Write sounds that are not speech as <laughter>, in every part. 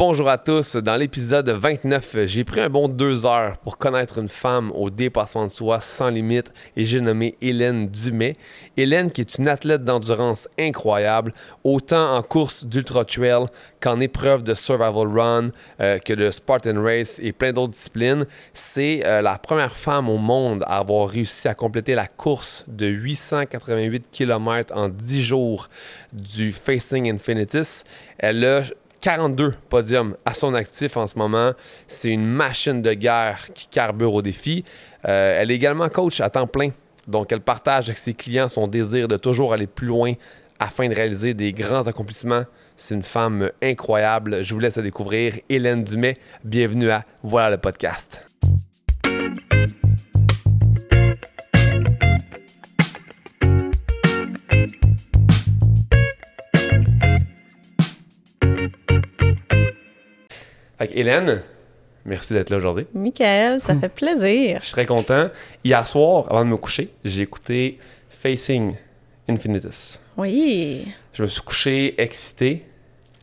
Bonjour à tous. Dans l'épisode 29, j'ai pris un bon deux heures pour connaître une femme au dépassement de soi sans limite et j'ai nommé Hélène Dumais. Hélène qui est une athlète d'endurance incroyable, autant en course d'ultra trail qu'en épreuve de survival run, euh, que de Spartan Race et plein d'autres disciplines. C'est euh, la première femme au monde à avoir réussi à compléter la course de 888 km en 10 jours du Facing Infinitis. Elle a 42 podiums à son actif en ce moment. C'est une machine de guerre qui carbure au défi. Euh, elle est également coach à temps plein. Donc, elle partage avec ses clients son désir de toujours aller plus loin afin de réaliser des grands accomplissements. C'est une femme incroyable. Je vous laisse la découvrir. Hélène Dumais, bienvenue à Voilà le podcast. Hélène, merci d'être là aujourd'hui. Michael, ça fait plaisir. Je suis très content. Hier soir, avant de me coucher, j'ai écouté Facing Infinitus. Oui. Je me suis couché excité.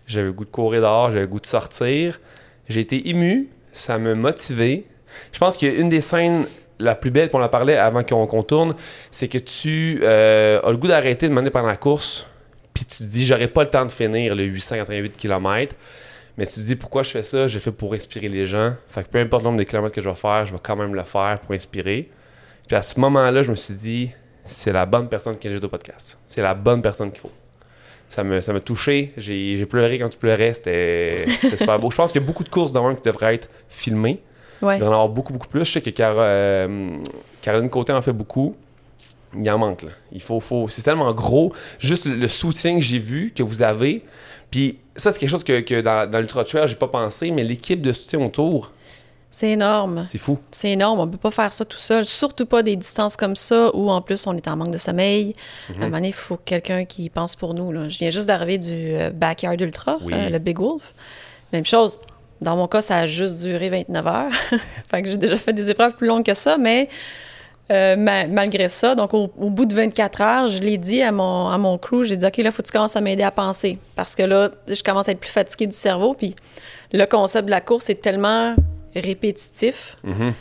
J'avais le goût de courir dehors, j'avais le goût de sortir. J'ai été ému, ça m'a motivé. Je pense qu'une des scènes la plus belle, qu'on en parlait avant qu'on tourne, c'est que tu euh, as le goût d'arrêter de demander pendant la course, puis tu te dis, j'aurais pas le temps de finir le 888 km. Mais tu te dis pourquoi je fais ça? Je fais pour inspirer les gens. Fait que peu importe le nombre de kilomètres que je vais faire, je vais quand même le faire pour inspirer. Puis à ce moment-là, je me suis dit, c'est la bonne personne qui est au podcast. C'est la bonne personne qu'il faut. Ça me, ça m'a touché. J'ai, pleuré quand tu pleurais. C'était, super beau. Je pense qu'il y a beaucoup de courses dans qui devraient être filmées. Ouais. Il y en avoir beaucoup, beaucoup plus. Je sais que euh, Caroline Côté en fait beaucoup. Il en manque. Là. Il faut, faut, c'est tellement gros. Juste le soutien que j'ai vu, que vous avez. Puis ça, c'est quelque chose que, dans, dans l'Ultra Trail, j'ai pas pensé, mais l'équipe de soutien autour. C'est énorme. C'est fou. C'est énorme. On peut pas faire ça tout seul. Surtout pas des distances comme ça où, en plus, on est en manque de sommeil. À un mhm. moment donné, il faut quelqu'un qui pense pour nous. Là. Je viens juste d'arriver du euh, Backyard Ultra, euh, le Big Wolf. Même chose. Dans mon cas, ça a juste duré 29 heures. <laughs> fait que j'ai déjà fait des épreuves plus longues que ça, mais euh, malgré ça, donc au, bout de 24 heures, je l'ai dit à mon, à mon crew, j'ai dit, OK, là, faut que tu commences à m'aider à penser. Parce que là, je commence à être plus fatigué du cerveau. Puis le concept de la course est tellement répétitif mm-hmm.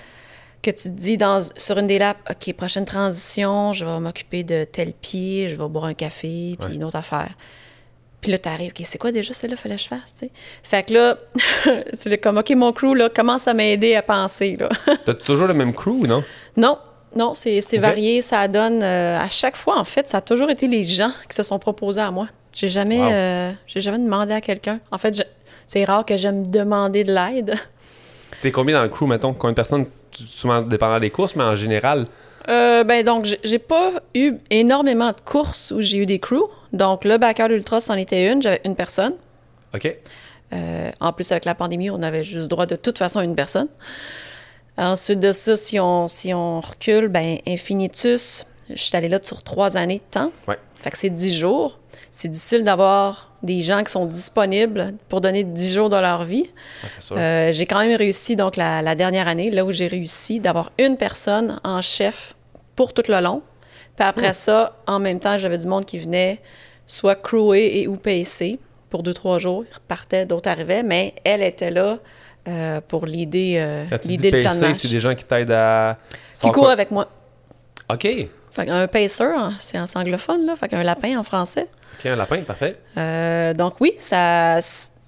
que tu te dis dans, sur une des laps, OK, prochaine transition, je vais m'occuper de tel pied, je vais boire un café, puis une autre affaire. Puis là, t'arrives, OK, c'est quoi déjà celle-là, fallait que je fasse, tu sais? Fait que là, <laughs> c'est comme, OK, mon crew, là, commence à m'aider à penser, là. T'as toujours le même crew, non? Non, non, c'est varié. Ça donne. Euh, à chaque fois, en fait, ça a toujours été les gens qui se sont proposés à moi. J'ai jamais, euh, j'ai jamais demandé à quelqu'un. En fait, c'est rare que j'aime demander de l'aide. <laughs> T'es combien dans le crew, mettons? Combien de personnes, souvent dépendant des courses, mais en général? Euh, ben donc, j'ai pas eu énormément de courses où j'ai eu des crews. Donc, le Backer Ultra, c'en était une. J'avais une personne. OK. en plus, avec la pandémie, on avait juste droit de toute façon à une personne. Ensuite de ça, si on, si on recule, ben Infinitus, je suis allée là sur trois années de temps. Ouais. Fait que c'est dix jours. C'est difficile d'avoir des gens qui sont disponibles pour donner dix jours de leur vie. Sûr. Euh, j'ai quand même réussi, donc la, dernière année, là où j'ai réussi, d'avoir une personne en chef pour tout le long. Puis après ça, en même temps, j'avais du monde qui venait soit crewer et ou pacer pour deux, trois jours. Ils repartaient, d'autres arrivaient, mais elle était là euh, pour l'idée euh, l'idée de c'est des gens qui t'aident à... Qui courent avec moi. OK. Fait un pacer, hein, c'est en anglophone, là. Fait qu'un lapin en français. OK, un lapin, parfait. Euh, donc oui, ça,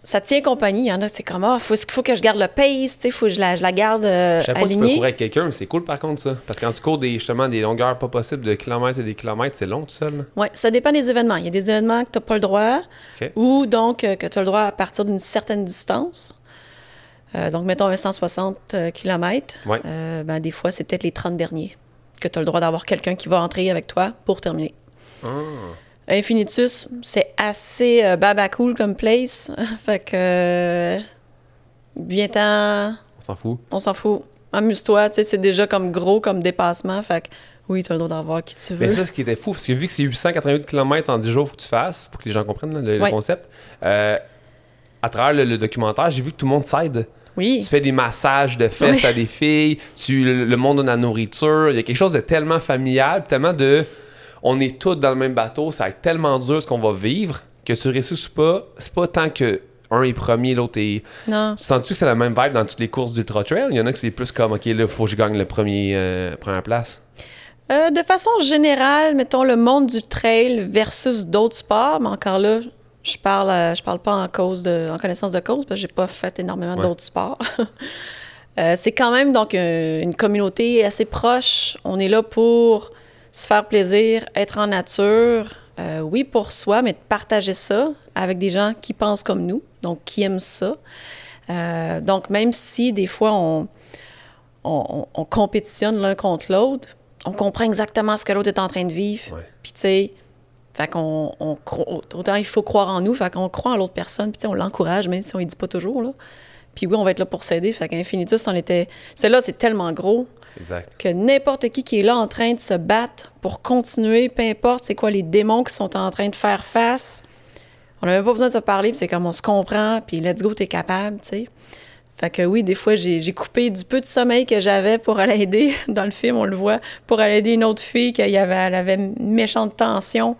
ça tient compagnie. Il y en a, c'est comme, ah, faut, faut que je garde le pace, il faut que je la, je la garde euh, Je sais pas si tu peux courir avec quelqu'un, mais c'est cool par contre, ça. Parce que quand tu cours des, justement des longueurs pas possibles de kilomètres et des kilomètres, c'est long tout seul. Oui, ça dépend des événements. Il y a des événements que tu n'as pas le droit ou donc que tu as le droit à partir d'une certaine distance. Euh, donc, mettons un 160 km. Euh, ben, des fois, c'est peut-être les 30 derniers que tu as le droit d'avoir quelqu'un qui va entrer avec toi pour terminer. Ah. Infinitus, c'est assez euh, baba cool comme place. <laughs> fait que. Viens-t'en. On s'en fout. On s'en fout. Amuse-toi. Tu sais, c'est déjà comme gros comme dépassement. Fait que. Oui, tu as le droit d'avoir qui tu veux. Mais ça, ce qui était fou, parce que vu que c'est 888 km en 10 jours, faut que tu fasses, pour que les gens comprennent le, concept, à travers le documentaire, j'ai vu que tout le monde s'aide. Tu fais des massages de fesses à des filles, tu, le, monde de la nourriture. Il y a quelque chose de tellement familial, tellement de. On est tous dans le même bateau, ça va être tellement dur ce qu'on va vivre que tu réussisses ou pas. C'est pas tant que un est premier, l'autre est. Non. Sens-tu que c'est la même vibe dans toutes les courses d'Ultra Trail? Il y en a que c'est plus comme, OK, là, il faut que je gagne le premier, euh, première place. Euh, de façon générale, mettons le monde du trail versus d'autres sports, mais encore là, je parle, euh, je parle pas en cause de, en connaissance de cause parce que j'ai pas fait énormément d'autres sports. <laughs> Euh, c'est quand même donc une communauté assez proche. On est là pour se faire plaisir, être en nature, oui pour soi, mais de partager ça avec des gens qui pensent comme nous, donc qui aiment ça. donc même si des fois on, on, on compétitionne l'un contre l'autre, on comprend exactement ce que l'autre est en train de vivre. Puis, tu sais, fait qu'on, autant il faut croire en nous, fait qu'on croit en l'autre personne, puis on l'encourage, même si on ne dit pas toujours, là. Puis oui, on va être là pour s'aider. Fait qu'Infinitus, on était... Celle-là, c'est tellement gros que n'importe qui qui est là en train de se battre pour continuer, peu importe c'est quoi les démons qui sont en train de faire face, on n'a même pas besoin de se parler, puis c'est comme on se comprend, puis let's go, t'es capable, tu sais. Fait que oui, des fois, j'ai coupé du peu de sommeil que j'avais pour aller aider, <laughs> dans le film, on le voit, pour aller aider une autre fille qui avait, elle avait une méchante tension.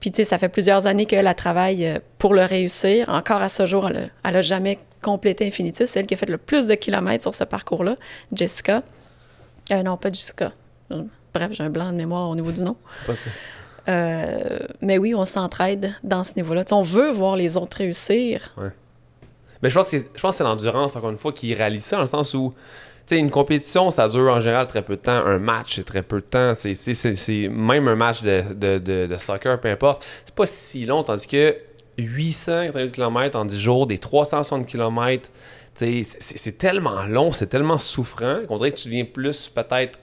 Puis, tu sais, ça fait plusieurs années qu'elle a travaillé euh, pour le réussir. Encore à ce jour, elle n'a jamais complété Infinitus. C'est elle qui a fait le plus de kilomètres sur ce parcours-là, Jessica. Euh, non, pas Jessica. Bref, j'ai un blanc de mémoire au niveau du nom. Euh, mais oui, on s'entraide dans ce niveau-là. on veut voir les autres réussir. Ouais. Mais je pense que, je pense c'est l'endurance, encore une fois, qui réalise ça, dans le sens où, tu sais, une compétition, ça dure en général très peu de temps. Un match, c'est très peu de temps. C'est même un match de, de, de, soccer, peu importe. C'est pas si long, tandis que 888 km en 10 jours, des 360 km, c'est tellement long, c'est tellement souffrant qu'on dirait que tu viens plus peut-être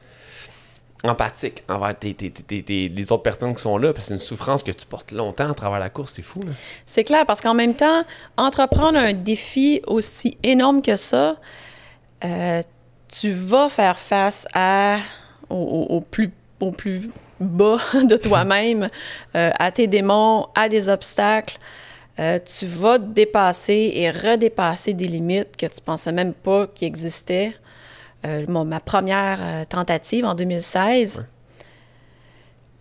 empathique envers les autres personnes qui sont là, parce que c'est une souffrance que tu portes longtemps à travers la course, c'est fou. C'est clair, parce qu'en même temps, entreprendre un défi aussi énorme que ça, euh, tu vas faire face au, plus, au plus bas <laughs> de toi-même, euh, à tes démons, à des obstacles. Euh, tu vas dépasser et redépasser des limites que tu pensais même pas qui existaient. Euh, ma première euh, tentative en 2016.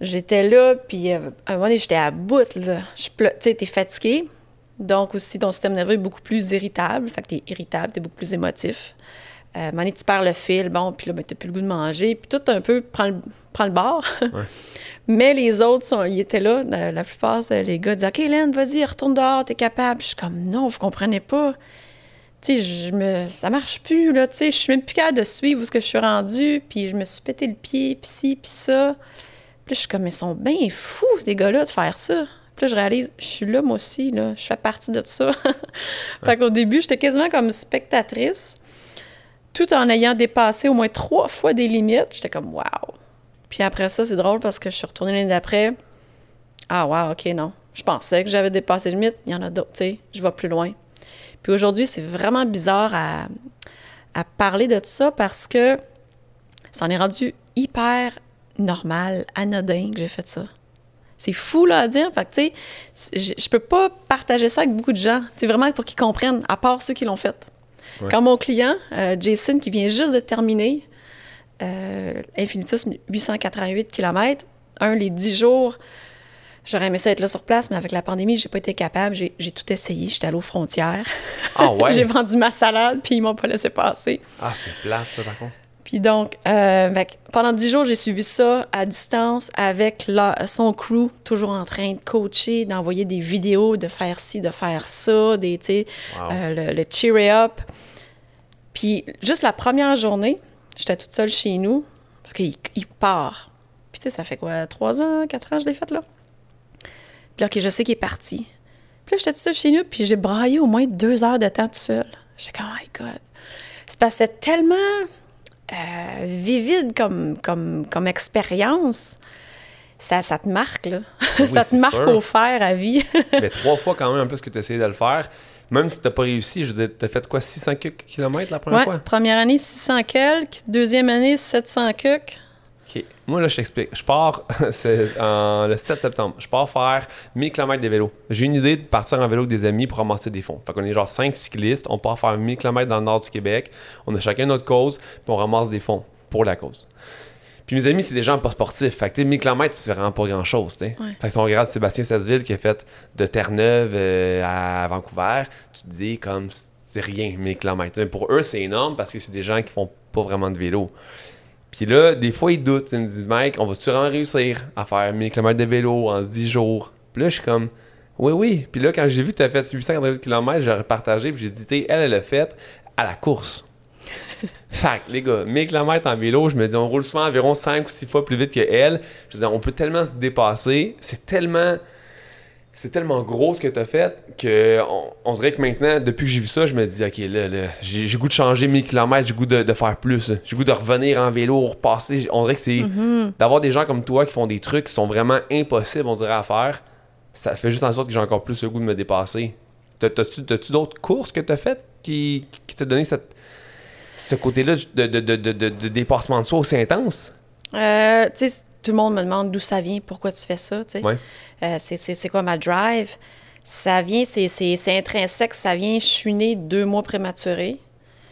J'étais là, puis euh, à un moment donné, j'étais à bout. Là. Tu sais, t'es fatigué. Donc aussi, ton système nerveux est beaucoup plus irritable. Fait que t'es irritable, t'es beaucoup plus émotif. à un moment donné, tu perds le fil, bon, puis là, ben, t'as plus le goût de manger. Puis tout un peu prend le, prend le bord. <laughs> Mais les autres, sont, ils étaient là. La, plupart, les gars disaient « OK, Hélène, vas-y, retourne dehors, t'es capable. » Je suis comme « Non, vous comprenez pas. » tu sais, je me... ça marche plus, là, tu sais, je suis même plus capable de suivre où ce que je suis rendue, puis je me suis pété le pied, puis ci, puis ça. Puis je suis comme, ils sont bien fous, ces gars-là, de faire ça. Puis là, je réalise, je suis là, moi aussi, là, je fais partie de ça. <laughs> fait qu'au début, j'étais quasiment comme spectatrice, tout en ayant dépassé au moins trois fois des limites. J'étais comme, waouh! Puis après ça, c'est drôle parce que je suis retournée l'année d'après. Ah, wow, OK, non. Je pensais que j'avais dépassé les limites. Il y en a d'autres, tu sais, je vais plus loin. Puis aujourd'hui, c'est vraiment bizarre à, parler de ça parce que ça en est rendu hyper normal, anodin que j'ai fait ça. C'est fou là à dire. Fait que, tu sais, je peux pas partager ça avec beaucoup de gens. C'est vraiment pour qu'ils comprennent, à part ceux qui l'ont fait. Quand mon client, euh, Jason, qui vient juste de terminer euh, Infinitus 888 km, un, les 10 jours J'aurais aimé ça être là sur place, mais avec la pandémie, j'ai pas été capable. J'ai tout essayé. J'étais allée aux frontières. Ah ouais? <laughs> j'ai vendu ma salade, puis ils m'ont pas laissé passer. Ah, c'est plate, ça, par contre. Puis donc, euh, pendant dix jours, j'ai suivi ça à distance avec son crew, toujours en train de coacher, d'envoyer des vidéos, de faire ci, de faire ça, des, euh, le, cheer up. Puis juste la première journée, j'étais toute seule chez nous, parce qu'il il part. Puis tu sais, ça fait quoi, trois ans, quatre ans je l'ai fait là? Puis là, OK, je sais qu'il est parti. Puis là, j'étais tout seul chez nous, puis j'ai braillé au moins deux heures de temps tout seul. J'étais comme, oh my God. C'est parce que c'est tellement euh, vivide comme, comme, comme expérience. Ça, ça te marque, là. <laughs> ça te marque au fer à vie. <laughs> Mais trois fois quand même, un peu ce que tu as essayé de le faire. Même si tu n'as pas réussi, je veux dire, tu as fait quoi, 600 km la première fois? Première année, 600 quelques. Deuxième année, 700 quelques. Moi, là, je t'explique. Je pars <laughs> le 7 septembre. Je pars faire 1000 km de vélo. J'ai une idée de partir en vélo avec des amis pour ramasser des fonds. Fait qu'on est genre 5 cyclistes. On part faire 1000 km dans le nord du Québec. On a chacun notre cause, puis on ramasse des fonds pour la cause. Puis mes amis, c'est des gens pas sportifs. Fait que, tu sais, 1000 km, c'est vraiment pas tu sais. Ouais. Fait que si on regarde Sébastien Sasseville qui a fait de Terre-Neuve euh, à Vancouver, tu te dis comme c'est rien, 1000 km. Pour eux, c'est énorme parce que c'est des gens qui font pas vraiment de vélo. Puis là, des fois, ils doutent. Ils me disent, mec, on va-tu vraiment réussir à faire 1000 km de vélo en 10 jours? Puis là, je suis comme, oui, oui. Puis là, quand j'ai vu que tu as fait 888 km, j'ai partagé, puis j'ai dit, tu sais, elle, elle l'a fait à la course. <laughs> que, les gars, 1000 km en vélo, je me dis, on roule souvent environ 5 ou 6 fois plus vite que elle. Je veux dire, on peut tellement se dépasser. C'est tellement. C'est tellement gros ce que tu as fait que on, on dirait que maintenant, depuis que j'ai vu ça, je me dis, OK, là, là j'ai goût de changer 1000 km, j'ai goût de, de faire plus. J'ai goût de revenir en vélo, repasser. On dirait que c'est d'avoir des gens comme toi qui font des trucs qui sont vraiment impossibles, on dirait, à faire. Ça fait juste en sorte que j'ai encore plus le goût de me dépasser. T'as- T'as-tu d'autres courses que tu as faites qui, qui t'ont donné cette, ce côté-là de, de, de, de, de- de dépassement de soi aussi intense? Euh, tu sais, tout le monde me demande d'où ça vient, pourquoi tu fais ça, tu sais. Ouais. Euh, c'est- quoi ma drive? Ça vient, c'est- intrinsèque, ça vient, je suis née deux mois prématurée.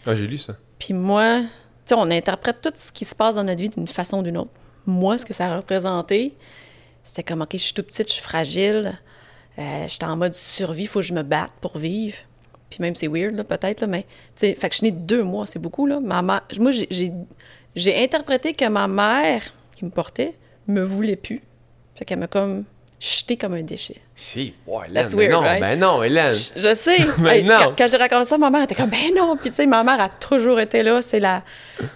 Ah, j'ai lu ça. Puis moi, tu sais, on interprète tout ce qui se passe dans notre vie d'une façon ou d'une autre. Moi, ce que ça a représenté, c'était comme, OK, je suis tout petite, je suis fragile, euh, j'étais en mode survie, il faut que je me batte pour vivre. Puis même, c'est weird, peut-être, là, mais, tu sais, fait que je suis née de deux mois, c'est beaucoup, là. Ma mère- moi, j'ai interprété que ma mère, qui me portait, me voulait plus. Fait qu'elle m'a comme jeté comme un déchet. Si, ouais, Hélène. That's weird, non, right? ben non, Hélène. Je, je sais. Mais <laughs> Hey, non. Quand, quand j'ai raconté ça, ma mère était comme, ben non. Puis tu sais, ma mère a toujours été là. C'est la,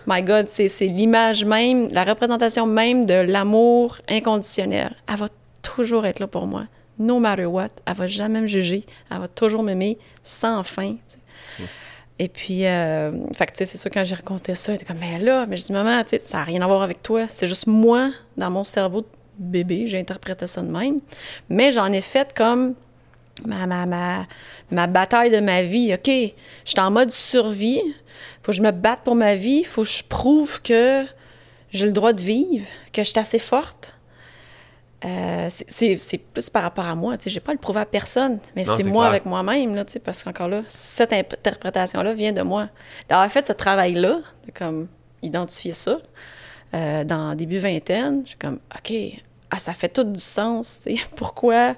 my God, c'est l'image même, la représentation même de l'amour inconditionnel. Elle va toujours être là pour moi. No matter what. Elle va jamais me juger. Elle va toujours m'aimer sans fin. sais. Et puis, euh, fait tu sais, c'est sûr, quand j'ai raconté ça, elle était comme, ben là, mais je dis, maman, tu sais, ça n'a rien à voir avec toi. C'est juste moi, dans mon cerveau de bébé, j'ai interprété ça de même. Mais j'en ai fait comme ma, ma, ma, ma bataille de ma vie. OK, je suis en mode survie. faut que je me batte pour ma vie. faut que je prouve que j'ai le droit de vivre, que je suis assez forte. Euh, c'est- plus par rapport à moi. Tu sais, j'ai pas à le prouver à personne, mais c'est moi clair. avec moi-même, tu parce qu'encore là, cette interprétation-là vient de moi. D'avoir fait ce travail-là, de comme identifier ça, euh, dans début vingtaine, j'ai comme, OK, ah, ça fait tout du sens, tu <laughs> pourquoi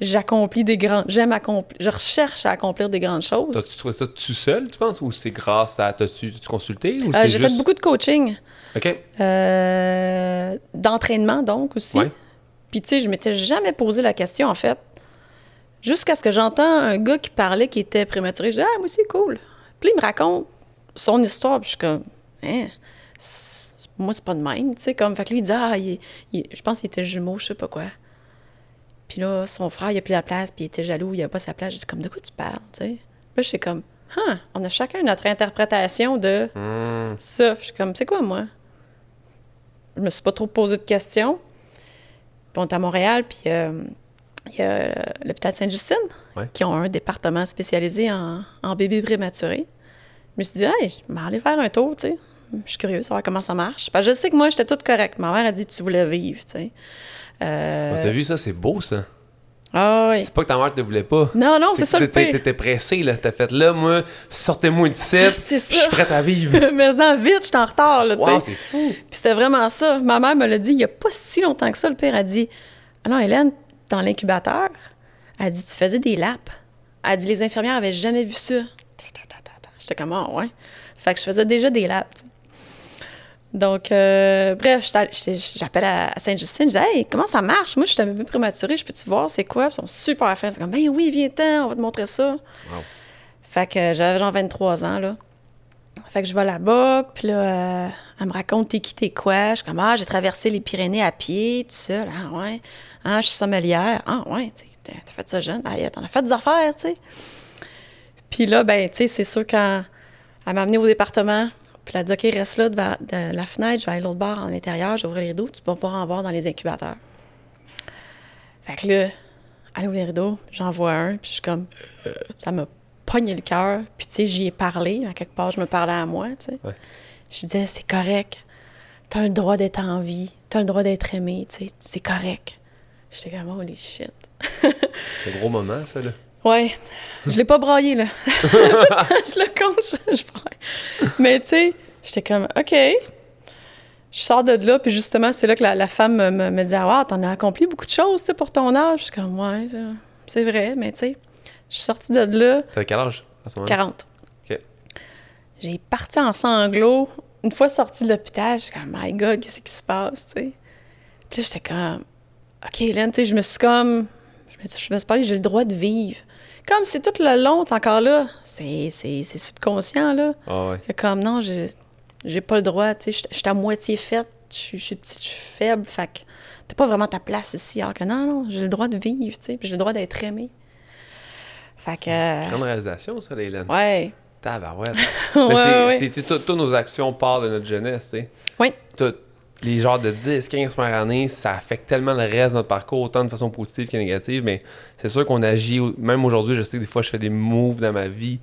j'accomplis des grands... J'aime accomplir... Je recherche à accomplir des grandes choses. T'as-tu trouvé ça tout seul, tu penses, ou c'est grâce à. T'as-tu consulté ou Euh, j'ai juste... fait beaucoup de coaching, Ok. euh, d'entraînement donc aussi. Ouais. Puis tu sais, je m'étais jamais posé la question en fait. Jusqu'à ce que j'entends un gars qui parlait qui était prématuré, je dis ah moi c'est cool. Puis il me raconte son histoire, puis je suis comme hein, moi c'est pas de même, tu sais comme fait que lui il dit ah il, il je pense qu'il était jumeau, je sais pas quoi. Puis là son frère il a pris la place, puis il était jaloux, il a pas sa place. Je dis comme de quoi tu parles, tu sais. Là je suis comme ah, on a chacun notre interprétation de Hmm. ça. Je suis comme, c'est quoi, moi? Je me suis pas trop posé de questions. Puis on est à Montréal, puis euh, il y a l'hôpital Sainte-Justine, Ouais. qui ont un département spécialisé en, en bébés prématurés. Je me suis dit, hey, je vais aller faire un tour, tu sais. Je suis curieuse de savoir comment ça marche. Parce que je sais que moi, j'étais toute correcte. Ma mère a dit, tu voulais vivre, tu sais. Euh, T'as vu ça, c'est beau ça. Ah oui. C'est pas que ta mère te voulait pas. Non, non, c'est ça t'étais- pressé, là. T'as fait là, moi, sortez-moi de <laughs> C'est Je suis prête à vivre. <laughs> Mais en vite, je suis en retard, là, tu sais. fou. Puis c'était vraiment ça. Ma mère me l'a dit il n'y a pas si longtemps que ça. Le père a dit Ah non, Hélène, dans l'incubateur, elle a dit Tu faisais des laps. Elle a dit Les infirmières n'avaient jamais vu ça. J'étais comme Ah, ouais. Fait que je faisais déjà des laps. Donc, euh, bref, j'appelle à à Sainte-Justine. Je dis Hey, comment ça marche? Moi, je suis un bébé prématuré. Je peux-tu voir c'est quoi? Puis Ils sont super fins. C'est comme Ben oui, viens-t'en, on va te montrer ça. Wow. Fait que j'avais genre 23 ans, là. Fait que je vais là-bas, puis là, euh, elle me raconte t'es qui, t'es quoi? Je suis comme, ah, j'ai traversé les Pyrénées à pied, tout seul. Ah, ouais. Ah, je suis sommelière. Ah, ouais, t'as fait ça jeune. Ah, t'en as fait des affaires, tu sais. Puis là, ben, tu sais, c'est sûr, quand elle m'a amenée au département, puis elle a dit, OK, reste là devant de la fenêtre, je vais aller l'autre bord en intérieur, j'ouvre les rideaux, tu vas pouvoir en voir dans les incubateurs. Fait que là, elle ouvre les rideaux, j'en vois un, puis je suis comme, ça m'a pogné le cœur. Puis, tu sais, j'y ai parlé. À quelque part, je me parlais à moi, tu sais. Ouais. Je disais, c'est correct. T'as le droit d'être en vie. T'as le droit d'être aimé, tu sais. C'est correct. J'étais comme, holy shit. <laughs> C'est un gros moment, ça, là. Ouais. Je l'ai pas braillé, là. <laughs> Je le compte, je, je braille. Mais, tu sais, j'étais comme, OK. je sors de là, puis justement, c'est là que la, femme me, me, dit Ah, t'en as accompli beaucoup de choses pour ton âge. Je suis comme Ouais, c'est vrai, mais tu sais, je suis sortie de là. T'avais quel âge à ce moment 40. OK. J'ai parti en sanglots. Une fois sortie de l'hôpital, je suis comme My God, qu'est-ce qui se passe, tu sais? Puis j'étais comme OK, Hélène, tu sais, je me suis comme. Je me, je me suis parlé, j'ai le droit de vivre. Comme c'est tout le long, t'es encore là. C'est subconscient, là. Ah ouais. Comme non, j'ai j'ai pas le droit, tu sais, je suis à moitié faite, je suis petite, je suis faible, fait que t'as pas vraiment ta place ici. Alors que non, non, j'ai le droit de vivre, tu sais, puis j'ai le droit d'être aimée. Fait que. C'est une réalisation, ça, Léline. Ouais. Tabarouette. <laughs> ouais, c'est, toutes nos actions partent de notre jeunesse, tu sais. Oui. Toutes les genres de 10, 15 premières années, ça affecte tellement le reste de notre parcours, autant de façon positive que négative, mais c'est sûr qu'on agit, même aujourd'hui, je sais que des fois, je fais des moves dans ma vie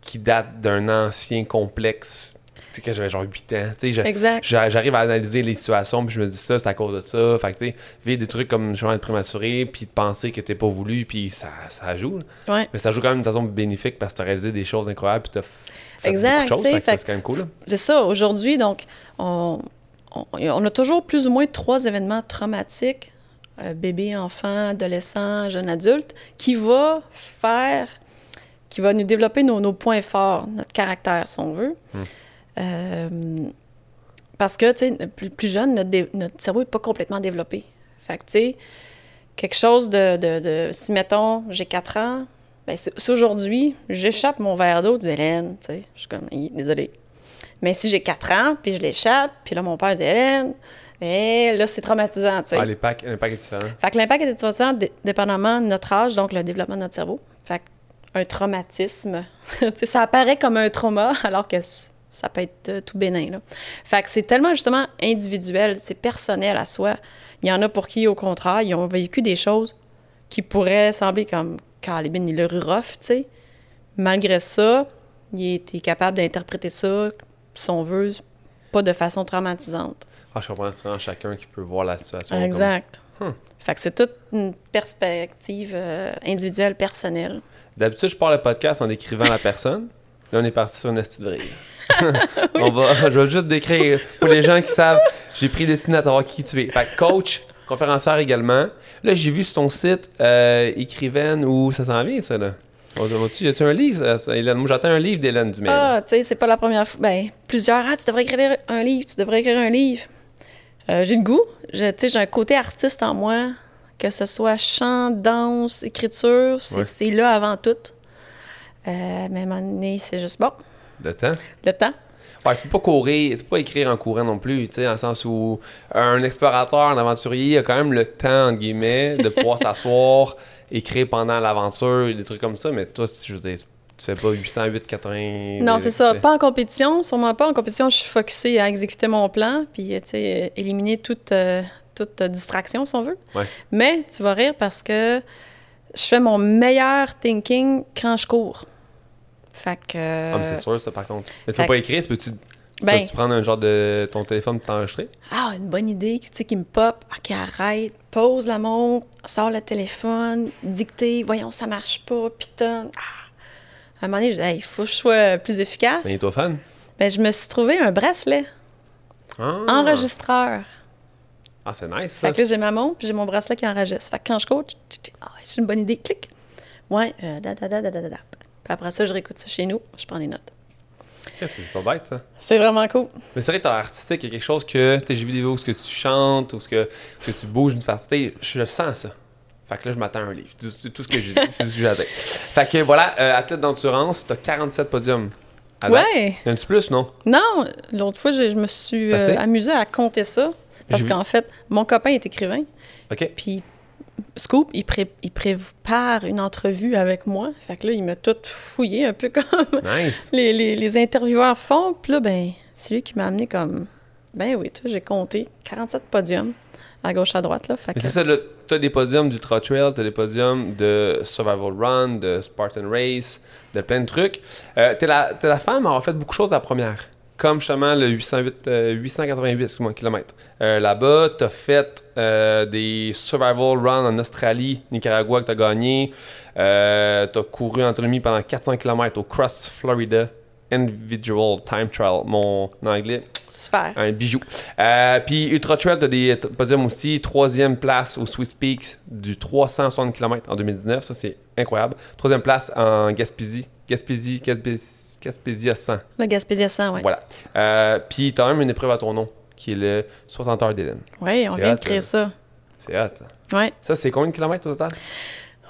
qui datent d'un ancien complexe que j'avais genre 8 ans. exact. J'arrive à analyser les situations, puis je me dis ça, c'est à cause de ça. Fait que, tu sais, vivre des trucs comme genre être prématuré, puis de penser que t'es pas voulu, puis ça, ça joue. Ouais. Mais ça joue quand même d'une façon bénéfique parce que t'as réalisé des choses incroyables, puis t'as fait exact, beaucoup de choses. c'est quand même cool. C'est ça. Aujourd'hui, donc, on, on, a toujours plus ou moins trois événements traumatiques, euh, bébé, enfant, adolescent, jeune adulte, qui va faire, qui va nous développer nos, nos points forts, notre caractère, si on veut. Hmm. Euh, parce que, tu sais, plus, plus, jeune, notre, cerveau n'est pas complètement développé. Fait que, tu sais, quelque chose de, de, Si, mettons, j'ai 4 ans, ben si aujourd'hui, j'échappe mon verre d'eau, dit Hélène, tu sais, je suis comme, désolée. Mais si j'ai 4 ans, puis je l'échappe, puis là, mon père dit Hélène, mais là, c'est traumatisant, tu sais. Ah, l'impact est différent. Fait que l'impact est différent dépendamment de notre âge, donc le développement de notre cerveau. Fait un traumatisme, <laughs> tu sais, ça apparaît comme un trauma, <laughs> alors que ça peut être euh, tout bénin. Là. Fait que c'est tellement justement individuel, c'est personnel à soi. Il y en a pour qui, au contraire, ils ont vécu des choses qui pourraient sembler comme Calibin, il le rough, tu sais. Malgré ça, il était capable d'interpréter ça, si on veut, pas de façon traumatisante. Ah, je comprends, c'est vraiment chacun qui peut voir la situation. Exact. Hmm. Fait que c'est toute une perspective euh, individuelle, personnelle. D'habitude, je parle le podcast en décrivant la personne. <laughs> Là, on est parti sur une astuce de <laughs> on va, je vais juste décrire pour les gens qui savent. J'ai pris des à savoir qui tu es. Fait coach, conférencière également. Là, j'ai vu sur ton site euh, écrivaine où ça s'en vient, ça, là? Y un livre, Hélène? Moi, j'attends un livre d'Hélène Dumais. Ah, tu sais, c'est pas la première fois. Ben, plusieurs. Ah, tu devrais écrire un livre, tu devrais écrire un livre. Euh, j'ai le goût. Tu sais, j'ai un côté artiste en moi, que ce soit chant, danse, écriture, c'est là avant tout. Euh, mais à un moment donné, c'est juste bon. Le temps? Le temps. Ouais, tu peux pas courir, tu peux pas écrire en courant non plus, tu sais, dans le sens où un explorateur, un aventurier a quand même le temps, entre guillemets, de pouvoir <laughs> s'asseoir, écrire pendant l'aventure, des trucs comme ça, mais toi, je veux dire, tu fais pas 808, 80... Non, c'est ça. Pas en compétition, sûrement pas. En compétition, je suis focusée à exécuter mon plan, puis, tu sais, éliminer toute, euh, toute distraction, si on veut. Ouais. Mais tu vas rire parce que je fais mon meilleur thinking quand je cours. Fait que. Ah, mais c'est sûr, ça, par contre. Mais tu peux pas écrire, peux-tu. Ben, tu prends un genre de ton téléphone pour t'enregistrer? Ah, une bonne idée, tu sais, qui me pop. OK, arrête, pose la montre, sors le téléphone, dicter, voyons, ça marche pas, putain. Ah. À un moment donné, je dis, il faut que je sois plus efficace. Ben, toi fan? Ben, je me suis trouvé un bracelet. Ah. Enregistreur. Ah, c'est nice, ça. Fait que là, j'ai ma montre, puis j'ai mon bracelet qui enregistre. Fait que quand je coach, ah, c'est une bonne idée, clic. Ouais, euh, da, da, da, da, da, da après ça, je réécoute ça chez nous, je prends des notes. C'est pas bête, ça? C'est vraiment cool. Mais c'est vrai que t'as artistique, il y a quelque chose que, j'ai vu des vidéos où ce que tu chantes, ou ce que, ce que tu bouges une facilité, je sens ça. Fait que là, je m'attends à un livre. Tout, tout ce que dis, c'est ce que j'attends. Fait que voilà, euh, athlète d'endurance, t'as 47 podiums. ouais. Y en a plus, non? Non, l'autre fois, je, me suis euh, amusée à compter ça. Parce qu'en fait, mon copain est écrivain. OK. Puis Scoop, il, prépare une entrevue avec moi. Fait que là, il m'a tout fouillé, un peu comme <laughs> les, intervieweurs font. Puis là, ben, c'est lui qui m'a amené comme. Ben oui, j'ai compté 47 podiums à gauche, à droite. Là. C'est ça, tu as des podiums du Trail, tu as des podiums de Survival Run, de Spartan Race, de plein de trucs. Euh, tu es, la femme à avoir fait beaucoup de choses la première comme justement le 808, 888 km. Là-bas, tu as fait euh, des survival runs en Australie, Nicaragua que tu as gagné. Euh, tu as couru en autonomie pendant 400 km au Cross, Florida. Individual Time Trial. Mon anglais. Super. Un bijou. Euh, puis Ultra Trail, tu as des podiums aussi. Troisième place au Swiss Peaks du 360 km en 2019. Ça, c'est incroyable. Troisième place en Gaspésie. Gaspésie, Gaspésie, Gaspésie à 100. Le Gaspésie à 100, oui. Voilà. Euh, puis tu as même une épreuve à ton nom qui est le 60 heures d'Hélène. Oui, on vient de créer ça. C'est hot. Oui. Ça, c'est combien de kilomètres au total?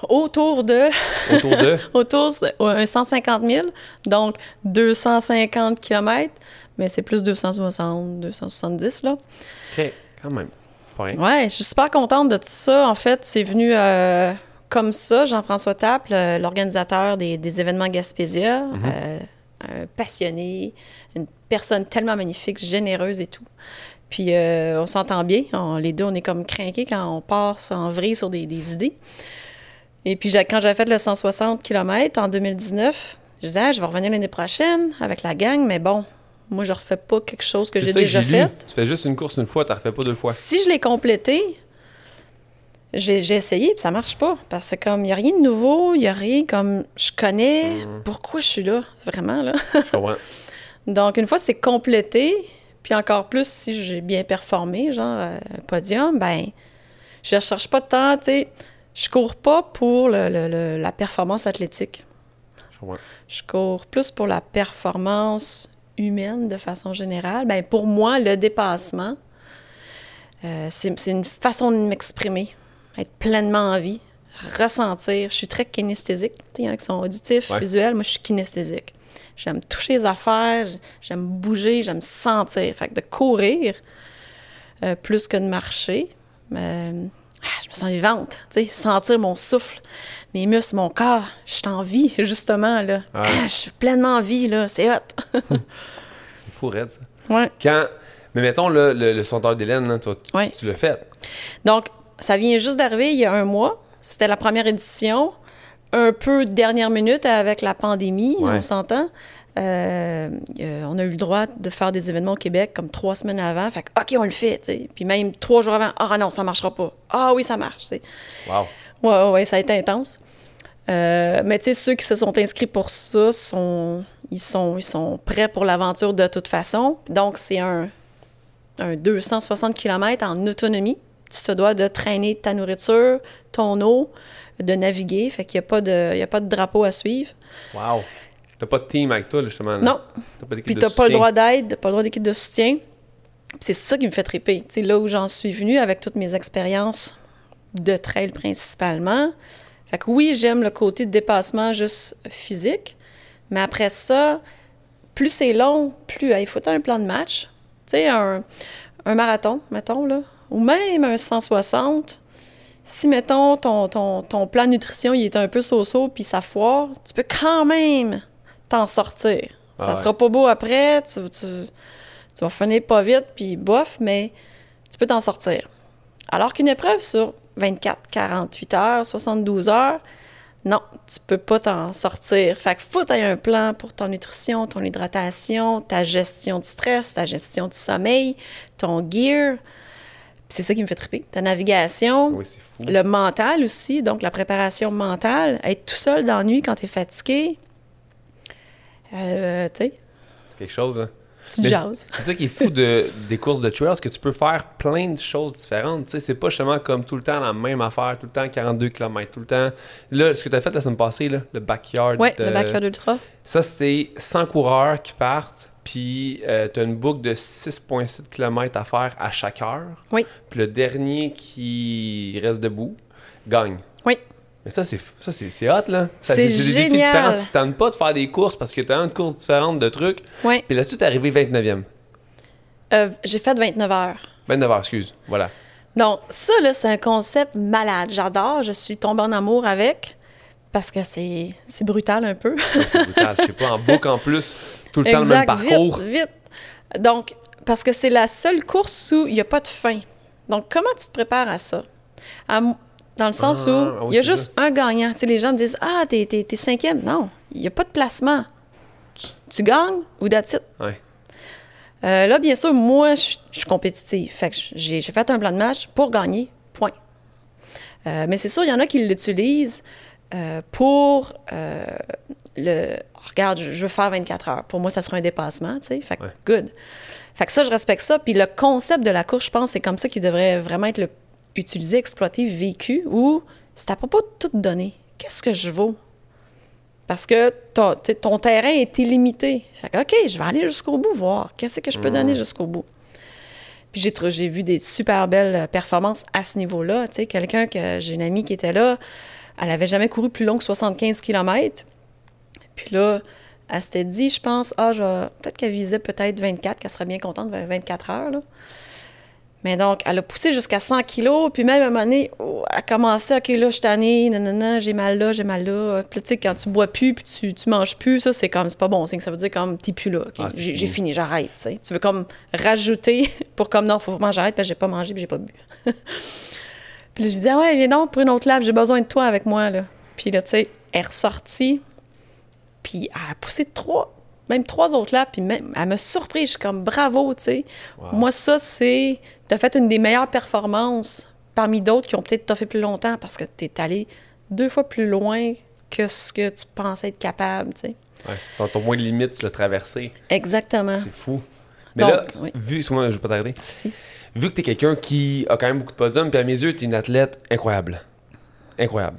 Autour de. <laughs> Autour de? autour de 150 000, donc 250 km, mais c'est plus 260, 270, là. OK, quand même. C'est pas rien. Ouais, je suis super contente de tout ça. En fait, c'est venu euh, comme ça. Jean-François Taple, l'organisateur des, événements Gaspésia, mm-hmm. euh, un passionné, une personne tellement magnifique, généreuse et tout. Puis euh, on s'entend bien. les deux, on est comme craqués quand on part en vrille sur des, idées. Et puis quand j'ai fait le 160 km en 2019, je disais, ah, je vais revenir l'année prochaine avec la gang, mais bon, moi, je refais pas quelque chose que j'ai déjà fait. Tu fais juste une course une fois, tu refais pas deux fois. Si je l'ai complété, j'ai essayé, puis ça marche pas. Parce que comme, il n'y a rien de nouveau, il n'y a rien comme, je connais mhm. pourquoi je suis là, vraiment, là. <laughs> Donc, une fois c'est complété, puis encore plus si j'ai bien performé, genre un euh, podium, ben je ne cherche pas de temps, tu sais. Je cours pas pour la performance athlétique. Je cours plus pour la performance humaine de façon générale. Ben pour moi, le dépassement, euh, c'est une façon de m'exprimer, être pleinement en vie, ressentir. Je suis très kinesthésique. Il y en a qui sont auditifs, visuels. Moi, je suis kinesthésique. J'aime toucher les affaires, j'aime bouger, j'aime sentir. Fait que de courir euh, plus que de marcher, euh, je me sens vivante, sentir mon souffle, mes muscles, mon corps. Je suis en vie, <laughs> justement, là. Ah, je suis pleinement en vie, là. C'est hot. <laughs> C'est fou, raide, ça. Ouais. Quand... Mais mettons, le, le d'Hélène, tu, tu l'as fait. Donc, ça vient juste d'arriver il y a un mois. C'était la première édition un peu dernière minute avec la pandémie, on s'entend. Euh, euh, on a eu le droit de faire des événements au Québec comme trois semaines avant. Fait que, OK, on le fait. Puis même trois jours avant, ah non, ça marchera pas. Ah oui, ça marche. Wow. Ouais, ouais, ça a été intense. Euh, mais tu sais, ceux qui se sont inscrits pour ça, sont, ils, sont, ils sont prêts pour l'aventure de toute façon. Donc, c'est un, un 260 km en autonomie. Tu te dois de traîner ta nourriture, ton eau, de naviguer. Fait qu'il n'y a, pas de, a pas de drapeau à suivre. Wow! T'as pas de team avec toi, justement. Non. Puis t'as pas le droit d'aide, pas le droit d'équipe de soutien. c'est ça qui me fait triper. sais, là où j'en suis venue avec toutes mes expériences de trail principalement. Fait que oui, j'aime le côté de dépassement juste physique. Mais après ça, plus c'est long, plus il faut un plan de match? Tu sais, un, un marathon, mettons, là, ou même un 160, si, mettons, ton, ton, ton, plan de nutrition il est un peu so-so puis ça foire, tu peux quand même t'en sortir. ça sera pas beau après, tu, tu, tu vas finir pas vite, puis bof, mais tu peux t'en sortir. Alors qu'une épreuve sur 24, 48 heures, 72 heures, non, tu peux pas t'en sortir. Fait que faut avoir un plan pour ton nutrition, ton hydratation, ta gestion du stress, ta gestion du sommeil, ton gear c'est ça qui me fait triper. Ta navigation, le mental aussi, donc la préparation mentale, être tout seul dans la nuit quand tu es fatigué, euh, tu sais. C'est quelque chose, hein? Tu jases. C'est ça qui est fou de, des courses de trail, c'est que tu peux faire plein de choses différentes. Tu sais, c'est pas justement comme tout le temps la même affaire, tout le temps 42 km, tout le temps. Là, ce que tu as fait la semaine passée, là, le backyard. Oui, le backyard ultra. Ça, c'était 100 coureurs qui partent puis euh, tu as une boucle de 6,7 km à faire à chaque heure. Oui. Puis le dernier qui reste debout gagne. Oui. Mais ça, c'est ça c'est hot, là. C'est des défis différents. Tu tentes pas de faire des courses parce que tu as une course différente de trucs. Oui. Puis là-dessus, tu es arrivé 29e. Euh, j'ai fait 29 heures. 29 heures, excuse. Voilà. Donc, ça, là, c'est un concept malade. J'adore. Je suis tombée en amour avec parce que c'est brutal un peu. c'est brutal. Je sais pas, en boucle en plus. Tout le temps le même parcours. Vite, vite. Donc, parce que c'est la seule course où il n'y a pas de fin. Donc, comment tu te prépares à ça? dans le sens où ah, il y a juste un gagnant. Tu sais, les gens me disent Ah, t'es, t'es, cinquième. Non, il n'y a pas de placement. Tu gagnes ou it. Ouais. Euh, là, bien sûr, moi, je suis compétitive. Fait que j'ai, fait un plan de match pour gagner, point. Euh, mais c'est sûr, il y en a qui l'utilisent euh, pour euh, le. Regarde, je veux faire 24 heures. Pour moi, ça sera un dépassement, tu sais. Fait que, good. Fait que ça, je respecte ça. Puis le concept de la course, je pense, c'est comme ça qui devrait vraiment être le, utilisé, exploité, vécu, où c'est à propos de tout donner. Qu'est-ce que je vaux? Parce que ton, ton terrain est illimité. Fait que, OK, je vais aller jusqu'au bout, voir qu'est-ce que je peux donner jusqu'au bout. Puis j'ai vu des super belles performances à ce niveau-là. Tu sais, quelqu'un que j'ai une amie qui était là, elle avait jamais couru plus long que 75 km. Puis là, elle s'était dit, je pense, ah, peut-être qu'elle visait peut-être 24, qu'elle serait bien contente de 24 heures. Là. Mais donc, elle a poussé jusqu'à 100 kilos, puis même à un moment donné, oh, elle a commencé, OK, là, je suis tannée, non, j'ai mal là, j'ai mal là. Puis tu sais, quand tu bois plus, puis tu, tu manges plus, ça, c'est comme, c'est pas bon, ça veut dire comme, t'es plus là, ah, j'ai fini, j'arrête. Tu veux comme rajouter <laughs> pour comme, non, faut vraiment j'arrête, parce que j'ai pas mangé, puis j'ai pas bu. <laughs> puis je dis, ah ouais, viens donc pour une autre lave, j'ai besoin de toi avec moi, là. Puis là, tu sais, elle est ressortie, puis elle a poussé trois, même trois autres laps, puis même, elle m'a surpris, je suis comme, bravo, tu sais. Moi, ça, c'est tu as fait une des meilleures performances parmi d'autres qui ont peut-être fait plus longtemps parce que tu es allé deux fois plus loin que ce que tu pensais être capable, tu sais. Ouais. Ton, moins de limite, tu l'as traversé. Exactement. C'est fou. Mais là, vu, excuse-moi, je vais pas t'arrêter. Vu que tu es quelqu'un qui a quand même beaucoup de podiums, puis à mes yeux, tu es une athlète incroyable. Incroyable.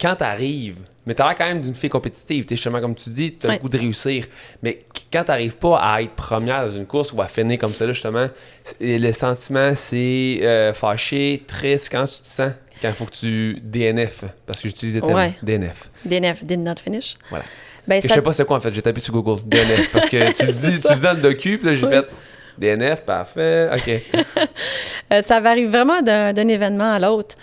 Quand tu arrives mais t'as l'air quand même d'une fille compétitive. T'es justement, comme tu dis, t'as as le goût de réussir. Mais quand t'arrives pas à être première dans une course ou à finir comme ça, là, justement, le sentiment, c'est euh, fâché, triste. Quand tu te sens? Quand il faut que tu DNF. Parce que j'utilisais tellement DNF. DNF, did not finish. Voilà. Ben, Je sais pas c'est quoi en fait. J'ai tapé sur Google DNF. Parce que tu le <laughs> dis, tu le dis dans le docu, puis là, j'ai fait. DNF, parfait, OK. <laughs> Euh, ça varie vraiment d'un événement à l'autre.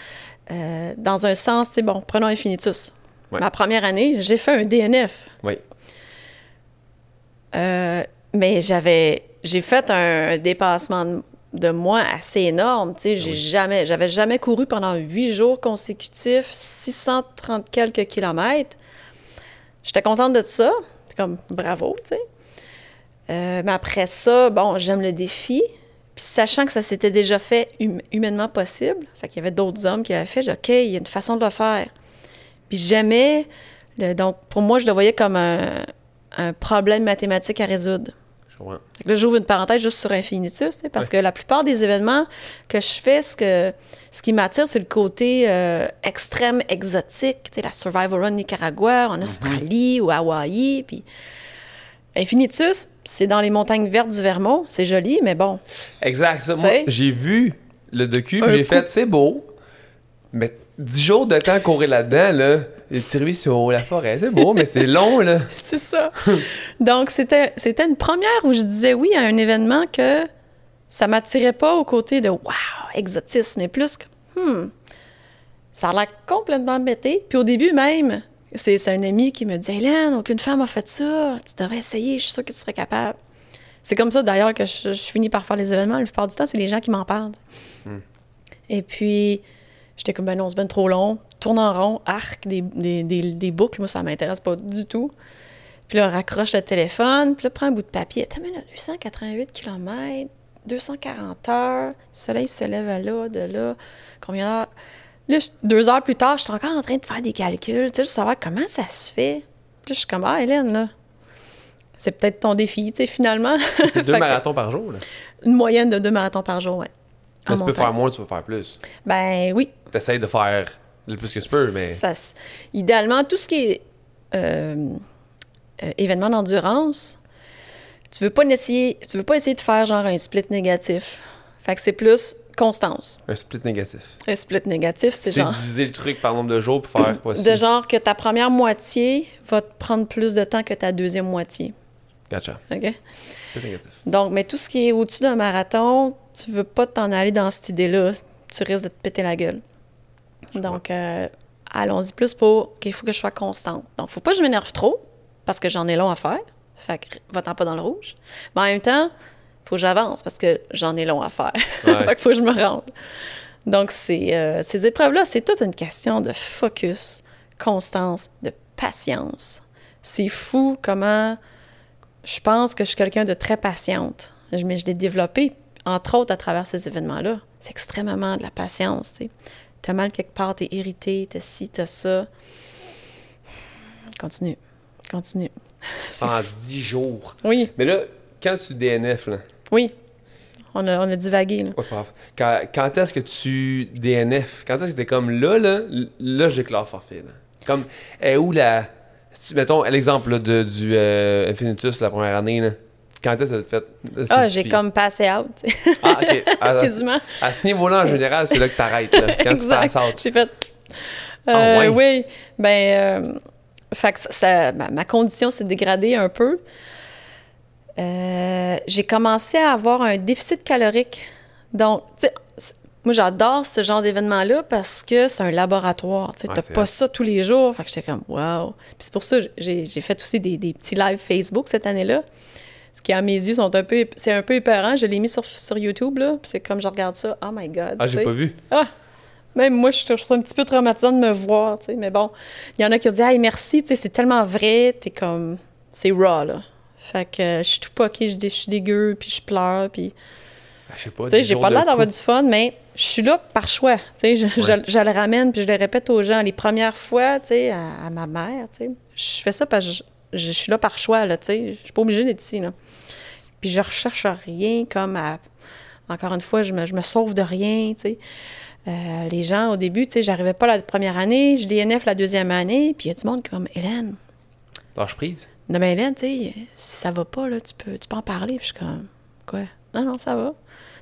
Euh, dans un sens, c'est bon, prenons Infinitus. Ma première année, j'ai fait un DNF. Oui. Euh, mais j'avais, j'ai fait un dépassement de, moi assez énorme. Tu sais, j'ai jamais, j'avais jamais couru pendant huit jours consécutifs, 630 quelques kilomètres. J'étais contente de ça. Comme bravo, tu sais. Euh, mais après ça, bon, j'aime le défi. Puis sachant que ça s'était déjà fait hum, humainement possible, fait qu'il y avait d'autres hommes qui l'avaient fait, j'ai dit, OK, il y a une façon de le faire. Puis jamais. donc, pour moi, je le voyais comme un, problème mathématique à résoudre. Là, j'ouvre une parenthèse juste sur Infinitus, parce que la plupart des événements que je fais, ce, que, ce qui m'attire, c'est le côté euh, extrême exotique, la Survival Run Nicaragua, en mhm. Australie ou Hawaï. Puis Infinitus, c'est dans les montagnes vertes du Vermont, c'est joli, mais bon. Exact. Moi, j'ai vu le docu, j'ai fait, c'est beau, mais 10 jours de temps courir là-dedans, là, les petits sur la forêt, c'est beau, mais c'est long, là. <laughs> c'est ça. Donc, c'était, c'était une première où je disais oui à un événement que ça m'attirait pas au côté de « wow, exotisme », mais plus que « hmm, ça a l'air complètement bêté ». Puis au début même, c'est, un ami qui me dit « Hélène, aucune femme a fait ça, tu devrais essayer, je suis sûre que tu serais capable ». C'est comme ça, d'ailleurs, que je, finis par faire les événements. La plupart du temps, c'est les gens qui m'en parlent. Hmm. Et puis... J'étais comme, ben non, c'est ben trop long. Tourne en rond, arc, des, des, des, boucles. Moi, ça m'intéresse pas du tout. Puis là, raccroche le téléphone. Puis là, prends un bout de papier. T'as 888 km, 240 heures. Le soleil se lève à là, de là. Combien d'heures? Là, deux heures plus tard, je suis encore en train de faire des calculs. Tu sais, je savoir comment ça se fait. Puis là, je suis comme, ah, Hélène, là. C'est peut-être ton défi, tu sais, finalement. C'est <laughs> deux marathons par jour, là? Une moyenne de deux marathons par jour, oui. Mais tu peux faire moins, tu peux faire plus. Ben oui. Tu essaies de faire le plus que tu peux, mais. Ça, idéalement, tout ce qui est euh, euh, événement d'endurance, tu veux pas essayer, tu veux pas essayer de faire genre un split négatif. Fait que c'est plus constance. Un split négatif. Un split négatif, c'est genre. C'est diviser le truc par nombre de jours pour faire <coughs> possible. De genre que ta première moitié va te prendre plus de temps que ta deuxième moitié. Gotcha. OK? Donc, mais tout ce qui est au-dessus d'un marathon, tu veux pas t'en aller dans cette idée-là. Tu risques de te péter la gueule. Donc, euh, allons-y plus pour qu'il faut que je sois constante. Donc, faut pas que je m'énerve trop parce que j'en ai long à faire. Fait que va-t'en pas dans le rouge. Mais en même temps, faut que j'avance parce que j'en ai long à faire. <laughs> fait qu'il faut que je me rende. Donc, euh, ces épreuves-là, c'est toute une question de focus, constance, de patience. C'est fou comment je pense que je suis quelqu'un de très patiente. Mais je l'ai développé, entre autres, à travers ces événements-là. C'est extrêmement de la patience, tu as mal quelque part, t'es irrité, t'as ci, t'as ça. Continue. Continue. <laughs> Pendant 10 jours. Oui. Mais là, quand tu DNF, là. Oui. On a, on a divagué, là. pas grave. Quand, quand est-ce que tu DNF? Quand est-ce que t'es comme là, là, là, j'éclate forfait, là? Comme, est où la. mettons l'exemple de, du euh, Infinitus la première année, là. Quand est-ce que ça fait. Ah, j'ai comme passé out. ah, ok. <laughs> À, Quasiment. À, ce niveau-là, en général, c'est là que t'arrêtes, là. Quand tu passes out. J'ai fait. ah, euh, ouais? Oui. Ben. Euh, fait que ça, ma, condition s'est dégradée un peu. Euh, j'ai commencé à avoir un déficit calorique. Donc, tu sais, moi, j'adore ce genre d'événement-là parce que c'est un laboratoire. Tu n'as pas ça tous les jours. Fait que j'étais comme, wow. Puis c'est pour ça que j'ai fait aussi des, des, petits lives Facebook cette année-là. Ce qui, à mes yeux, sont un peu, c'est un peu épeurant. Je l'ai mis sur, sur YouTube, là. c'est comme je regarde ça, oh my God. Ah, j'ai pas vu. Ah! Même moi, je, trouve ça un petit peu traumatisant de me voir, tu sais. Mais bon, il y en a qui ont dit, hey, merci, tu sais, c'est tellement vrai. T'es comme, c'est raw, là. Fait que euh, je suis tout poqué, je, je suis dégueu, puis je pleure, puis... Ah, je sais pas, j'ai pas l'air d'avoir du fun, mais je suis là par choix. Je, je, le ramène, puis je le répète aux gens. Les premières fois, tu à, ma mère, tu je fais ça parce que je, je, suis là par choix, là, tu sais. Je suis pas obligée d'être ici, là. Puis je recherche rien comme à... Encore une fois, je me, je me sauve de rien, tu sais. Euh, les gens, au début, tu sais, j'arrivais pas la première année, je DNF la deuxième année, puis il y a du monde comme Hélène. Lâche prise. Non, mais Hélène, tu sais, si ça va pas, là, tu peux, tu peux en parler. Puis je suis comme, quoi? Non, non, ça va.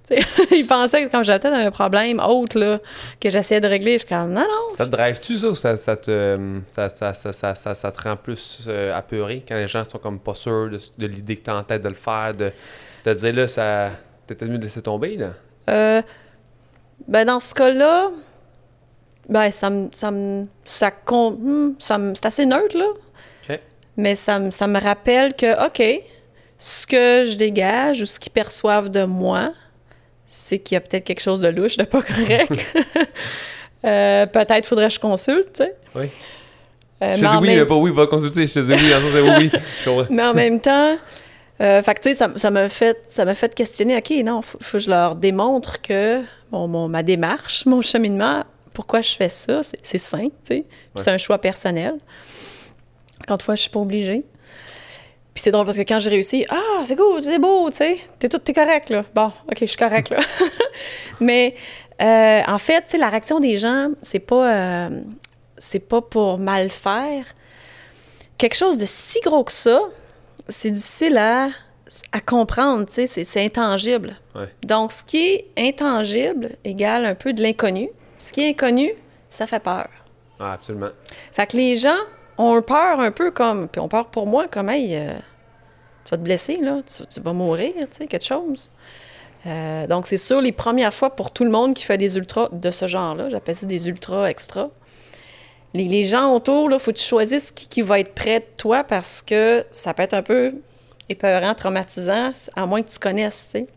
<laughs> ils pensaient que quand j'avais peut-être un problème autre là, que j'essayais de régler, je suis comme non, non. Ça te drive-tu ça ou ça, ça, te, ça, ça, ça, ça, ça te rend plus euh, apeuré quand les gens sont comme pas sûrs de, l'idée que tu as en tête de le faire, de, de dire là, ça. T'es mieux de laisser tomber là? Euh, ben, dans ce cas-là, ben, ça me. Ça me. Ça, hmm, ça c'est assez neutre, là. Mais ça me, ça me rappelle que, OK, ce que je dégage ou ce qu'ils perçoivent de moi, c'est qu'il y a peut-être quelque chose de louche, de pas correct. <laughs> euh, peut-être faudrait que je consulte, tu sais. Oui. Euh, je te dis oui, mais pas oui, va consulter. Je te dis oui, en oui. <laughs> mais en même temps, euh, fait que, tu sais, ça, ça m'a fait, ça fait questionner, OK, non, faut, faut que je leur démontre que bon, mon, ma démarche, mon cheminement, pourquoi je fais ça, c'est sain, tu sais. C'est un choix personnel. Quand fois, je suis pas obligée. Puis c'est drôle parce que quand j'ai réussi, ah, c'est cool, c'est beau, tu sais, t'es tout, t'es correct, là. Bon, OK, je suis correct, là. <laughs> Mais euh, en fait, tu sais, la réaction des gens, c'est pas, euh, c'est pas pour mal faire. Quelque chose de si gros que ça, c'est difficile à, à comprendre, tu sais, c'est intangible. Donc, ce qui est intangible égale un peu de l'inconnu. Ce qui est inconnu, ça fait peur. Ah, absolument. Fait que les gens ont peur un peu comme, puis on peur pour moi comme, hey, euh, tu vas te blesser, là, tu, vas mourir, tu sais, quelque chose. Euh, donc, c'est sûr, les premières fois pour tout le monde qui fait des ultras de ce genre-là, j'appelle ça des ultras extra, les, gens autour, il faut que tu choisisses qui, qui, va être près de toi parce que ça peut être un peu épeurant, traumatisant, à moins que tu connaisses, tu sais.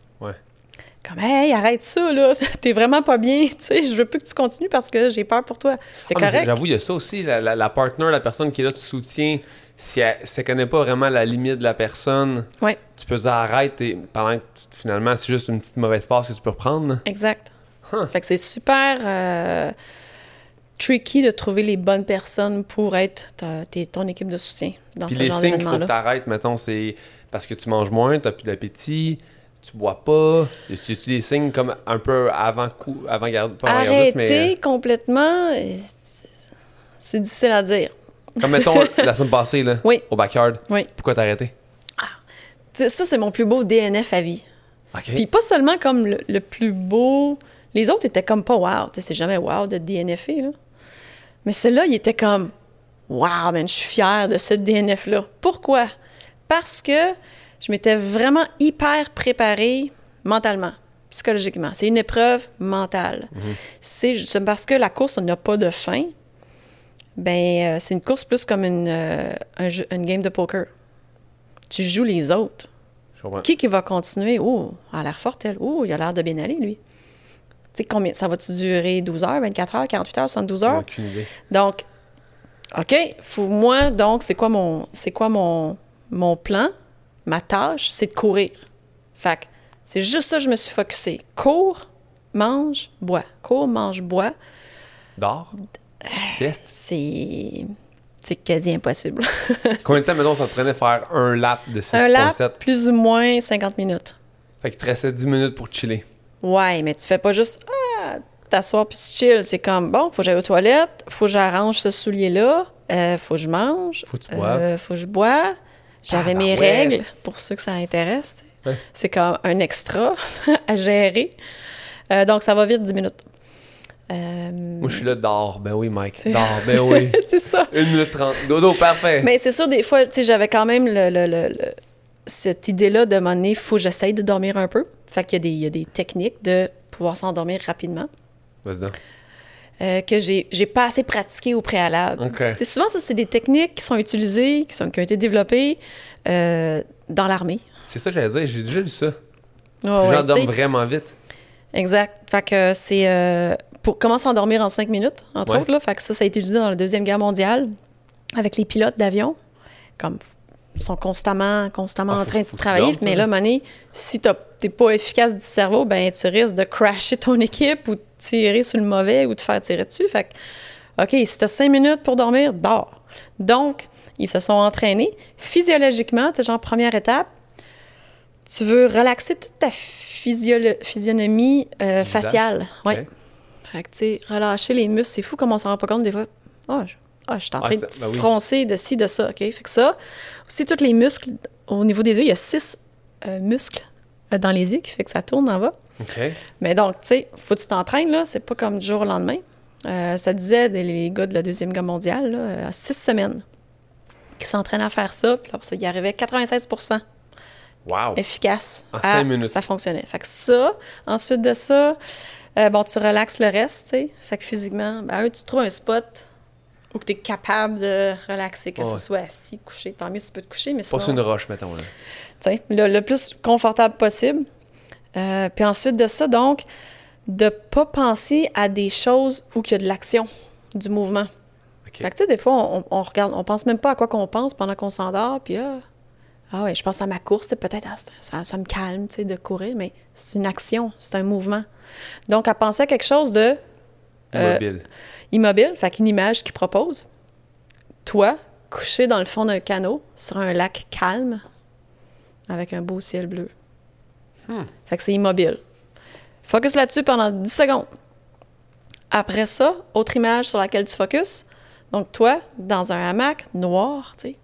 Comme, hey, arrête ça, là, <laughs> t'es vraiment pas bien, <laughs> tu sais, je veux plus que tu continues parce que j'ai peur pour toi. C'est ah, correct. J'avoue, il y a ça aussi, la, la, partner, la personne qui est là, tu soutiens, si elle ne connaît pas vraiment la limite de la personne, ouais. tu peux dire arrête et pendant que finalement, c'est juste une petite mauvaise passe que tu peux reprendre. Exact. Fait que c'est super. Euh, tricky de trouver les bonnes personnes pour être ton équipe de soutien dans Puis ce les signes qu'il faut que tu arrêtes, mettons, c'est parce que tu manges moins, tu n'as plus d'appétit, tu bois pas. A des signes comme un peu avant coup, avant garde, pas Arrêter mais... Euh, complètement, c'est difficile à dire. Comme mettons <laughs> la semaine passée là, oui. au backyard. Oui. Pourquoi t'as arrêté? Ah. Ça, c'est mon plus beau DNF à vie. Puis pas seulement comme le, plus beau. Les autres étaient comme pas wow. C'est jamais wow de DNFer. Là. Mais celle-là, il était comme Wow, man, je suis fière de ce DNF-là. Pourquoi? Parce que je m'étais vraiment hyper préparée mentalement, psychologiquement. C'est une épreuve mentale. Mhm. C'est parce que la course, n'a pas de fin. Ben, euh, c'est une course plus comme une, euh, une game de poker. Tu joues les autres. Qui qui va continuer? Oh, elle a l'air forte, elle. Oh, il a l'air de bien aller, lui sais, combien ça va-tu durer 12 heures, 24 heures, 48 heures, 72 heures? Aucune idée. Donc, OK, faut, moi, donc, c'est quoi mon c'est quoi mon, mon plan? Ma tâche, c'est de courir. Fait que c'est juste ça que je me suis focusé. Cours, mange, bois. Cours, mange, bois. Dors? Sieste? C'est... c'est quasi impossible. <laughs> Combien de temps, maintenant, ça te prenait faire un lap de 6.7? Un lap, plus ou moins 50 minutes. Fait qu'il te restait 10 minutes pour chiller. Ouais, mais tu fais pas juste ah, t'asseoir puis tu chill. C'est comme, bon, faut que j'aille aux toilettes, faut que j'arrange ce soulier-là, euh, faut que je mange. Faut que tu boives. Euh, faut que je bois. J'avais mes règles, pour ceux que ça intéresse. C'est comme un extra <laughs> à gérer. Euh, donc, ça va vite 10 minutes. Euh, Moi, je suis là, dors. Ben oui, Mike. Dors. Ben oui. <laughs> c'est ça. 1 minute 30. Dodo, parfait. Mais c'est sûr, des fois, tu sais, j'avais quand même le, cette idée-là de m'en il faut que j'essaye de dormir un peu. Fait qu'il y, y, a des techniques de pouvoir s'endormir rapidement. Vas-y euh, que j'ai, j'ai pas assez pratiqué au préalable. C'est souvent, ça, c'est des techniques qui sont utilisées, qui, sont, qui ont été développées euh, dans l'armée. C'est ça que j'allais dire, j'ai déjà lu ça. Oh, J'endors vraiment vite. Exact. Fait que c'est euh, pour comment s'endormir en cinq minutes, entre autres. Là. Fait que ça, ça a été utilisé dans la Deuxième Guerre mondiale avec les pilotes d'avion. Comme sont constamment, constamment ah, en train de travailler. Mais là, Mané, si tu n'es pas efficace du cerveau, ben tu risques de crasher ton <laughs> équipe ou de tirer sur le mauvais ou de faire tirer dessus. Fait que, OK, si tu as cinq minutes pour dormir, dors. Donc, ils se sont entraînés. Physiologiquement, tu genre première étape, tu veux relaxer toute ta physionomie euh, faciale. Oui. Fait que, tu sais, relâcher les muscles, c'est fou comme on s'en rend pas compte des fois. Oh, je, oh, je suis en train de ben froncer de ci, de ça, OK? Fait que ça, aussi, tous les muscles, au niveau des yeux, il y a six euh, muscles dans les yeux qui fait que ça tourne en bas. Mais donc, tu sais, faut que tu t'entraînes, là. C'est pas comme du jour au lendemain. ça disait, les gars de la Deuxième Guerre mondiale, là, à six semaines, qui s'entraînent à faire ça. Puis là, ça, y arrivait 96 Wow. efficace. En cinq minutes. Ça fonctionnait. Fait que ça, ensuite de ça, euh, bon, tu relaxes le reste, tu sais. Fait que physiquement, ben, tu trouves un spot où tu es capable de relaxer, que ce soit assis, couché. Tant mieux si tu peux te coucher, mais sinon... Pas sur une roche, mettons. Tu sais, le, le, plus confortable possible. Euh, puis ensuite de ça, donc, de pas penser à des choses où il y a de l'action, du mouvement. Fait que, tu sais, des fois, on, on, regarde, on pense même pas à quoi qu'on pense pendant qu'on s'endort, puis ah, ah ouais, je pense à ma course, peut-être ah, ça, ça, me calme, tu sais, de courir, mais c'est une action, c'est un mouvement. Donc, à penser à quelque chose de... Euh, immobile. Immobile, fait qu'une image qui propose. Toi, couché dans le fond d'un canot, sur un lac calme, avec un beau ciel bleu. Hmm. Fait que c'est immobile. Focus là-dessus pendant 10 secondes. Après ça, autre image sur laquelle tu focuses. Donc, toi, dans un hamac noir, tu sais,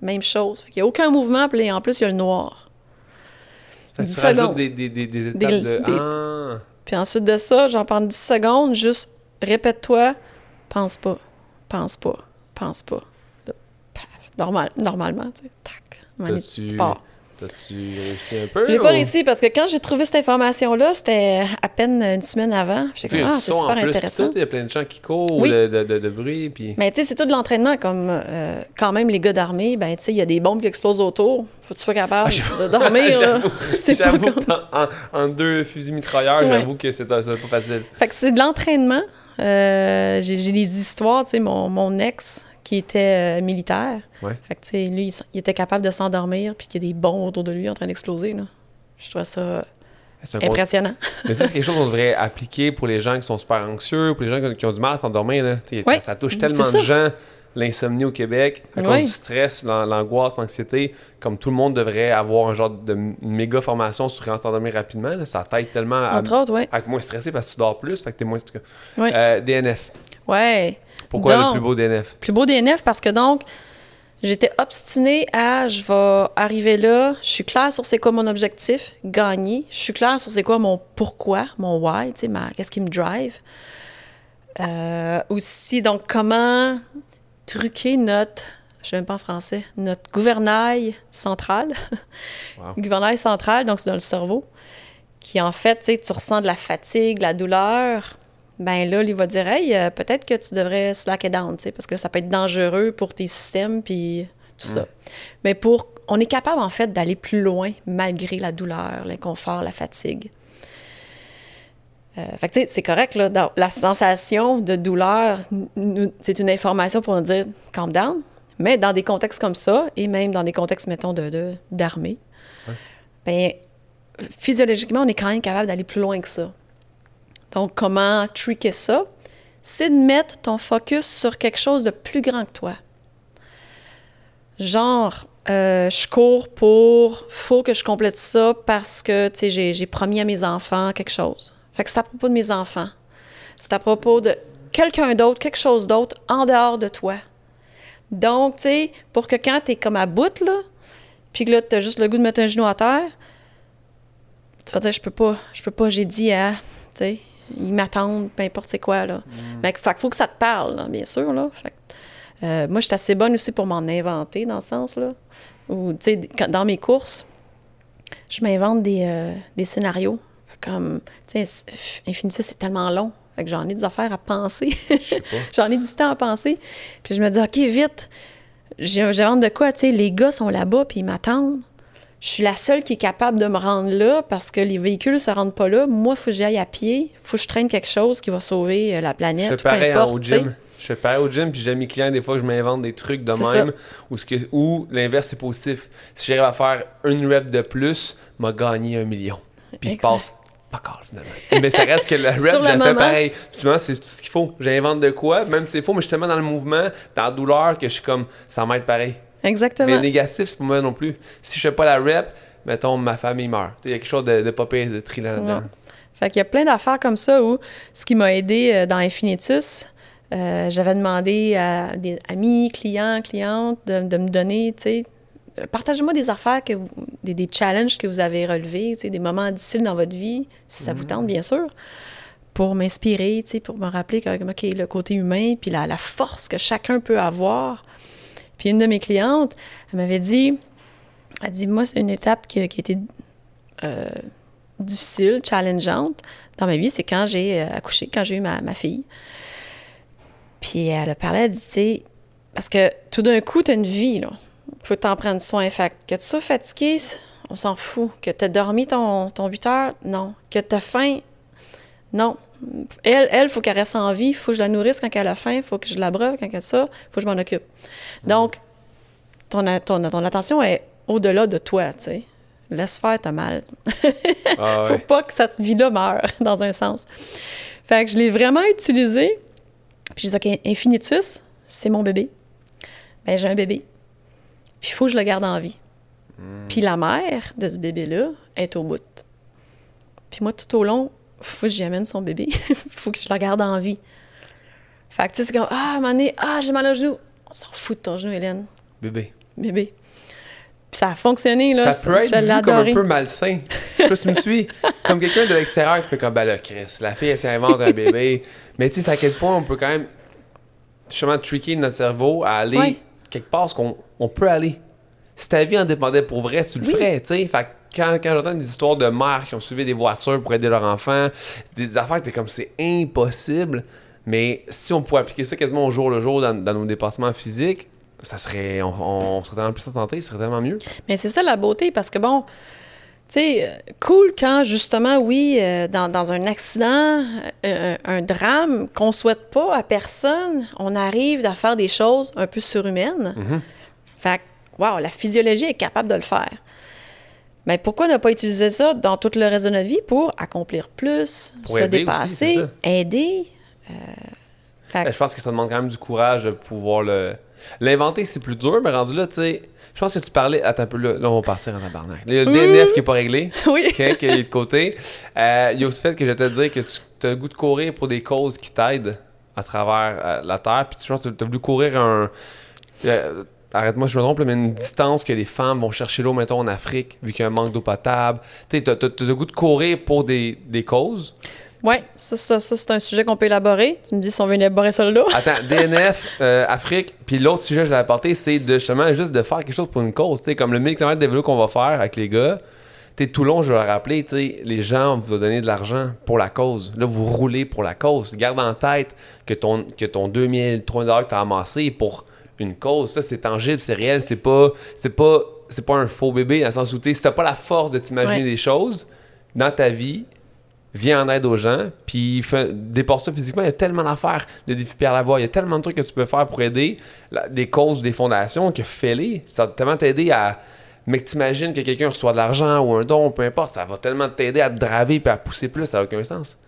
même chose. Il n'y a aucun mouvement, puis en plus, il y a le noir. Fait tu rajoutes des, des, des, étapes de... Ah. Puis ensuite de ça, j'en prends 10 secondes, juste répète-toi, pense pas, pense pas, pense pas. Paf, normal, normalement, tu sais, tac, tu pars. T'as-tu réussi un peu? J'ai pas réussi parce que quand j'ai trouvé cette information-là, c'était à peine une semaine avant. J'étais comme, ah, c'est super intéressant. Il y a plein de gens qui courent, de, de, de, bruit. Puis... Mais tu sais, c'est tout de l'entraînement. Comme euh, quand même, les gars d'armée, ben tu sais, il y a des bombes qui explosent autour. Faut que tu sois capable ah, de dormir. <laughs> c'est pas comme... en, deux fusils mitrailleurs, j'avoue que c'est pas facile. Fait que c'est de l'entraînement. Euh, j'ai des histoires, tu sais, mon, mon ex, qui était euh, militaire. Fait que, tu sais, lui, il, était capable de s'endormir, puis qu'il y a des bombes autour de lui en train d'exploser, là. Je trouve ça impressionnant. <laughs> Mais ça, c'est quelque chose qu'on devrait appliquer pour les gens qui sont super anxieux, pour les gens qui ont du mal à s'endormir, là. Ça touche tellement de gens l'insomnie au Québec, à cause du stress, l'angoisse, l'anxiété, comme tout le monde devrait avoir un genre de méga formation sur comment s'endormir rapidement. ça t'aide tellement à, être moins stressé parce que tu dors plus, fait que t'es moins... Euh, DNF. Ouais. Pourquoi le plus beau DNF? Plus beau DNF parce que donc, j'étais obstinée à je vais arriver là, je suis claire sur c'est quoi mon objectif, gagner. Je suis claire sur c'est quoi mon pourquoi, mon why, tu sais, qu'est-ce qui me drive. Euh, aussi, donc, comment truquer notre, je ne sais même pas en français, notre gouvernail central. <laughs> gouvernail central, donc c'est dans le cerveau, qui en fait, tu ressens de la fatigue, de la douleur, ben là, il va dire Hey, euh, peut-être que tu devrais slacker down, parce que ça peut être dangereux pour tes systèmes, puis tout ça. Mais pour. On est capable, en fait, d'aller plus loin malgré la douleur, l'inconfort, la fatigue. Euh, fait que, c'est correct, là. la sensation de douleur, c'est une information pour nous dire calm down. Mais dans des contextes comme ça, et même dans des contextes, mettons, d'armée, de, ben, physiologiquement, on est quand même capable d'aller plus loin que ça. Donc, comment tricker ça? C'est de mettre ton focus sur quelque chose de plus grand que toi. Genre, euh, je cours pour, faut que je complète ça parce que, tu sais, j'ai promis à mes enfants quelque chose. Fait que c'est à propos de mes enfants. C'est à propos de quelqu'un d'autre, quelque chose d'autre en dehors de toi. Donc, tu sais, pour que quand t'es comme à bout, là, puis que là, t'as juste le goût de mettre un genou à terre, tu vas dire, je peux pas, je peux pas, j'ai dit à, tu sais, ils m'attendent, peu importe c'est quoi, là. Mm. Fait, qu'il faut que ça te parle, bien sûr, là. Fait, euh, moi, je suis assez bonne aussi pour m'en inventer, dans ce sens-là. Ou, tu sais, dans mes courses, je m'invente des, euh, des scénarios. Comme, tu sais, Infinitus, c'est tellement long. Fait que j'en ai des affaires à penser. <laughs> j'en ai du temps à penser. Puis je me dis, OK, vite, j'invente de quoi? Tu sais, les gars sont là-bas, puis ils m'attendent. Je suis la seule qui est capable de me rendre là parce que les véhicules ne se rendent pas là. Moi, il faut que j'aille à pied. Il faut que je traîne quelque chose qui va sauver euh, la planète. Je fais pareil au gym. Je fais pareil au gym, puis j'ai mes clients, des fois, je m'invente des trucs de même. Ou, ce que, ou l'inverse, c'est positif. Si j'arrive à faire une rep de plus, m'a gagné un million. Puis il se passe pas grave, finalement. mais ça reste que la rep, j'ai fait pareil. Puis c'est tout ce qu'il faut. J'invente de quoi, même si c'est faux, mais je suis tellement dans le mouvement, dans la douleur, que je suis comme, ça m'aide pareil. Exactement. Mais négatif, c'est pour moi non plus. Si je fais pas la rep, mettons, ma famille meurt. Il y a quelque chose de, de pas pire, de tri là-dedans. Fait qu'il y a plein d'affaires comme ça où ce qui m'a aidé euh, dans Infinitus, euh, j'avais demandé à des amis, clients, clientes de, de me donner, tu sais, partagez-moi des affaires, que des, des, challenges que vous avez relevés, des moments difficiles dans votre vie, si ça vous tente, bien sûr, pour m'inspirer, pour me rappeler que, le côté humain, puis la, la, force que chacun peut avoir. Puis une de mes clientes, elle m'avait dit, elle dit, moi, c'est une étape qui, qui a été euh, difficile, challengeante dans ma vie, c'est quand j'ai euh, accouché, quand j'ai eu ma, ma, fille. Puis elle a parlé, elle dit, tu sais, parce que tout d'un coup, tu as une vie, là faut t'en prendre soin. Fait que tu sois fatigué, on s'en fout. Que tu as dormi ton, ton 8 heures, non. Que tu as faim, non. Elle, elle, faut qu'elle reste en vie, il faut que je la nourrisse quand elle a faim, il faut que je la breuve quand elle a ça, il faut que je m'en occupe. Donc, ton, ton, ton attention est au-delà de toi, tu sais. Laisse faire, t'as mal. Ah <laughs> faut pas que cette vie-là meure, <laughs> dans un sens. Fait que je l'ai vraiment utilisé. Puis je dis, OK, Infinitus, c'est mon bébé. Ben, j'ai un bébé. Puis il faut que je le garde en vie. Hmm. Puis la mère de ce bébé-là est au bout. Puis moi, tout au long, il faut que j'y amène son bébé. Il <laughs> faut que je le garde en vie. Fait que tu sais, c'est comme Ah, à ah, j'ai mal au genou. On s'en fout de ton genou, Hélène. Bébé. Bébé. Puis ça a fonctionné, là. Ça peut être vu comme un peu malsain. Je sais pas si tu me suis. Comme quelqu'un de l'extérieur qui fait comme, ben là, Chris, la fille, elle s'invente un bébé. Mais tu sais, c'est à quel point on peut quand même, justement, tricker notre cerveau à aller quelque part, qu'on on peut aller. Si ta vie en dépendait pour vrai, tu le ferais, tu sais. Fait quand, quand j'entends des histoires de mères qui ont suivi des voitures pour aider leurs enfants, des affaires, t'es comme c'est impossible. Mais si on pouvait appliquer ça quasiment au jour le jour dans, nos dépassements physiques, ça serait, on, serait tellement plus en santé, ce serait tellement mieux. Mais c'est ça la beauté, parce que bon, tu sais, cool quand justement, oui, euh, dans, un accident, euh, un, drame qu'on souhaite pas à personne, on arrive à faire des choses un peu surhumaines. Mm-hmm. Fait que, wow, la physiologie est capable de le faire. Mais pourquoi ne pas utiliser ça dans tout le reste de notre vie pour accomplir plus, se dépasser, aider? Euh, ben, je pense que ça demande quand même du courage de pouvoir le. L'inventer, c'est plus dur, mais rendu là, tu sais. Je pense que tu parlais. Attends un peu, là, on va partir en tabarnak. Il y a le DNF qui n'est pas réglé. <laughs> Oui. qui est de côté. Euh, il y a aussi le fait que je te dire que tu as le goût de courir pour des causes qui t'aident à travers euh, la Terre. Puis tu penses que tu as voulu courir un arrête-moi je me trompe, mais une distance que les femmes vont chercher l'eau, mettons, en Afrique, vu qu'il y a un manque d'eau potable. Tu sais, tu as, le goût de courir pour des, des causes. Oui, ça, ça, ça c'est un sujet qu'on peut élaborer. Tu me dis si on veut élaborer ça là. Attends, DNF, euh, Afrique, puis l'autre sujet que je vais apporter, c'est de, justement juste de faire quelque chose pour une cause. sais, comme le 1000 km de vélo qu'on va faire avec les gars. tout long, je vais leur rappeler, les gens vous ont donné de l'argent pour la cause. Là, vous roulez pour la cause. Garde en tête que ton, que ton 2000, 3000 que tu as amassé pour une cause. Ça, c'est tangible, c'est réel, c'est pas, c'est pas, c'est pas un faux bébé dans le sens où, si t'as pas la force de t'imaginer des choses dans ta vie, viens en aide aux gens, puis dépasse ça physiquement. Il y a tellement d'affaires, le défi Pierre Lavoie, il y a tellement de trucs que tu peux faire pour aider des causes, des fondations, que fais-les. Ça va tellement t'aider à. Mais que t'imagines que quelqu'un reçoit de l'argent ou un don, peu importe, ça va tellement t'aider à te draver et à pousser plus, ça n'a aucun sens.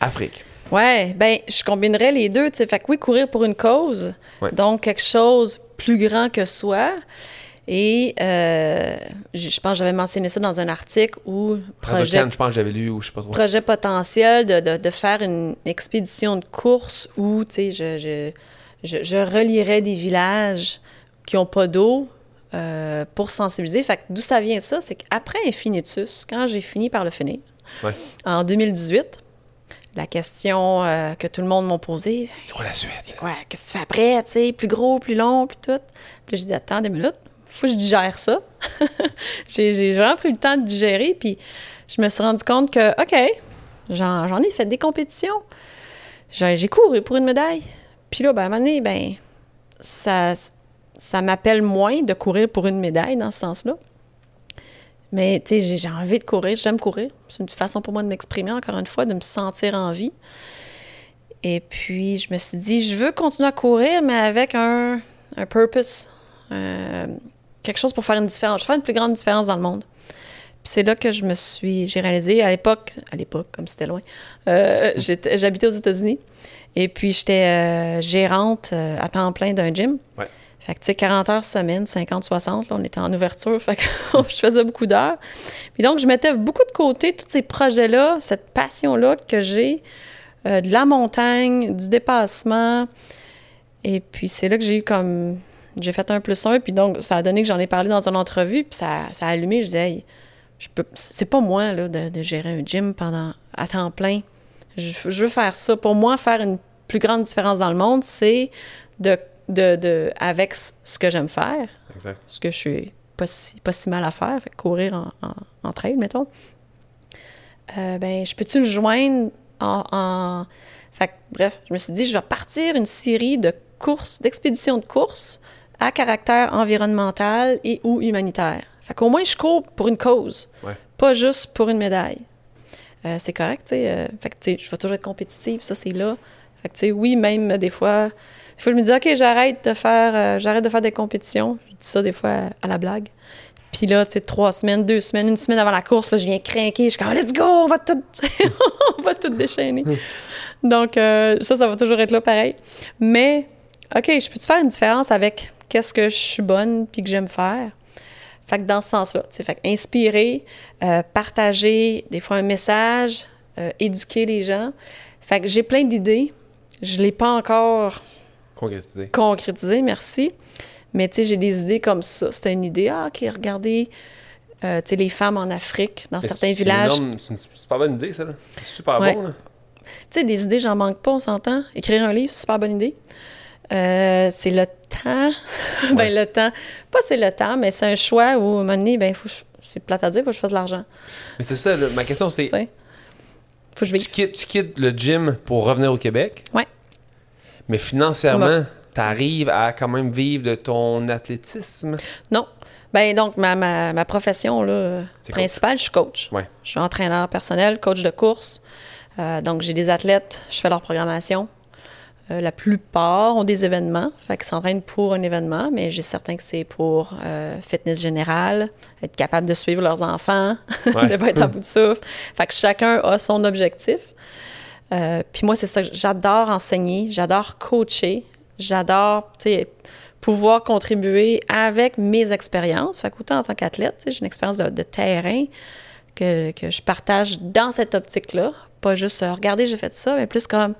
Afrique. Ouais, ben je combinerais les deux. Tu sais, fait que oui, courir pour une cause, donc quelque chose plus grand que soi. Et euh, je pense que j'avais mentionné ça dans un article où projet, je pense que j'avais lu ou je sais pas trop. Projet potentiel de, de, de faire une expédition de course où tu sais je, je, je, je relierais des villages qui n'ont pas d'eau euh, pour sensibiliser. Fait que d'où ça vient ça, c'est qu'après Infinitus, quand j'ai fini par le finir, en 2018, la question euh, que tout le monde m'a posée. C'est quoi la suite? Quoi? Qu'est-ce que tu fais après? Tu sais, plus gros, plus long, puis tout. Puis j'ai dit, attends des minutes, faut que je digère ça. <laughs> j'ai vraiment pris le temps de digérer, puis je me suis rendu compte que, OK, j'en ai fait des compétitions. J'ai couru pour une médaille. Puis là, ben, à un moment donné, ben, ça, ça m'appelle moins de courir pour une médaille dans ce sens-là. Mais tu sais, j'ai envie de courir, j'aime courir. C'est une façon pour moi de m'exprimer, encore une fois, de me sentir en vie. Et puis, je me suis dit, je veux continuer à courir, mais avec un, un purpose, euh, quelque chose pour faire une différence. Je veux faire une plus grande différence dans le monde. Puis c'est là que je me suis, j'ai à l'époque, à l'époque, comme c'était loin, euh, <laughs> j'habitais aux États-Unis. Et puis, j'étais euh, gérante à temps plein d'un gym. Fait que, tu sais, 40 heures semaine, 50, 60, là, on était en ouverture. <laughs> Fait que je faisais beaucoup d'heures. Puis donc, je mettais beaucoup de côté tous ces projets-là, cette passion-là que j'ai, euh, de la montagne, du dépassement. Et puis, c'est là que j'ai eu comme. J'ai fait un plus un, puis donc, ça a donné que j'en ai parlé dans une entrevue, puis ça, ça a allumé. Je disais, hey, je peux. C'est pas moi, là, de, gérer un gym pendant. à temps plein. Je, je veux faire ça. Pour moi, faire une plus grande différence dans le monde, c'est de de, de, avec ce que j'aime faire, ce que je suis pas si, pas si mal à faire, courir en, en, trail, mettons, euh, ben, je peux-tu le joindre en, Fait bref, je me suis dit, je vais partir une série de courses, d'expéditions de courses à caractère environnemental et ou humanitaire. Fait qu'au moins, je cours pour une cause, pas juste pour une médaille. Euh, c'est correct, tu sais. Euh, fait que, tu sais, je vais toujours être compétitive, ça, c'est là. Fait que, tu sais, oui, même des fois, il faut que je me dise, OK, j'arrête de faire, euh, j'arrête de faire des compétitions. Je dis ça des fois à, la blague. Puis là, tu sais, trois semaines, deux semaines, une semaine avant la course, là, je viens craquer. Je suis comme, let's go, on va tout, <laughs> on va tout déchaîner. <laughs> Donc, euh, ça, ça va toujours être là pareil. Mais, OK, je peux-tu faire une différence avec qu'est-ce que je suis bonne puis que j'aime faire? Fait que dans ce sens-là, tu sais, fait inspirer, euh, partager des fois un message, éduquer les gens. Fait que j'ai plein d'idées. Je l'ai pas encore Concrétiser. Concrétiser, merci. Mais tu sais, j'ai des idées comme ça. C'était une idée, ah, OK, regardez, euh, tu sais, les femmes en Afrique, dans certains villages. C'est une super bonne idée, ça, là. C'est super bon, là. Tu sais, des idées, j'en manque pas, on s'entend. Écrire un livre, super bonne idée. Euh, c'est le temps. <laughs> ben, le temps. Pas c'est le temps, mais c'est un choix où, à un moment donné, ben, faut c'est plate à dire, il faut que je fasse de l'argent. Mais c'est ça, ma question, c'est. Faut que je tu, quittes, tu quittes le gym pour revenir au Québec? Ouais. Mais financièrement, tu arrives à quand même vivre de ton athlétisme? Non. Ben donc, ma, ma, ma profession là, principale, je suis coach. Ouais. Je suis entraîneur personnel, coach de course. Euh, donc, j'ai des athlètes, je fais leur programmation. Euh, la plupart ont des événements, fait qu'ils s'entraînent pour un événement, mais j'ai certain que c'est pour euh, fitness général, être capable de suivre leurs enfants, <laughs> de ne pas être à bout de souffle. Fait que chacun a son objectif. Euh, puis moi, c'est ça, j'adore enseigner, j'adore coacher, j'adore, pouvoir contribuer avec mes expériences. Fait qu'autant en tant qu'athlète, j'ai une expérience de, terrain que, je partage dans cette optique-là. Pas juste, euh, regardez, j'ai fait ça, mais plus comme,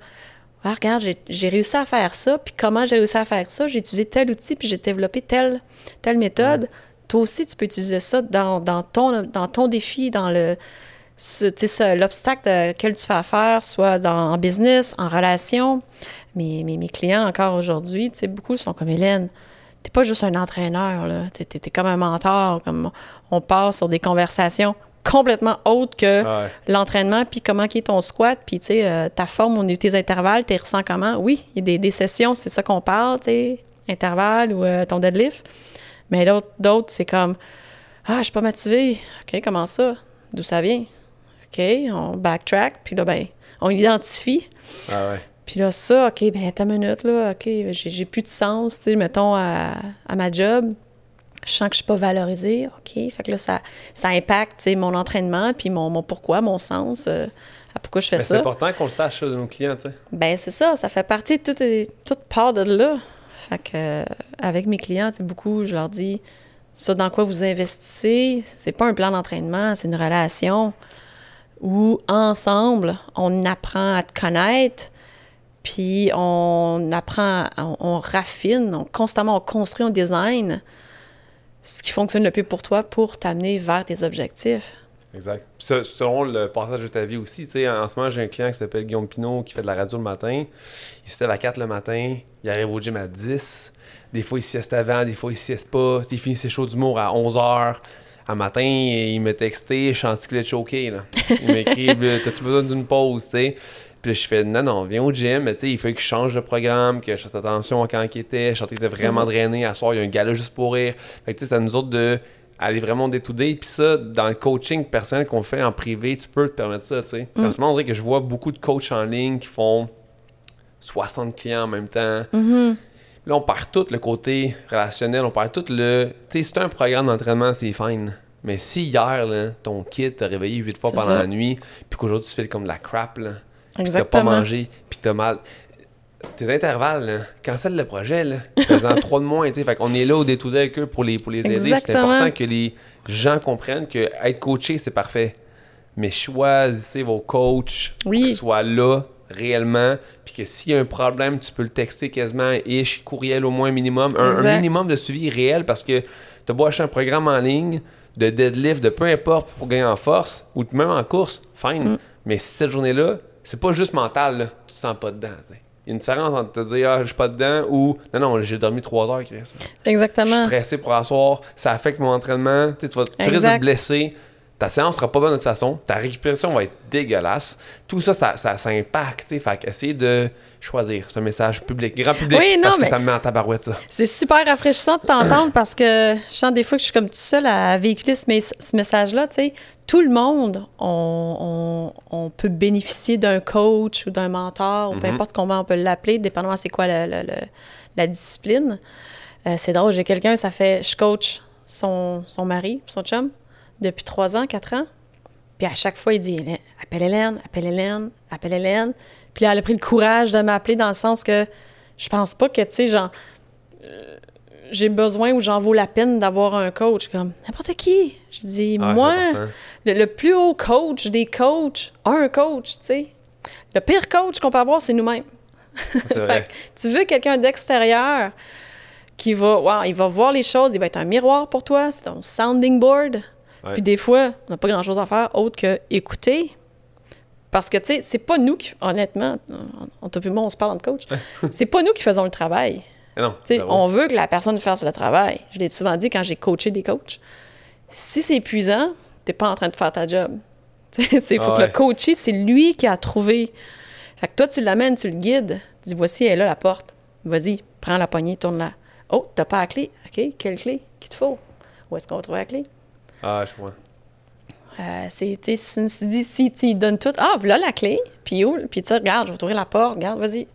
ah, regarde, j'ai réussi à faire ça, puis comment j'ai réussi à faire ça? J'ai utilisé tel outil, puis j'ai développé telle, telle méthode. Toi aussi, tu peux utiliser ça dans, ton, dans ton défi, dans le l'obstacle auquel tu fais affaire, soit dans, en business, en relation. Mes, mes, mes clients, encore aujourd'hui, beaucoup sont comme Hélène. T'es pas juste un entraîneur, là. T'es, es, comme un mentor. Comme on part sur des conversations complètement autres que ah l'entraînement, puis comment est ton squat, puis euh, ta forme, on tes intervalles, tu ressens comment? Oui, il y a des, des sessions, c'est ça qu'on parle, tu sais, intervalle ou euh, ton deadlift. Mais d'autres, d'autres c'est comme, ah, je suis pas motivée. OK, comment ça? D'où ça vient? OK, on backtrack, puis là, ben, on identifie. Ah ouais. Puis là, ça, OK, ben, ta minute, là, OK, j'ai plus de sens, tu sais, mettons, à, ma job. Je sens que je suis pas valorisée. OK, fait que là, ça, ça impacte, tu sais, mon entraînement, puis mon, mon, pourquoi, mon sens euh, pourquoi je fais ça. C'est important qu'on le sache de nos clients, tu sais. Ben c'est ça, ça fait partie, tout, toute part de là. Fait que, euh, avec mes clients, beaucoup, je leur dis, ça dans quoi vous investissez, c'est pas un plan d'entraînement, c'est une relation où ensemble, on apprend à te connaître, puis on apprend, on, raffine, on, constamment on construit, on design ce qui fonctionne le plus pour toi pour t'amener vers tes objectifs. Exact. selon le passage de ta vie aussi, tu sais, en ce moment, j'ai un client qui s'appelle Guillaume Pinot qui fait de la radio le matin. Il se lève à 4 le matin, il arrive au gym à 10. Des fois, il sieste avant, des fois, il sieste pas. il finit ses shows d'humour à 11 h. Un matin, il me texté, je sens qu'il est choqué. Là. Il m'écrit <laughs> T'as-tu besoin d'une pause, tu sais? Puis je fais, non, non, viens au gym. Mais tu sais, il faut que je change de programme, que je fasse attention à quand il était. Je sentais qu'il était vraiment drainé. À soir, il y a un gala juste pour rire. Fait que tu sais, ça nous autres de aller vraiment day to Puis ça, dans le coaching personnel qu'on fait en privé, tu peux te permettre ça, tu sais. Mm. on dirait que je vois beaucoup de coachs en ligne qui font 60 clients en même temps. Mm-hmm. Là, on perd tout le côté relationnel, on perd tout le... Tu sais, c'est un programme d'entraînement, c'est fine. Mais si hier, là, ton kit t'a réveillé huit fois pendant la nuit, puis qu'aujourd'hui tu fais comme de la crap, là, puis t'as pas mangé, puis t'as mal. Tes intervalles, là, cancelle le projet, là. Faisant trois de moins, tu sais. Fait qu'on est là au détour avec eux pour les, pour les aider. C'est important que les gens comprennent que être coaché, c'est parfait. Mais choisissez vos coachs qui soient là réellement, puis que s'il y a un problème, tu peux le texter quasiment, ish, courriel au moins minimum, un, minimum de suivi réel parce que tu as beau acheter un programme en ligne de deadlift, de peu importe pour gagner en force, ou même en course, fine. Mm. Mais cette journée-là, c'est pas juste mental, là. tu te sens pas dedans. Il y a une différence entre te dire ah, je suis pas dedans ou non, non, j'ai dormi trois heures, Chris. Exactement. Je suis stressé pour asseoir, ça affecte mon entraînement, tu, vas, tu risques de te blesser. Ta séance sera pas bonne de toute façon, ta récupération va être dégueulasse. Tout ça, ça, ça, ça impacte. Fait qu'essayer de choisir ce message public, grand public, parce que ça me met en tabarouette, ça. C'est super rafraîchissant de t'entendre parce que je sens des fois que je suis comme tout seul à véhiculer ce, ce message-là. Tout le monde, on, on, peut bénéficier d'un coach ou d'un mentor, ou peu mm-hmm. importe comment on peut l'appeler, dépendamment c'est quoi la, la, discipline. Euh, c'est drôle, j'ai quelqu'un, ça fait, je coach son, son mari, son chum, depuis trois ans, quatre ans. Puis à chaque fois, il dit Appelle Hélène, appelle Hélène, appelle Hélène. Puis elle a pris le courage de m'appeler dans le sens que je pense pas que, tu sais, genre, euh, j'ai besoin ou j'en vaut la peine d'avoir un coach. Comme n'importe qui. Je dis, ah, moi, le, plus haut coach des coachs, un coach, tu sais. Le pire coach qu'on peut avoir, c'est nous-mêmes. <laughs> tu veux quelqu'un d'extérieur qui va, wow, il va voir les choses, il va être un miroir pour toi, c'est ton sounding board. Puis des fois, on n'a pas grand-chose à faire autre que écouter, parce que, tu sais, c'est pas nous qui, honnêtement, on, on, on se parle en coach, <laughs> c'est pas nous qui faisons le travail. Non, on veut que la personne fasse le travail. Je l'ai souvent dit quand j'ai coaché des coachs. Si c'est épuisant, t'es pas en train de faire ta job. <laughs> Il faut ah que le coacher, c'est lui qui a trouvé. Fait que toi, tu l'amènes, tu le guides. Tu dis, voici, elle est là, la porte. Vas-y, prends la poignée, tourne-la. Oh, t'as pas la clé? OK, quelle clé qu'il te faut? Où est-ce qu'on va trouver la clé? Ah, je vois. Euh, c'est, si, si tu lui donnes tout, ah, voilà la clé, puis où? Puis tu regarde, je vais t'ouvrir la porte, regarde, vas-y.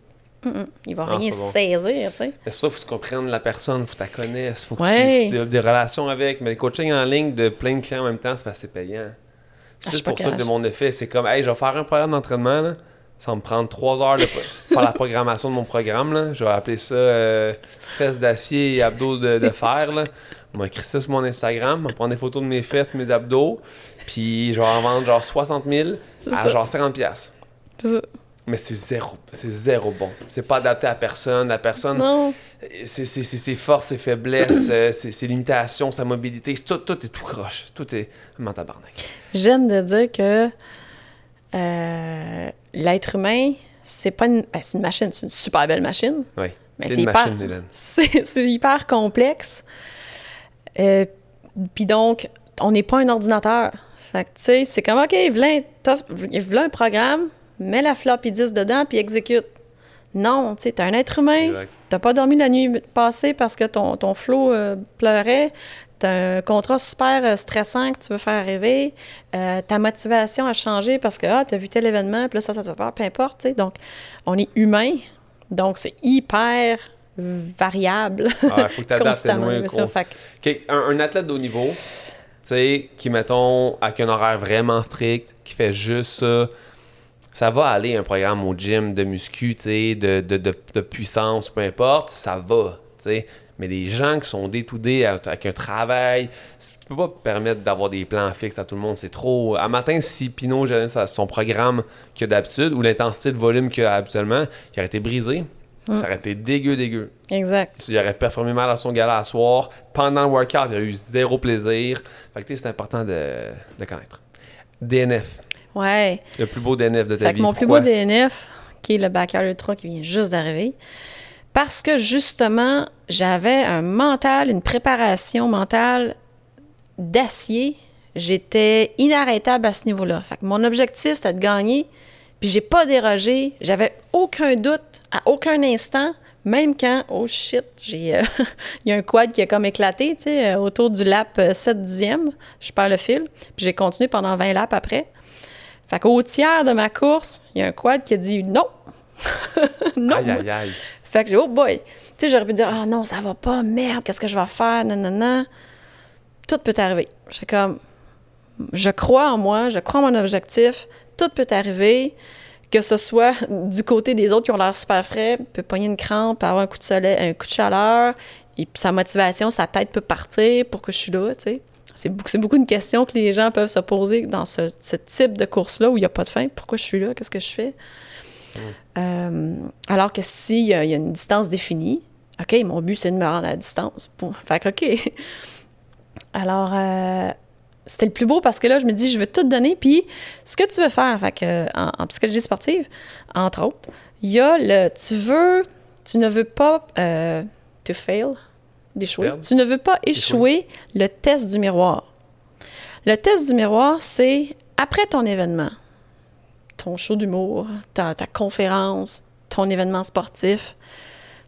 Il va ah, rien saisir, tu sais. C'est pour ça qu'il faut que tu comprennes la personne, il faut que tu la connaisses, il faut que tu aies des relations avec. Mais le coaching en ligne de plein de clients en même temps, c'est pas assez payant. C'est ah, juste pour ça que mon effet, c'est comme, hey, je vais faire un programme d'entraînement. Ça va me prendre trois heures de <laughs> faire la programmation de mon programme. Là. Je vais appeler ça euh, fesses d'acier et abdos de, fer. Là. On va écrire ça sur mon Instagram. On va prendre des photos de mes fesses, mes abdos. Puis je vais en vendre genre 60 000 à genre 50 pièces. C'est ça. Mais c'est zéro, c'est zéro bon. C'est pas adapté à personne. La personne, non. C'est, ses forces, ses faiblesses, euh, ses, limitations, sa mobilité. Tout, tout est tout croche. Tout est un tabarnak. J'aime de dire que euh, l'être humain, c'est pas une, ben, une machine, c'est une super belle machine. Oui. Mais c'est hyper, <laughs> c'est, hyper complexe. Euh, Puis donc, on n'est pas un ordinateur. Fait que, tu sais, c'est comme, OK, voilà un programme, mets la floppy dedans, puis exécute. Non, tu sais, t'es un être humain. T'as pas dormi la nuit passée parce que ton, ton flot euh, pleurait. T'as un contrat super euh, stressant que tu veux faire rêver. Euh, ta motivation a changé parce que, ah, t'as vu tel événement, puis là, ça, ça te fait peur, peu importe, tu sais. Donc, on est humain. Donc, c'est hyper variable. Ah, faut que t'adaptes <laughs> un, un athlète de haut niveau, tu sais, qui, mettons, avec un horaire vraiment strict, qui fait juste ça ça va aller un programme au gym de muscu, de, de, de, de, puissance, peu importe, ça va. sais. Mais des gens qui sont day avec un travail, tu peux pas permettre d'avoir des plans fixes à tout le monde. C'est trop. À matin, si Pinot son programme qu'il a d'habitude ou l'intensité de volume qu'il a habituellement, il aurait été brisé. Ça aurait été dégueu, dégueu. Exact. Il aurait performé mal à son gala à soir. Pendant le workout, il a eu zéro plaisir. Fait que c'est important de, de connaître. DNF. Ouais. Le plus beau DNF de ta fait vie. mon plus beau DNF, qui est le Backyard Ultra qui vient juste d'arriver, parce que justement, j'avais un mental, une préparation mentale d'acier. J'étais inarrêtable à ce niveau-là. Fait que mon objectif, c'était de gagner. Puis j'ai pas dérogé. J'avais aucun doute à aucun instant. Même quand, oh shit, j'ai, euh, <laughs> il y a un quad qui a comme éclaté, tu sais, euh, autour du lap 7 euh, dixième, je perds le fil, puis j'ai continué pendant 20 laps après. Fait qu'au tiers de ma course, il y a un quad qui a dit non. <laughs> non. Aïe, aïe, aïe. Fait que j'ai, oh boy. Tu sais, j'aurais pu dire, ah non, ça va pas, merde, qu'est-ce que je vais faire, non, non, non. Tout peut arriver. J'ai comme, je crois en moi, je crois en mon objectif, tout peut arriver. Que ce soit du côté des autres qui ont l'air super frais, peut pogner une crampe, avoir un coup de soleil, un coup de chaleur, et sa motivation, sa tête peut partir pour que je suis là, tu sais. C'est beaucoup, beaucoup une question que les gens peuvent se poser dans ce, type de course-là où il n'y a pas de fin. Pourquoi je suis là? Qu'est-ce que je fais? Euh, alors que s'il y, a une distance définie, OK, mon but, c'est de me rendre à la distance. Fait que, OK. Alors, euh, c'était le plus beau parce que là, je me dis, je veux tout donner. Puis, ce que tu veux faire, fait que, en, psychologie sportive, entre autres, il y a le tu veux, tu ne veux pas euh, to fail, d'échouer. Tu ne veux pas échouer le test du miroir. Le test du miroir, c'est après ton événement, ton show d'humour, ta, ta conférence, ton événement sportif.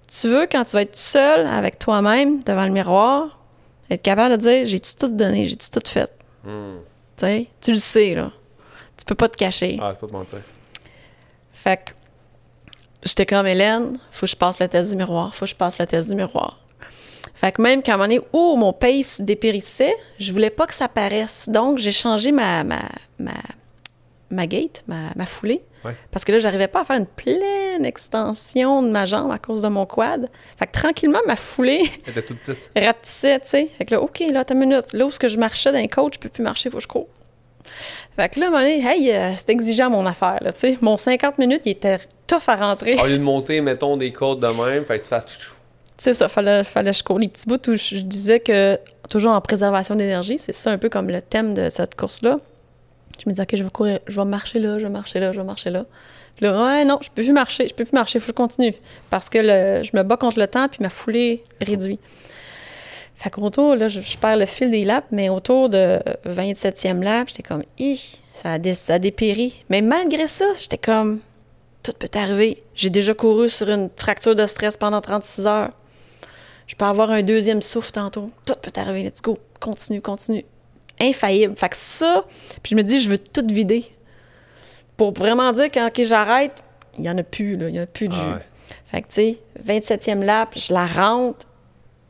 Tu veux, quand tu vas être seul avec toi-même devant le miroir, être capable de dire J'ai tout donné, j'ai tout fait? Hmm. Tu sais, tu le sais, là. Tu peux pas te cacher. Ah, c'est pas te mentir. Fait que j'étais comme Hélène, faut que je passe le test du miroir, faut que je passe le test du miroir. Fait que même qu'à un moment donné où mon pace dépérissait, je voulais pas que ça paraisse. Donc, j'ai changé ma, ma, ma, gate, ma, foulée. Parce que là, j'arrivais pas à faire une pleine extension de ma jambe à cause de mon quad. Fait que tranquillement, ma foulée. était toute petite. <laughs> Rapetissait, tu sais. Fait que là, OK, là, t'as une minute. Là où que je marchais d'un coach, je peux plus marcher, faut que je cours. Fait que là, donné, hey, euh, c'est exigeant mon affaire, là, tu sais. Mon 50 minutes, il était tough à rentrer. Au lieu de monter, mettons, des côtes de même, fait que tu fasses c'est ça, fallait, fallait que je cours les petits bouts où je, disais que toujours en préservation d'énergie, c'est ça un peu comme le thème de cette course-là. Je me disais, OK, je vais courir, je vais marcher là, je vais marcher là, je vais marcher là. Puis là, ouais, non, je peux plus marcher, je peux plus marcher, il faut que je continue. Parce que je me bats contre le temps, puis ma foulée réduit. Fait qu'autour, là, je, perds le fil des laps, mais autour de 27e lap, j'étais comme, ça a, ça a dépéri. Mais malgré ça, j'étais comme, tout peut arriver. J'ai déjà couru sur une fracture de stress pendant 36 heures. Je peux avoir un deuxième souffle tantôt. Tout peut arriver. Let's go. Continue, continue. Infaillible. Fait que ça, puis je me dis, je veux tout vider. Pour vraiment dire quand j'arrête, il n'y en a plus, là. Il n'y en a plus de ah jus. Fait que, tu sais, 27e lap, je la rentre.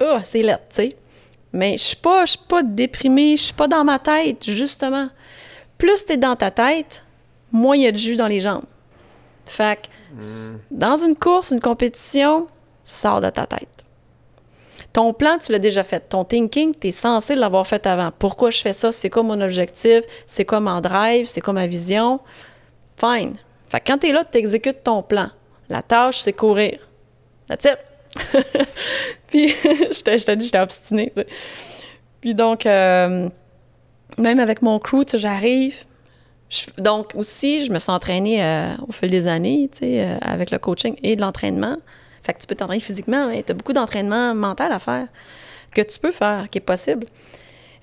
Oh, c'est là, tu sais. Mais je suis pas, suis pas déprimée, je suis pas dans ma tête, justement. Plus tu es dans ta tête, moins il y a de jus dans les jambes. Fait que, hmm. dans une course, une compétition, sors de ta tête. Ton plan, tu l'as déjà fait. Ton thinking, tu es censé l'avoir fait avant. Pourquoi je fais ça? C'est quoi mon objectif? C'est quoi mon drive? C'est quoi ma vision? Fine. Fait que quand tu es là, tu exécutes ton plan. La tâche, c'est courir. That's it. <laughs> Puis, <laughs> je t'ai dit, j'étais obstinée. Puis donc, euh, même avec mon crew, j'arrive. Donc, aussi, je me suis entraînée euh, au fil des années, euh, avec le coaching et de l'entraînement. Fait que tu peux t'entraîner physiquement, mais tu as beaucoup d'entraînement mental à faire que tu peux faire, qui est possible.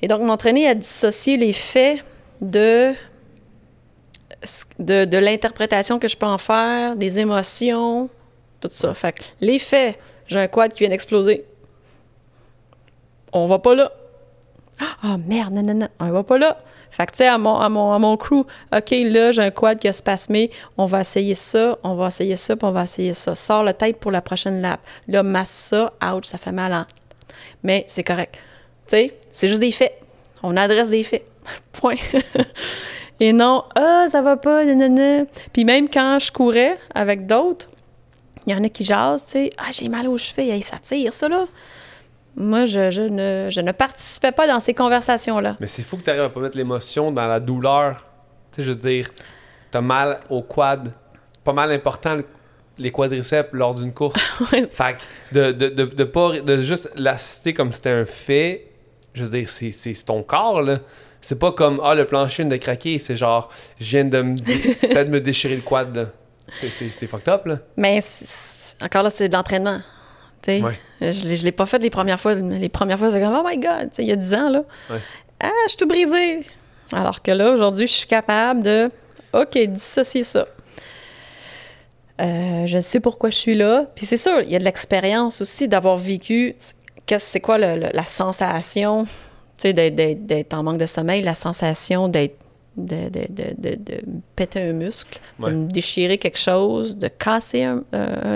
Et donc, m'entraîner à dissocier les faits de, de, l'interprétation que je peux en faire, des émotions, tout ça. Fait que les faits, j'ai un quad qui vient d'exploser. On va pas là. Ah, oh, merde, non, non, non, on va pas là. Fait que, tu sais, à mon, à, crew, OK, là, j'ai un quad qui a spasmé, on va essayer ça, on va essayer ça, puis on va essayer ça. Sors le tape pour la prochaine lap. Là, masse ça, ouch, ça fait mal. Hein? Mais c'est correct. Tu sais, c'est juste des faits. On adresse des faits. <laughs> Point. <laughs> Et non, ah, ça va pas, nanana. Puis même quand je courais avec d'autres, il y en a qui jasent, tu sais, ah, j'ai mal aux cheveux, ça tire, ça, là. Moi, je, je, ne, je ne participais pas dans ces conversations-là. Mais c'est fou que tu arrives à pas mettre l'émotion dans la douleur. Tu sais, je veux dire, t'as mal au quad, pas mal important les quadriceps lors d'une course. <laughs> Fait de, de, de, de, pas, de juste l'assister comme c'était un fait, je veux dire, c'est ton corps, là. C'est pas comme, ah, le plancher vient de craquer, c'est genre, je viens de <laughs> peut-être me déchirer le quad, là. C'est fucked up, là. Mais encore là, c'est de l'entraînement. Ouais. Je ne l'ai pas fait les premières fois. Les premières fois, c'est comme, oh my God, il y a 10 ans, là. Ah, je suis tout brisé. Alors que là, aujourd'hui, je suis capable de, OK, dissocier ça. Euh, je sais pourquoi je suis là. Puis c'est sûr, il y a de l'expérience aussi d'avoir vécu. C'est quoi la sensation d'être en manque de sommeil, la sensation d'être de, de, de, de, péter un muscle, de me déchirer quelque chose, de casser un,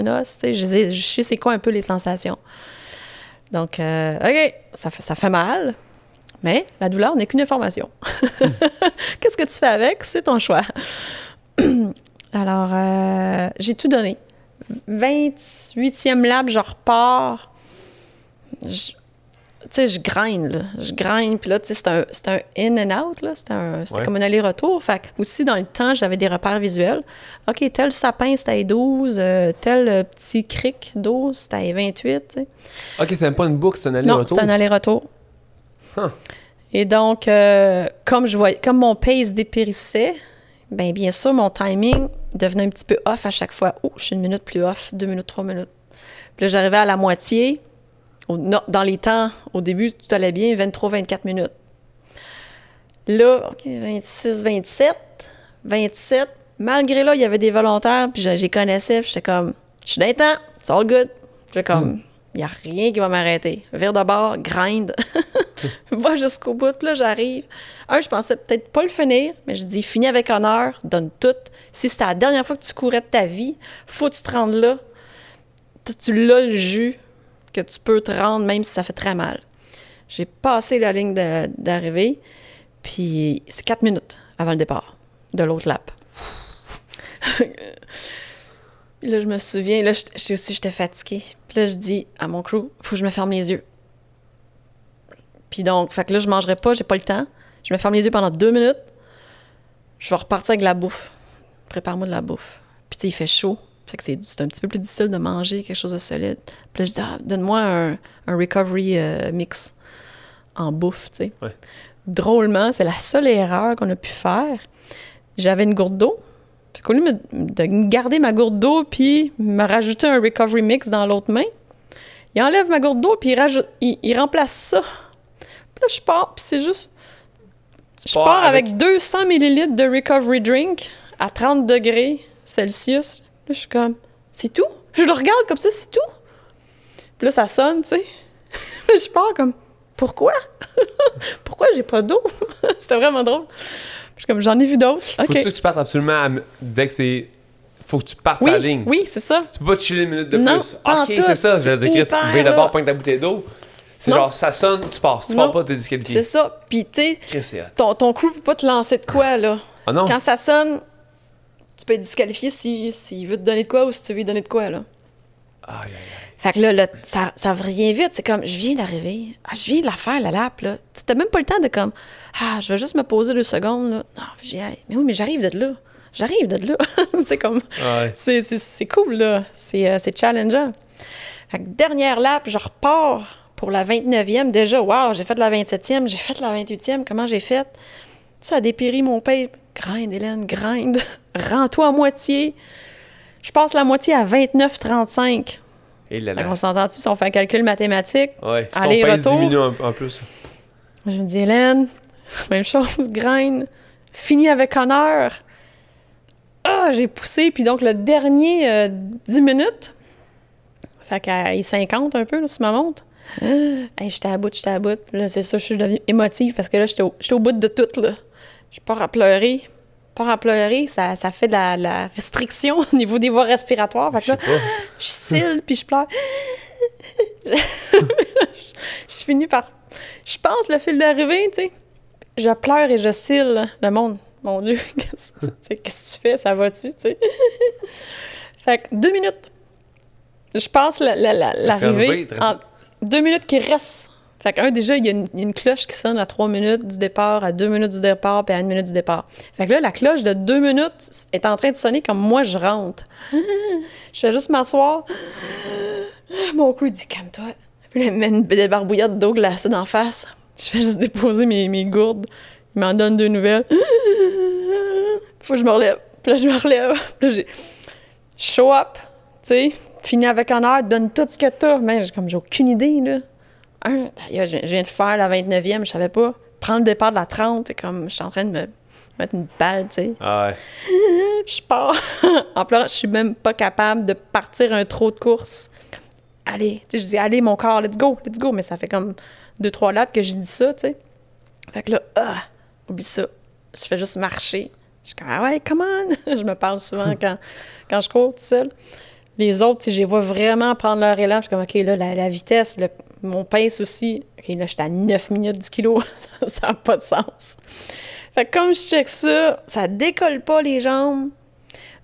os. Je sais, je sais c'est quoi un peu les sensations. Donc, euh, OK, ça fait, ça fait mal, mais la douleur n'est qu'une information. <laughs> Qu'est-ce que tu fais avec? C'est ton choix. <clears throat> Alors, euh, j'ai tout donné. 28e lab, je repars. Je, tu sais, je grind, là. Je grind, puis là, tu sais, c'est un, in and out, là. C'était comme un aller-retour. Fait que aussi, dans le temps, j'avais des repères visuels. OK, tel sapin, c'était 12, euh, tel euh, petit cric d'eau, c'était 28, tu sais. OK, c'est même pas une boucle, c'est un aller-retour? Non, c'est un aller-retour. Et donc, comme, je voyais, comme mon pace dépérissait, bien, bien sûr, mon timing devenait un petit peu off à chaque fois. Oh, je suis une minute plus off, deux minutes, trois minutes. Puis là, j'arrivais à la moitié. Dans les temps, au début, tout allait bien, 23-24 minutes. Là, OK, 26, 27, 27. Malgré là, il y avait des volontaires, puis je, connaissais, j'étais comme, je suis dans temps, it's all good. J'étais comme, hmm. il n'y a rien qui va m'arrêter. Vire de bord, grind. <laughs> Va jusqu'au bout. Puis là, j'arrive. Un, je pensais peut-être pas le finir, mais je dis, finis avec honneur, donne tout. Si c'était la dernière fois que tu courais de ta vie, faut que tu te rendes là. Tu l'as le jus que tu peux te rendre, même si ça fait très mal. J'ai passé la ligne d'arrivée, puis c'est quatre minutes avant le départ de l'autre lap. <laughs> là, je me souviens, là, je, aussi, j'étais fatiguée. Puis là, je dis à mon crew, faut que je me ferme les yeux. Puis donc, là, je mangerai pas, j'ai pas le temps. Je me ferme les yeux pendant deux minutes. Je vais repartir avec la bouffe. Prépare-moi de la bouffe. Puis tu sais, il fait chaud. Fait que c'est un petit peu plus difficile de manger quelque chose de solide. Puis là, je dis, ah, donne-moi un, un, recovery euh, mix en bouffe, tu sais. Drôlement, c'est la seule erreur qu'on a pu faire. J'avais une gourde d'eau. Puis qu'au lieu de garder ma gourde d'eau puis me rajouter un recovery mix dans l'autre main, il enlève ma gourde d'eau puis il, rajoute, il remplace ça je pars, puis c'est juste. je pars avec... 200 millilitres de recovery drink à 30 degrés Celsius. Là, je suis comme, c'est tout? Je le regarde comme ça, c'est tout? Puis là, ça sonne, tu sais. <laughs> je pars comme, pourquoi? <laughs> pourquoi j'ai pas d'eau? <laughs> C'était vraiment drôle. Je suis comme, j'en ai vu d'autres. Faut que tu partes absolument dès que c'est faut que tu passes oui, la ligne. Oui, c'est ça. Tu peux pas te chiller une minute de plus. Ok, c'est ça. Je vais dire, d'abord prendre ta bouteille d'eau. C'est genre, ça sonne, tu passes. Tu pars pas, t'es disqualifié. C'est ça. Puis, tu sais, ton, ton crew peut pas te lancer de quoi, là. Ah non? Quand ça sonne, tu peux être disqualifié s'il si, veut te donner de quoi ou si tu veux lui donner de quoi, là. Aïe, aïe, aïe. Fait que là, ça, ça vient vite. C'est comme, je viens d'arriver. Ah, je viens de la faire, la lap, là. T'as même pas le temps de comme, ah, je vais juste me poser deux secondes, là. Non, j'y Mais oui, mais j'arrive de là. J'arrive de là. <laughs> c'est comme, ouais. c'est cool, là. C'est euh, challengeant. Fait que dernière lap, je repars pour la 29e, déjà, wow, j'ai fait la 27e, j'ai fait la 28e, comment j'ai fait? Ça a dépéri mon père. Grind, Hélène, grind. <laughs> Rends-toi à moitié. Je passe la moitié à 29,35. Et là, là. On s'entend-tu si on fait un calcul mathématique? Oui, si Aller-retour. diminue en, plus. Je me dis, Hélène, <laughs> même chose, grind. Fini avec honneur. Ah, j'ai poussé. Puis donc, le dernier 10 euh, minutes, fait qu'à 50 un peu, là, sur ma montre, Hey, j'étais à bout, j'étais à bout. Là, c'est ça, je suis devenue émotive parce que là, j'étais au, au, bout de tout, là. Je pars à pleurer. Je pars à pleurer, ça, ça fait de la, restriction <laughs> au niveau des voies respiratoires. Fait que là, <laughs> je cille, puis je pleure. <laughs> je finis par... Je pense le fil d'arrivée, tu sais. Je pleure et je cille, le monde. mon Dieu, qu'est-ce que tu fais? Ça va-tu, tu sais? fait que deux minutes. Je pense l'arrivée. La, deux minutes qui restent. Fait que, un, déjà, il y, a une, cloche qui sonne à trois minutes du départ, à deux minutes du départ, puis à une minute du départ. Fait que là, la cloche de deux minutes est en train de sonner comme moi, je rentre. je fais juste m'asseoir. Mon crew dit, calme-toi. Puis là, il met une barbouillade d'eau glacée d'en face. Je fais juste déposer mes, mes gourdes. Il m'en donne deux nouvelles. Faut que je me relève. Puis là, je me relève. Puis là, j'ai show up, tu sais, fini avec honneur, donne tout ce que t'as. Mais comme j'ai aucune idée, là. Un, je viens de faire la 29e, je savais pas. Prendre le départ de la 30, et comme je suis en train de me mettre une balle, tu sais. Ah ouais. <laughs> je pars. <laughs> en pleurant, je suis même pas capable de partir un trot de course. Allez, tu sais, je dis, allez, mon corps, let's go, let's go. Mais ça fait comme deux, trois laps que je dis ça, tu sais. Fait que là, ah, oublie ça. Je fais juste marcher. Je suis comme, ah ouais, come on! <laughs> je me parle souvent quand, quand je cours tout seul. Les autres, je les vois vraiment prendre leur élan. Je suis comme, OK, là, la, vitesse, mon pince aussi. OK, là, j'étais à 9 minutes du kilo. <laughs> ça n'a pas de sens. Fait que comme je check ça, ça décolle pas les jambes.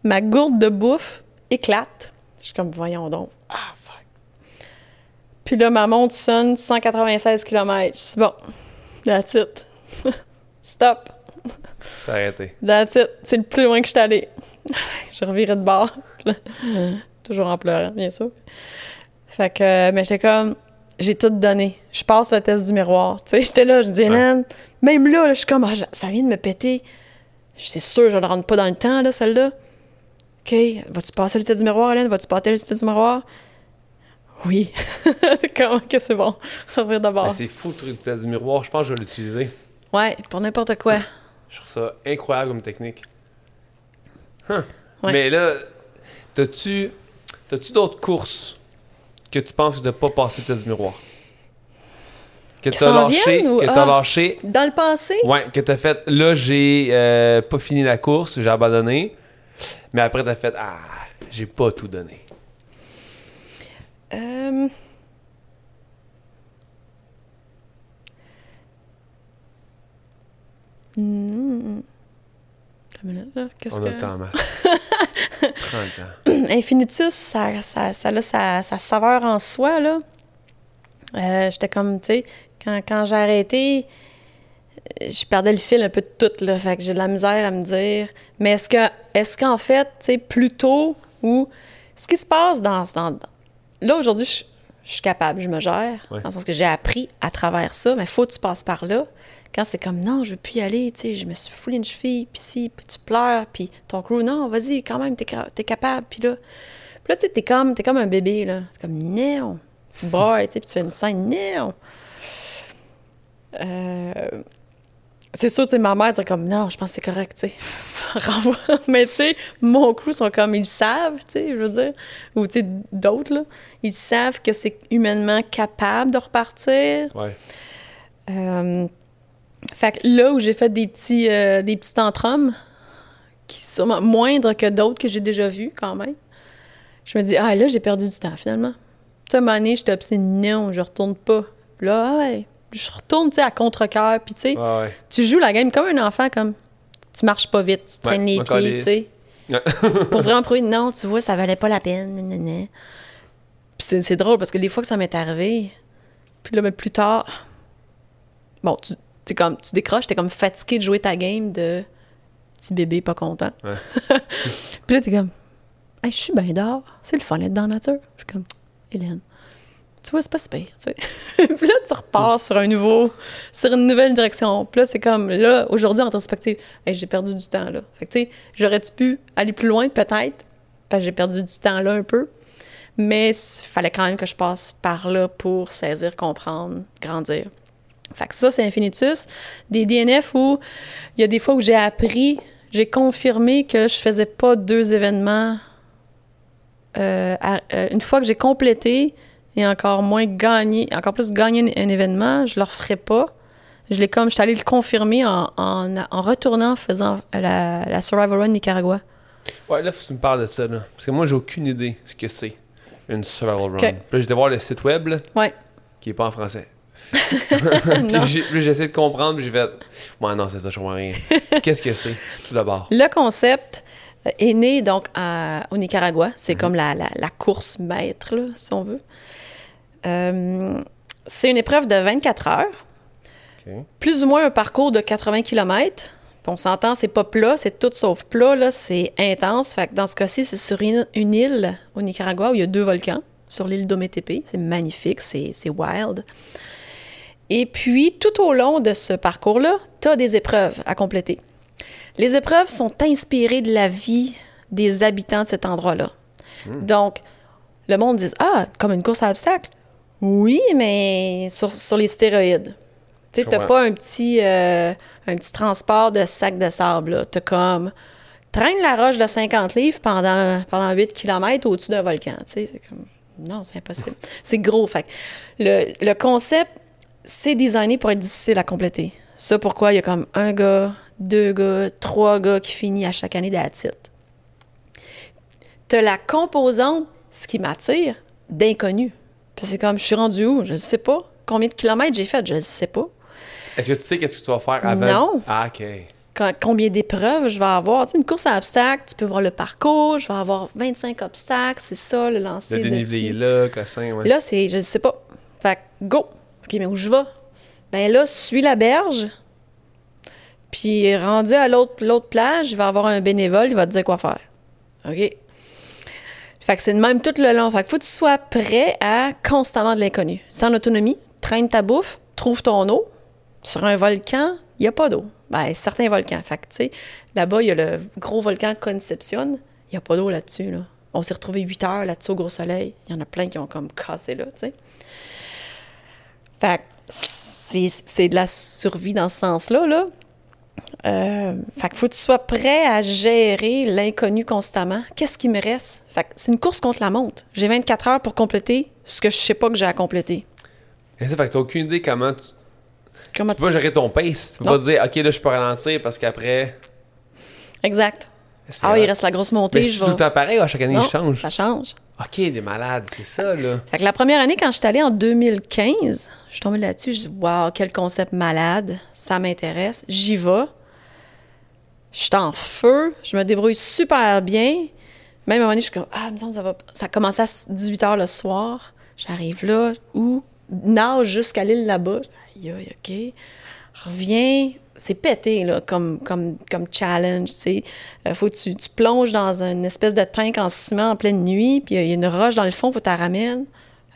Ma gourde de bouffe éclate. Je suis comme, voyons donc. Ah, fuck. Puis là, ma montre sonne 196 km. Suis bon, that's it. <laughs> Stop. T'as arrêté. That's it. C'est le plus loin que je suis allée. <laughs> je revirais de bord. Toujours en pleurant, bien sûr. Fait que, mais j'étais comme, j'ai tout donné. Je passe le test du miroir. Tu sais, j'étais là, je dis, Hélène, même là, je suis comme, ah, ça vient de me péter. C'est sûr, je ne rentre pas dans le temps, là, celle-là. OK, vas-tu passer le test du miroir, Hélène? Vas-tu passer le test du miroir? Oui. <laughs> Comment que c'est bon? Je vais d'abord. Ben, c'est fou le truc du test du miroir. Je pense que je vais l'utiliser. Ouais, pour n'importe quoi. Je trouve ça incroyable comme technique. Mais là, t'as-tu T'as-tu d'autres courses? Que tu penses de pas passer test du miroir? Que tu as lâché, que t'as ah, lâché. Dans le passé? Ouais, que t'as fait. Là, j'ai euh, pas fini la course, j'ai abandonné. Mais après, t'as fait. Ah, j'ai pas tout donné. Euh. Hmm. Qu'est-ce On a le temps, <laughs> <clears throat> Infinitus, ça, ça, ça a sa, saveur en soi, là. Euh, j'étais comme, tu sais, quand, quand j'ai arrêté, je perdais le fil un peu de tout, là. Fait que j'ai de la misère à me dire. Mais est-ce que, est-ce qu'en fait, tu sais, plus tôt, ou ce qui se passe dans. dans là, aujourd'hui, je, suis capable, je me gère, dans le sens que j'ai appris à travers ça, mais faut que tu passes par là. Quand c'est comme non, je veux plus y aller, tu sais, je me suis foulé une cheville, puis si, puis tu pleures, puis ton crew, non, vas-y, quand même, t'es es capable, puis là. Puis là, tu sais, t'es comme, es comme un bébé, là. C'est comme non. Tu bois, tu sais, puis tu fais une scène, non. Euh, c'est sûr, tu sais, ma mère, c'est comme, non, je pense que c'est correct, tu sais. <laughs> Mais tu sais, mon crew sont comme, ils savent, tu sais, je veux dire. Ou tu sais, d'autres, là. Ils savent que c'est humainement capable de repartir. Ouais. Euh, fait que là où j'ai fait des petits, euh, des petits tantrums, qui sont moindres que d'autres que j'ai déjà vus quand même, je me dis, ah là, j'ai perdu du temps finalement. Tu sais, à un moment donné, j'étais obsédée, non, je retourne pas. là, ah ouais, je retourne, tu sais, à contre-cœur, puis tu sais, tu joues la game comme un enfant, comme tu marches pas vite, tu traînes les pieds, tu sais. <laughs> pour vraiment prouver, non, tu vois, ça valait pas la peine, Puis c'est drôle parce que les fois que ça m'est arrivé, puis là, mais plus tard, bon, tu comme, tu décroches, t'es comme fatigué de jouer ta game de petit bébé pas content. <laughs> puis là, t'es comme, hey, je suis bien dehors, c'est le fun d'être dans la nature. Je suis comme, Hélène, tu vois, c'est pas tu sais. <laughs> puis là, tu repars sur un nouveau, sur une nouvelle direction. Puis là, c'est comme, là, aujourd'hui, en rétrospective, hey, j'ai perdu du temps, là. Fait que, tu sais, j'aurais-tu pu aller plus loin, peut-être, parce que j'ai perdu du temps là un peu. Mais il fallait quand même que je passe par là pour saisir, comprendre, grandir. Fait que ça, c'est Infinitus. Des DNF où il y a des fois où j'ai appris, j'ai confirmé que je faisais pas deux événements. Euh, euh, une fois que j'ai complété et encore moins gagné, encore plus gagné un, événement, je le referai pas. Je l'ai comme, je suis allée le confirmer en, en, en retournant, en faisant la, la, Survival Run Nicaragua. Ouais, là, faut que tu me parles de ça, là. Parce que moi, j'ai aucune idée ce que c'est, une Survival Run. Puis là, j'étais voir le site web, là, ouais. qui est pas en français. Puis j'ai essayé de comprendre, puis j'ai fait, ouais, non, c'est ça, je comprends rien. <laughs> Qu'est-ce que c'est, tout d'abord? Le concept euh, est né donc au Nicaragua. C'est mhm. comme la, course maître, là, si on veut. Euh, c'est une épreuve de 24 heures. Plus ou moins un parcours de 80 km. on s'entend, c'est pas plat, c'est tout sauf plat, là, c'est intense. Fait que dans ce cas-ci, c'est sur une, île au Nicaragua où il y a deux volcans, sur l'île d'Ometepe. C'est magnifique, c'est wild. Et puis, tout au long de ce parcours-là, tu as des épreuves à compléter. Les épreuves sont inspirées de la vie des habitants de cet endroit-là. Hmm. Donc, le monde dit Ah, comme une course à obstacles. Oui, mais sur, sur les stéroïdes. Tu sais, t'as pas un petit, euh, un petit transport de sac de sable. Tu comme traîne la roche de 50 livres pendant, pendant 8 km au-dessus d'un volcan. Tu sais, c'est comme non, c'est impossible. c'est gros. Fait le, le concept, c'est designé pour être difficile à compléter. Ça, pourquoi? Il y a comme un gars, deux gars, trois gars qui finissent à chaque année d'attitude. Tu as la composante, ce qui m'attire, d'inconnu. C'est comme, je suis rendu où? Je ne sais pas. Combien de kilomètres j'ai fait? Je ne sais pas. Est-ce que tu sais qu'est-ce que tu vas faire avant? Non. Ah, OK. combien d'épreuves je vais avoir? Tu sais, une course à obstacles, tu peux voir le parcours, je vais avoir 25 obstacles, c'est ça, le lancer le dénivelé là, cossin, ouais. Là, c'est, je ne sais pas. Fait go! OK, mais où je vais? Ben là, suis la berge, puis rendu à l'autre, plage, il va avoir un bénévole, il va te dire quoi faire. OK? Fait que c'est de même tout le long. Fait que faut que tu sois prêt à constamment de l'inconnu. Sans autonomie, traîne ta bouffe, trouve ton eau. Sur un volcan, il n'y a pas d'eau. Ben, certains volcans. Fait que, tu sais, là-bas, il y a le gros volcan Concepcion. Il n'y a pas d'eau là-dessus, là. On s'est retrouvé 8 heures là-dessus au gros soleil. Il y en a plein qui ont comme cassé là, tu sais. Fait que c'est de la survie dans ce sens-là, là. Euh, fait qu'il faut que tu sois prêt à gérer l'inconnu constamment. Qu'est-ce qui me reste? Fait que c'est une course contre la montre. J'ai 24 heures pour compléter ce que je sais pas que j'ai à compléter. Et ça fait que tu n'as aucune idée comment tu. Comment tu peux pas gérer ton pace. Tu peux pas dire, OK, là, je peux ralentir parce qu'après. Exact. Ah il reste la grosse montée. Mais je tout le temps pareil, à chaque année, il change. Ça change. OK, des malades, c'est ça, là. Fait que la première année, quand je suis allée en 2015, je suis tombée là-dessus, je dis, waouh, quel concept malade, ça m'intéresse, j'y vais. Je suis en feu, je me débrouille super bien. Même à un moment donné, je suis comme, ah, me semble ça va. Ça a commencé à 18 h le soir. J'arrive là, où? Nage jusqu'à l'île là-bas. Aïe, aïe, OK. Reviens, c'est pété, là, comme, comme, comme challenge, tu sais. Euh, faut que tu, tu, plonges dans une espèce de tank en ciment en pleine nuit, puis il y a une roche dans le fond, faut que tu la ramènes.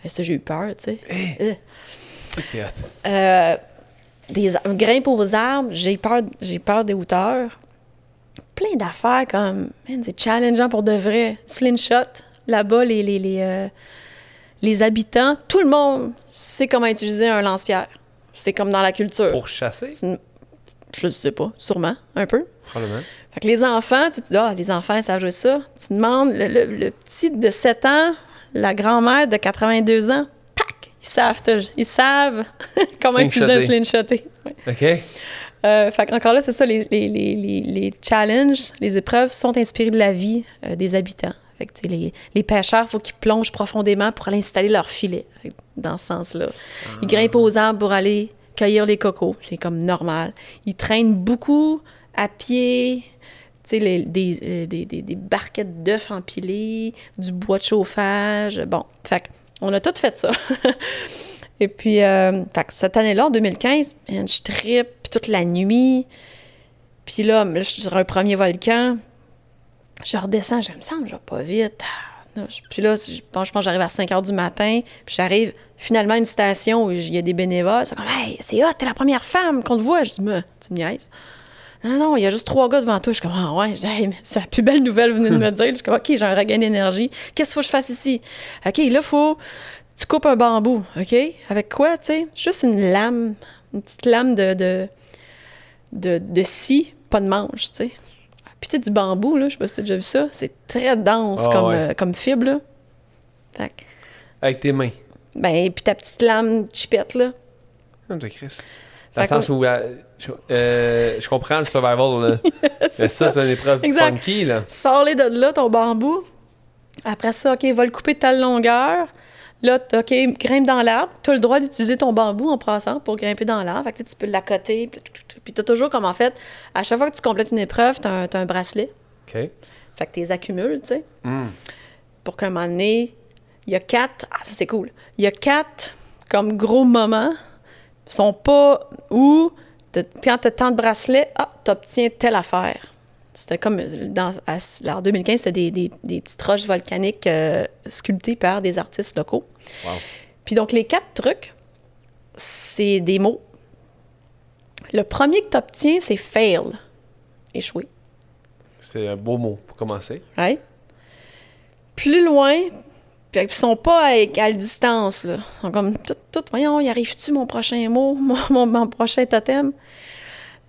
Euh, ça, j'ai eu peur, tu sais. Eh. C'est hot. Euh, des, grimpe aux arbres, j'ai peur, j'ai peur des hauteurs. Plein d'affaires comme, c'est challengeant pour de vrai. Slingshot, là-bas, les, les, les, les habitants, tout le monde sait comment utiliser un lance-pierre. C'est comme dans la culture. Pour chasser? Je ne sais pas, sûrement, un peu. Probablement. Fait que les enfants, tu te dis, ah, les enfants, ça savent jouer ça. Tu demandes, le, petit de 7 ans, la grand-mère de 82 ans, pac, ils savent, ils savent <laughs> comment utiliser un slingshoté. OK. Euh, fait encore là, c'est ça, les, les, les, les, challenges, les épreuves sont inspirées de la vie euh, des habitants. Fait que, les, les pêcheurs, il faut qu'ils plongent profondément pour aller installer leur filet, dans ce sens-là. Ils grimpent aux arbres pour aller cueillir les cocos. C'est comme normal. Ils traînent beaucoup à pied, tu sais, euh, des, des, des, barquettes d'œufs empilées, du bois de chauffage. Bon, fait on a tout fait ça. <laughs> Et puis, euh, cette année-là, en 2015, je tripe, puis toute la nuit. Puis là, je suis sur un premier volcan. Je redescends, je me sens, je vais pas vite. Puis là, je pense que j'arrive à 5 h du matin, puis j'arrive finalement une station où il y a des bénévoles. C'est comme, hey, c'est hot, t'es la première femme qu'on te voit. Je dis, mais, tu me niaises. Non, non, il y a juste trois gars devant toi. Je suis comme, ah ouais, c'est la plus belle nouvelle que vous venez de me dire. Je suis comme, OK, j'ai un regain d'énergie. Qu'est-ce qu'il faut que je fasse ici? OK, là, il faut. Tu coupes un bambou, OK? Avec quoi, tu sais? Juste une lame, une petite lame de, de, de, de scie, pas de manche, tu sais. Puis tu du bambou, là, je sais pas si t'as déjà vu ça. C'est très dense ah, comme, euh, comme fibre, là. Fait. Avec tes mains. Ben, puis ta petite lame chipette, là. Ah, de Chris. Dans le sens où euh, euh, je, comprends le survival, là. <laughs> Mais ça, c'est une épreuve funky, là. Sors-les de là, ton bambou. Après ça, OK, va le couper de telle longueur. Là, OK, grimpe dans l'arbre. Tu as le droit d'utiliser ton bambou en passant pour grimper dans l'arbre. Fait que tu peux l'accoter. Puis tu as toujours, comme en fait, à chaque fois que tu complètes une épreuve, tu as, un bracelet. OK. Fait que tu les accumules, tu sais. Hmm. Pour qu'un moment donné, il y a quatre. Ah, ça, c'est cool. Il y a quatre, comme gros moments, sont pas où, quand tu as tant de bracelets, ah, tu obtiens telle affaire. C'était comme dans, en 2015, c'était des, des, des, petites roches volcaniques euh, sculptées par des artistes locaux. Wow. Puis donc, les quatre trucs, c'est des mots. Le premier que tu obtiens, c'est fail, échouer. C'est un beau mot pour commencer. Ouais. Plus loin, puis ils sont pas à distance, là. Ils sont comme, tout, tout voyons, y arrive-tu mon prochain mot, <laughs> mon, mon prochain totem?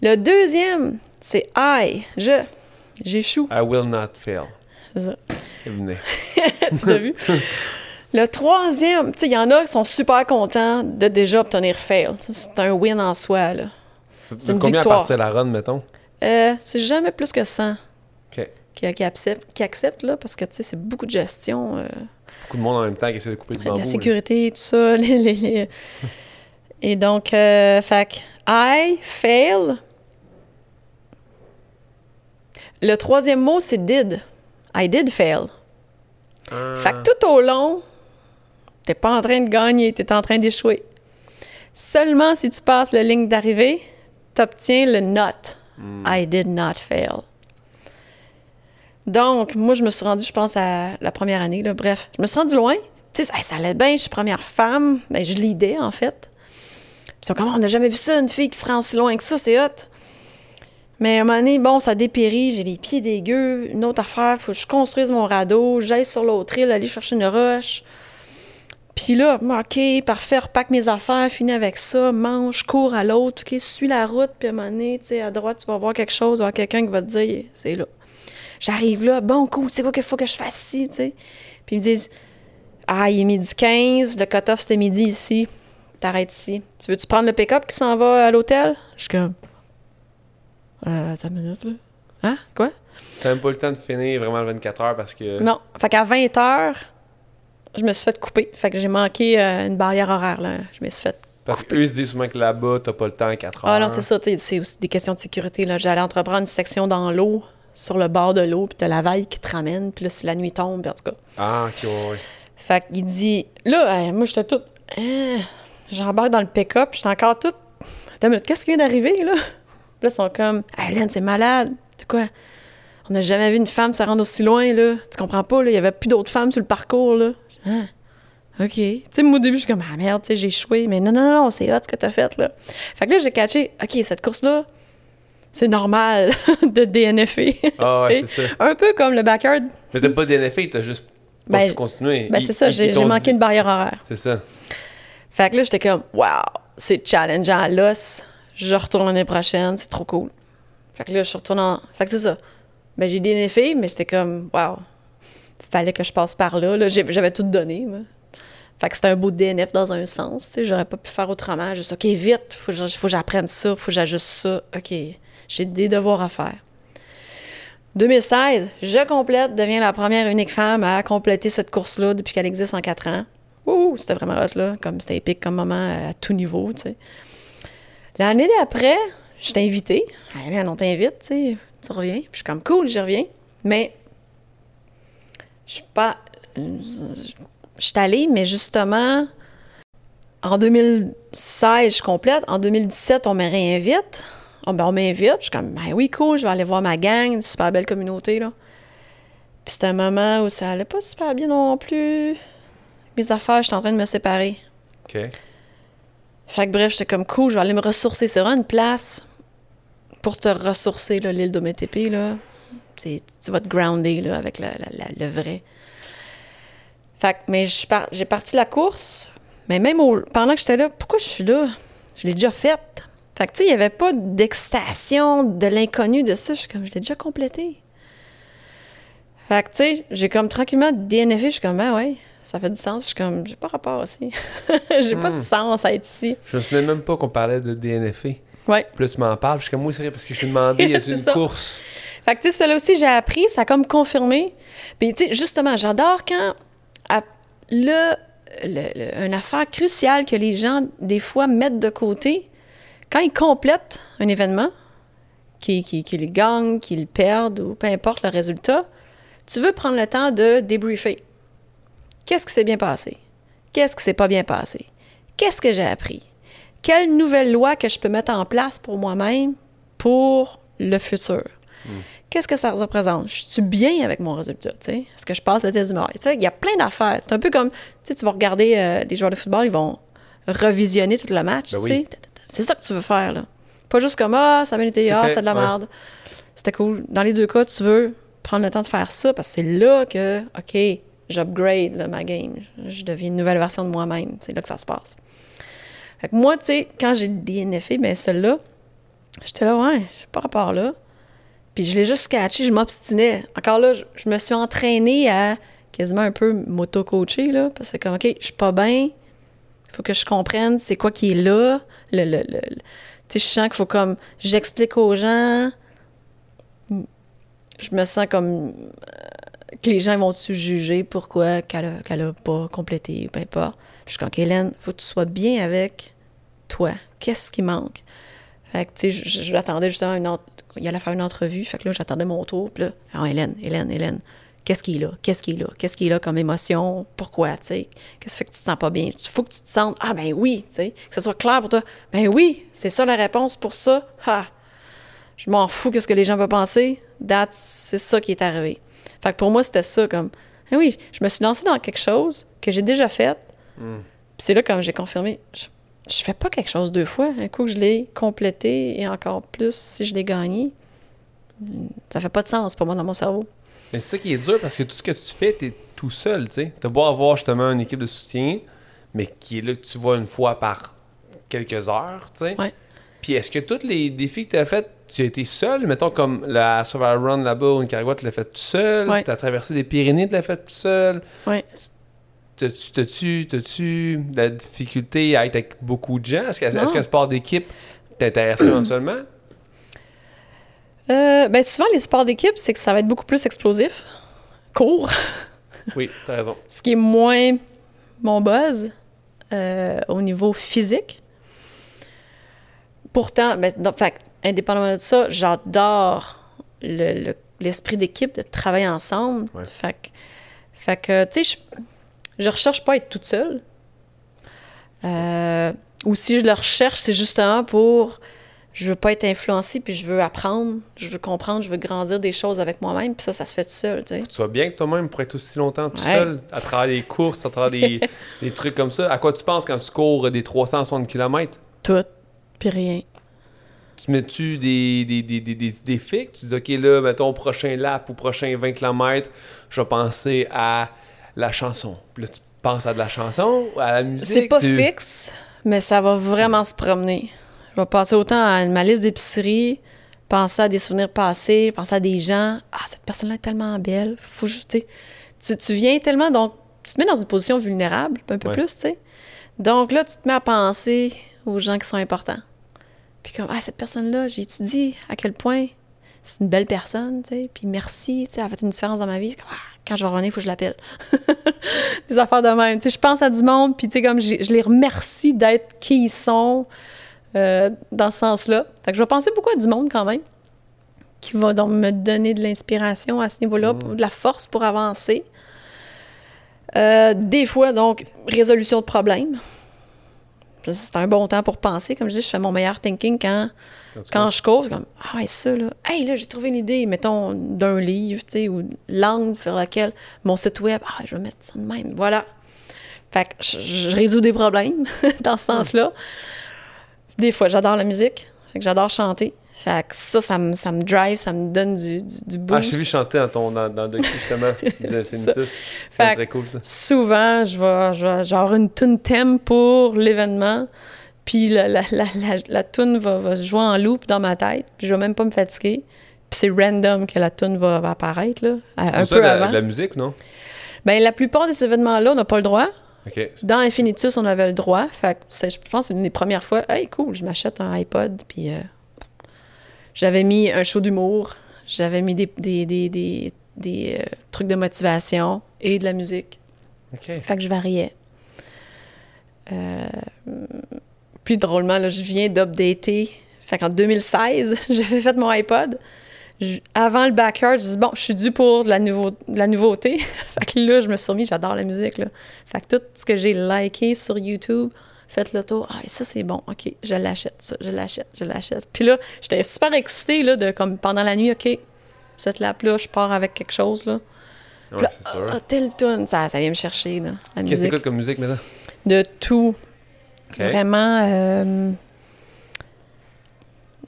Le deuxième, c'est I, je. J'échoue. I will not fail. C'est ça. Venez. <laughs> tu l'as vu? Le troisième, tu sais, il y en a qui sont super contents de déjà obtenir fail. C'est un win en soi, là. C'est une combien victoire. à partir de la run, mettons? Euh, c'est jamais plus que 100. OK. Qui, qui, accepte, qui accepte, là, parce que, tu sais, c'est beaucoup de gestion. Euh, beaucoup de monde en même temps qui essaie de couper du bambou. La sécurité, là. tout ça. <laughs> Les, les... Et donc, euh, fait I fail, le troisième mot, c'est did. I did fail. Ah. Fait que tout au long, t'es pas en train de gagner, t'es en train d'échouer. Seulement si tu passes la ligne d'arrivée, t'obtiens le not. Hmm. I did not fail. Donc, moi, je me suis rendue, je pense, à la première année. Bref, je me suis rendue loin. Tu sais, ça allait bien, je suis première femme. Ben, je l'idée, en fait. Puis, comment on n'a jamais vu ça, une fille qui se rend aussi loin que ça, c'est hot. Mais à un moment donné, bon, ça dépérit, j'ai les pieds dégueux, une autre affaire, faut que je construise mon radeau, j'aille sur l'autre île, aller chercher une roche. Puis là, OK, parfait, repack mes affaires, finis avec ça, mange, cours à l'autre, OK, suis la route, puis à un moment donné, tu sais, à droite, tu vas voir quelque chose, voir quelqu'un qui va te dire, c'est là. J'arrive là, bon, cool, c'est quoi qu'il faut que je fasse ici, tu sais? Puis ils me disent, ah, il est midi 15, le cut-off c'était midi ici, t'arrêtes ici. Tu veux-tu prendre le pick-up qui s'en va à l'hôtel? Je suis comme, euh, attends une minute, là. Hein? Quoi? T'as même pas le temps de finir vraiment le 24 heures parce que. Non. Fait qu'à 20 heures, je me suis fait couper. Fait que j'ai manqué euh, une barrière horaire, là. Je me suis fait. Parce qu'eux, ils se disent souvent que là-bas, t'as pas le temps à 4 heures. Ah non, c'est ça. C'est aussi des questions de sécurité. J'allais entreprendre une section dans l'eau, sur le bord de l'eau, puis t'as la vague qui te ramène, puis là, si la nuit tombe, en tout cas. Ah, ok, ouais. Fait qu'il dit. Là, moi, j'étais toute. Hein, J'embarque dans le pick-up, j'étais encore toute. Attends, qu'est-ce qui vient d'arriver, là? là, ils sont comme Hélène, c'est malade. De quoi? On n'a jamais vu une femme se rendre aussi loin, là. Tu comprends pas, là? Il y avait plus d'autres femmes sur le parcours, là. Hein? OK. Tu sais, moi, au début, je suis comme, ah merde, tu sais, j'ai échoué. Mais non, non, non, c'est hot ce que t'as fait, là. Fait que là, j'ai catché, OK, cette course-là, c'est normal <laughs> de DNFer. <laughs> Ah ouais, ça. Un peu comme le backyard. Mais t'as pas DNFé, t'as juste pas Ben, pu continuer. Ben, c'est ça, j'ai manqué dit- une barrière horaire. C'est ça. Fait que là, j'étais comme, wow, c'est challengeant à l'os. Je retourne l'année prochaine, c'est trop cool. Fait que là, je suis retournée en. Fait que c'est ça. Ben, j'ai DNFé, mais c'était comme, wow, fallait que je passe par là. là. J'avais tout donné, moi. Fait que c'était un beau DNF dans un sens, tu sais. J'aurais pas pu faire autrement. Juste, OK, vite, faut que j'apprenne ça, faut que j'ajuste ça. OK, j'ai des devoirs à faire. 2016, je complète, deviens la première unique femme à compléter cette course-là depuis qu'elle existe en quatre ans. Ouh, c'était vraiment hot, là. Comme c'était épique comme moment à tout niveau, tu sais. L'année d'après, je t'ai invitée. Allez, on t'invite, tu sais. Tu reviens. Puis je suis comme cool, je reviens. Mais je suis pas. Je suis allée, mais justement, en 2016, je complète. En 2017, on me réinvite. On, ben, on m'invite. Je suis comme, ben oui, cool, je vais aller voir ma gang, une super belle communauté, là. Puis c'était un moment où ça allait pas super bien non plus. Mes affaires, j'étais en train de me séparer. OK. Fait que bref, j'étais comme cool, je vais aller me ressourcer. C'est vraiment une place pour te ressourcer, là, l'île d'Ometepe, là. Tu vas te grounder, là, avec la- la- la- le vrai. Fait que, mais par- j'ai parti la course, mais même au- pendant que j'étais là, pourquoi je suis là? Je l'ai déjà faite. Fait que, tu sais, il n'y avait pas d'excitation, de l'inconnu de ça. Je suis comme, je l'ai déjà complété. Fait que, tu sais, j'ai comme tranquillement DNFé. Je suis comme, ben ouais, ça fait du sens. Je suis comme, j'ai pas rapport aussi. <laughs> j'ai pas de sens à être ici. Je me souviens même pas qu'on parlait de DNFé. Ouais. Plus tu m'en parles, je suis comme, oui, c'est vrai, parce que je t'ai demandé, y a <laughs> une ça. course? Fait que, tu sais, là aussi, j'ai appris, ça a comme confirmé. Puis, tu sais, justement, j'adore quand, à- là, une affaire cruciale que les gens, des fois, mettent de côté, quand ils complètent un événement, qu'ils qui, gagnent, qu'ils perdent, ou peu importe le résultat, tu veux prendre le temps de débriefer. Qu'est-ce qui s'est bien passé? Qu'est-ce qui s'est pas bien passé? Qu'est-ce que j'ai appris? Quelle nouvelle loi que je peux mettre en place pour moi-même pour le futur? Hmm. Qu'est-ce que ça représente? Je suis bien avec mon résultat, tu sais? Est-ce que je passe le test du Tu il y a plein d'affaires. C'est un peu comme, tu sais, tu vas regarder euh, des joueurs de football, ils vont revisionner tout le match, ben tu sais? C'est ça que tu veux faire, là. Pas juste comme, ah, ça a bien été, ah, c'est de la merde. C'était cool. Dans les deux cas, tu veux prendre le temps de faire ça parce que c'est là que, OK, j'upgrade ma game. Je deviens une nouvelle version de moi-même. C'est là que ça se passe. Fait que moi, tu sais, quand j'ai DNFé, bien, celle-là, j'étais là, ouais, j'ai pas rapport là. Puis je l'ai juste scratché, je m'obstinais. Encore là, je, me suis entraînée à quasiment un peu m'auto-coacher, là, parce que comme, OK, je suis pas bien, faut que je comprenne c'est quoi qui est là. Le, le, le, sais, je sens qu'il faut comme, j'explique aux gens, je me sens comme euh, que les gens vont se juger pourquoi qu'elle a, pas complété, peu importe. Je suis comme, Hélène, faut que tu sois bien avec toi. Qu'est-ce qui manque? Fait que, tu sais, je, l'attendais justement une autre, il allait faire une entrevue. Fait que là, j'attendais mon tour. Puis là, oh, Hélène, Hélène, Hélène, qu'est-ce qui est là? Qu'est-ce qui est là? Qu'est-ce qui est là comme émotion? Pourquoi, tu sais? Qu'est-ce qui fait que tu te sens pas bien? Il faut que tu te sentes, ah ben oui, tu sais, que ce soit clair pour toi. Ben oui, c'est ça la réponse pour ça. Ha! Je m'en fous que ce que les gens vont penser. c'est ça qui est arrivé. Fait que pour moi, c'était ça, comme, ben oui, je me suis lancée dans quelque chose que j'ai déjà fait. Puis c'est là, comme j'ai confirmé, je fais pas quelque chose deux fois. Un coup que je l'ai complété et encore plus si je l'ai gagné, ça fait pas de sens pour moi dans mon cerveau. Mais c'est ça qui est dur parce que tout ce que tu fais, tu es tout seul, tu sais. Tu beau avoir justement une équipe de soutien, mais qui est là que tu vois une fois par quelques heures, tu sais. Ouais. Puis est-ce que tous les défis que tu as fait, tu as été seul? Mettons comme la Survival Run là-bas ou Nicaragua, tu l'as fait tout seul. Tu as traversé des Pyrénées, tu l'as fait tout seul. Oui. T'as-tu de la difficulté à être avec beaucoup de gens? Est-ce qu'un sport d'équipe t'intéresse éventuellement? Euh, ben souvent, les sports d'équipe, c'est que ça va être beaucoup plus explosif, court. oui, t'as raison. <laughs> Ce qui est moins mon buzz euh, au niveau physique. Pourtant, ben, fait, indépendamment de ça, j'adore l'esprit d'équipe, de travailler ensemble. Fait, fait que, tu sais, je recherche pas à être toute seule. Euh, ou si je le recherche, c'est justement pour. Je veux pas être influencée, puis je veux apprendre, je veux comprendre, je veux grandir des choses avec moi-même, puis ça, ça se fait tout seul. Tu, sais. tu vas bien que toi-même pour être aussi longtemps tout seul, à travers les courses, à travers des, <laughs> des, trucs comme ça. À quoi tu penses quand tu cours des 360 km? Tout, puis rien. Tu mets-tu des, des, des, des, des Tu dis, OK, là, mettons, prochain lap ou prochain 20 km, je vais penser à la chanson. Puis là, tu penses à de la chanson, à la musique? C'est pas fixe, mais ça va vraiment se promener. Je vais passer autant à ma liste d'épicerie, penser à des souvenirs passés, penser à des gens. Ah, cette personne-là est tellement belle. Faut juste, tu, tu viens tellement, donc, tu te mets dans une position vulnérable, un peu plus, tu sais. Donc là, tu te mets à penser aux gens qui sont importants. Puis comme, ah, cette personne-là, j'ai étudié à quel point c'est une belle personne, tu sais. Puis merci, tu sais, elle a fait une différence dans ma vie. Comme, ah, quand je vais revenir, il faut que je l'appelle. <laughs> des affaires de même. Tu sais, je pense à du monde, puis tu sais, comme je les remercie d'être qui ils sont euh, dans ce sens-là. Fait que je vais penser beaucoup à du monde quand même, qui va donc me donner de l'inspiration à ce niveau-là, mm. de la force pour avancer. Euh, des fois, donc, résolution de problèmes. C'est un bon temps pour penser. Comme je dis, je fais mon meilleur thinking quand quand je cause, comme, ah ouais, ça, là, hey, là, j'ai trouvé une idée, mettons, d'un livre, tu sais, ou l'angle sur lequel mon site web, ah, je vais mettre ça de même. Voilà. Fait que je, résous des problèmes <laughs> dans ce sens-là. Des fois, j'adore la musique. Fait que j'adore chanter. Fait que ça, ça me, ça me drive, ça me donne du, du, boost. Ah, je t'ai vu chanter dans ton dans, dans justement, <laughs> C'est très cool, ça. Souvent, je vais, je vais genre une tune thème pour l'événement. Puis la, la, la, la, toune va, va, jouer en loop dans ma tête, puis je vais même pas me fatiguer. Puis c'est random que la toune va, apparaître, là, un peu la, avant. la musique, non? Bien, la plupart des événements-là, on n'a pas le droit. Dans Infinitus, on avait le droit. Fait je pense que c'est une des premières fois. Hey, cool, je m'achète un iPod. Puis euh, j'avais mis un show d'humour. J'avais mis des, des, des, des, euh, trucs de motivation et de la musique. Fait que je variais. Euh, puis drôlement, là, je viens d'updater. Fait qu'en 2016, <laughs> j'ai fait mon iPod. Avant le backyard, je dis bon, je suis dû pour de la, nouveau, la nouveauté. <laughs> fait que là, je me suis remis, j'adore la musique. Là. Fait que tout ce que j'ai liké sur YouTube, faites le tour. Ah, ça, c'est bon. OK, je l'achète, ça. Je l'achète, je l'achète. Puis là, j'étais super excitée, là, de comme pendant la nuit, OK, cette lap-là, je pars avec quelque chose, là. Ouais, c'est sûr. Ah, tel tune, ça, ça vient me chercher, là, la musique. Qu'est-ce que comme musique maintenant? De tout. Vraiment. Euh...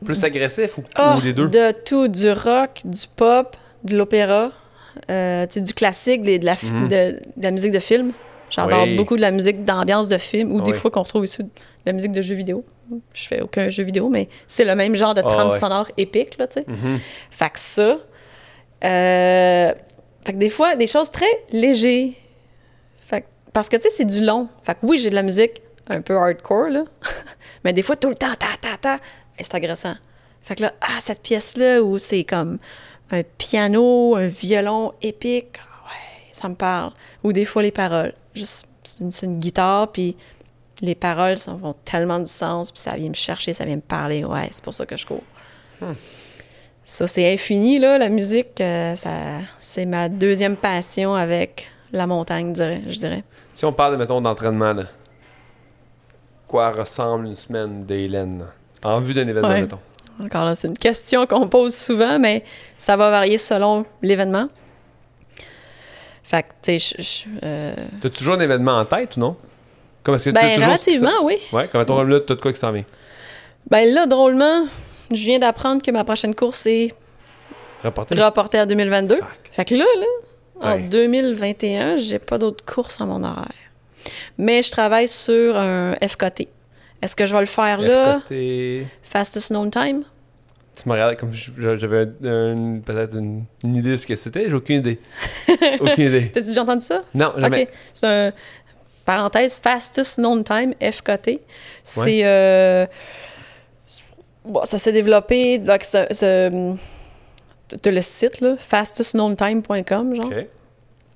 Plus agressif ou, oh, les deux? De tout. Du rock, du pop, de l'opéra, euh, du classique, de la, mhm. de, la musique de film. J'adore beaucoup de la musique d'ambiance de film ou des fois qu'on retrouve ici de la musique de jeux vidéo. Je fais aucun jeu vidéo, mais c'est le même genre de ah trame sonore épique, là, tu sais. Mhm. Fait que ça. Euh, fait que des fois, des choses très légères. Fait parce que, tu sais, c'est du long. Fait que oui, j'ai de la musique un peu hardcore, là. <laughs> mais des fois, tout le temps, ta, ta, ta, c'est agressant. Fait que là, ah, cette pièce-là où c'est comme un piano, un violon épique, ah ouais, ça me parle. Ou des fois, les paroles juste c'est une, guitare, puis les paroles ça vont tellement du sens, puis ça vient me chercher, ça vient me parler. Ouais, c'est pour ça que je cours. Hmm. Ça, c'est infini, là, la musique. Euh, ça, c'est ma deuxième passion avec la montagne, je dirais. Si on parle, mettons, d'entraînement, là, quoi ressemble une semaine d'Hélène? En vue d'un événement, mettons? Encore là, c'est une question qu'on pose souvent, mais ça va varier selon l'événement. Fait que, tu sais, euh... T'as toujours un événement en tête ou non? Comment est-ce que ben, relativement, oui. Ouais, comme ton là, t'as de quoi qui s'en vient? Ben là, drôlement, je viens d'apprendre que ma prochaine course est reportée, à 2022. Fait que là, là, en 2021, j'ai pas d'autres courses à mon horaire. Mais je travaille sur un FKT. Est-ce que je vais le faire là? FKT... Fastest Known Time? Tu me regardes comme j'avais peut-être une, idée de ce que c'était. J'ai aucune idée. <laughs> aucune idée. T'as-tu déjà entendu ça? Non, jamais. OK. C'est un... Parenthèse, Fastest Known Time, FKT. C'est... Euh, bon, ça s'est développé... Donc, as le site, là, fastestknowntime.com, genre. OK.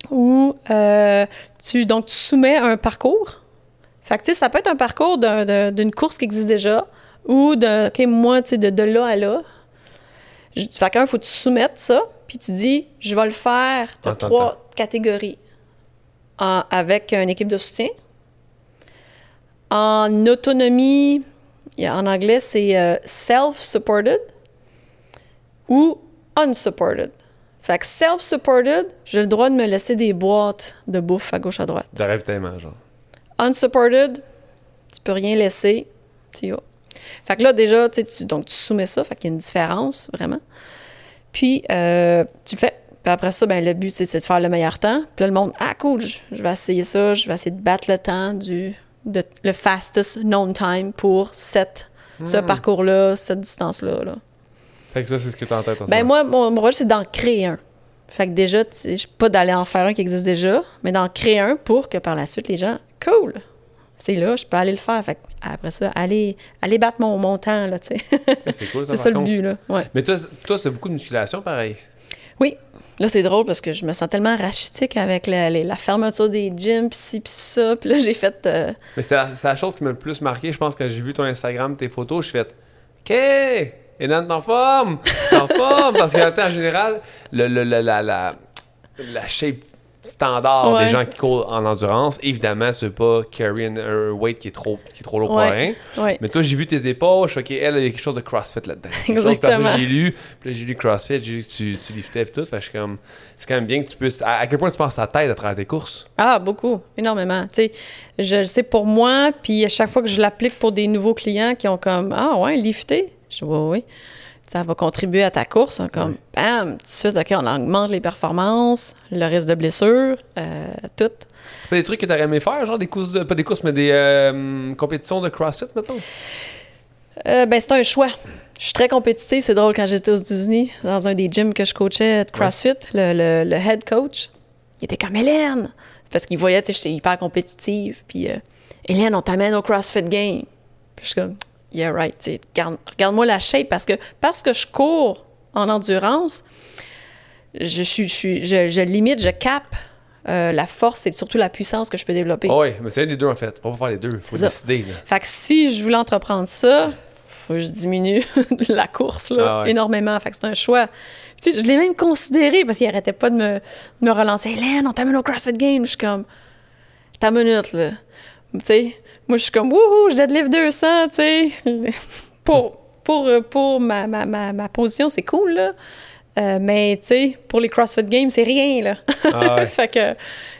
Où euh, tu, donc, tu soumets un parcours. Fait que, tu sais, ça peut être un parcours d'une course qui existe déjà ou de, OK, moi, tu sais, de, de, là à là. Je, fait qu'un, il faut que tu soumettes ça, puis tu dis, je vais le faire de trois catégories. avec une équipe de soutien. En autonomie, en anglais, c'est euh, self-supported ou unsupported. Fait que self-supported, j'ai le droit de me laisser des boîtes de bouffe à gauche à droite. De ravitaillement, genre. Unsupported, tu peux rien laisser, tu y vas. Fait que là, déjà, tu, donc, tu soumets ça, fait qu'il y a une différence, vraiment. Puis, euh, tu le fais. Puis après ça, ben, le but, c'est de faire le meilleur temps. Puis là, le monde, ah, cool, je, vais essayer ça, je vais essayer de battre le temps du de, le fastest known time pour cette, ce hmm. parcours-là, cette distance-là. Là. Fait que ça, c'est ce que tu as en tête. ben, moi, mon, rôle, c'est d'en créer un. Fait que déjà, je pas d'aller en faire un qui existe déjà, mais d'en créer un pour que par la suite, les gens, cool, c'est là, je peux aller le faire. Fait après ça, aller, aller battre mon, montant, là, tu sais. <laughs> c'est cool, ça, C'est ça le but, là. Ouais. Mais toi, toi c'est beaucoup de musculation, pareil. Oui. Là, c'est drôle parce que je me sens tellement rachitique avec la, la fermeture des gyms, pis ci, pis ça. Puis là, j'ai fait... Euh, Mais c'est la, chose qui m'a le plus marqué, je pense, quand j'ai vu ton Instagram, tes photos, je fait « OK! Et t'es en forme! T'es en forme! » Parce qu'en général, le, le, la, la, la shape standard des gens qui courent en endurance. Évidemment, c'est pas carry un weight qui est trop, qui est trop lourd pour rien. Mais toi, j'ai vu tes épaules, je suis OK, elle, il y a quelque chose de CrossFit là-dedans. Exactement. J'ai lu, puis j'ai lu CrossFit, j'ai lu que tu, tu liftais et tout. Fait je comme, c'est quand même bien que tu puisses. À, quel point tu penses à ta tête à travers tes courses? Ah, beaucoup, énormément. Tu sais, je sais pour moi, puis à chaque fois que je l'applique pour des nouveaux clients qui ont comme, ah ouais, lifter. Je dis, oui, oui ça va contribuer à ta course. Hein, comme, bam, tout de suite, OK, on augmente les performances, le risque de blessure, euh, tout. C'est pas des trucs que tu aurais aimé faire, genre des courses, de, pas des courses, mais des euh, compétitions de CrossFit, mettons? Euh, ben, c'est un choix. Je suis très compétitive. C'est drôle, quand j'étais aux États-Unis, dans un des gyms que je coachais de CrossFit, le, le, head coach, il était comme Hélène. Parce qu'il voyait, que j'étais hyper compétitive. Puis, Hélène, on t'amène au CrossFit Game. Puis je suis comme, yeah, right. Regarde, moi la shape parce que parce que je cours en endurance, je, suis, je, je, limite, je cap euh, la force, c'est surtout la puissance que je peux développer. oui, mais c'est un des deux en fait. Faut pas faire les deux. Faut décider. Fait que si je voulais entreprendre ça, faut que je diminue <laughs> la course là, ah énormément. Fait que c'est un choix. je l'ai même considéré parce qu'il arrêtait pas de me, me relancer. Hélène, on t'amène au CrossFit Game. Je suis comme, ta minute là. Tu sais, moi je suis comme, wouhou, je deadlift 200, tu sais. <laughs> pour, pour, pour ma, ma, ma, ma position, c'est cool là. Euh, mais, tu sais, pour les CrossFit Games, c'est rien, là. Ah <laughs> fait que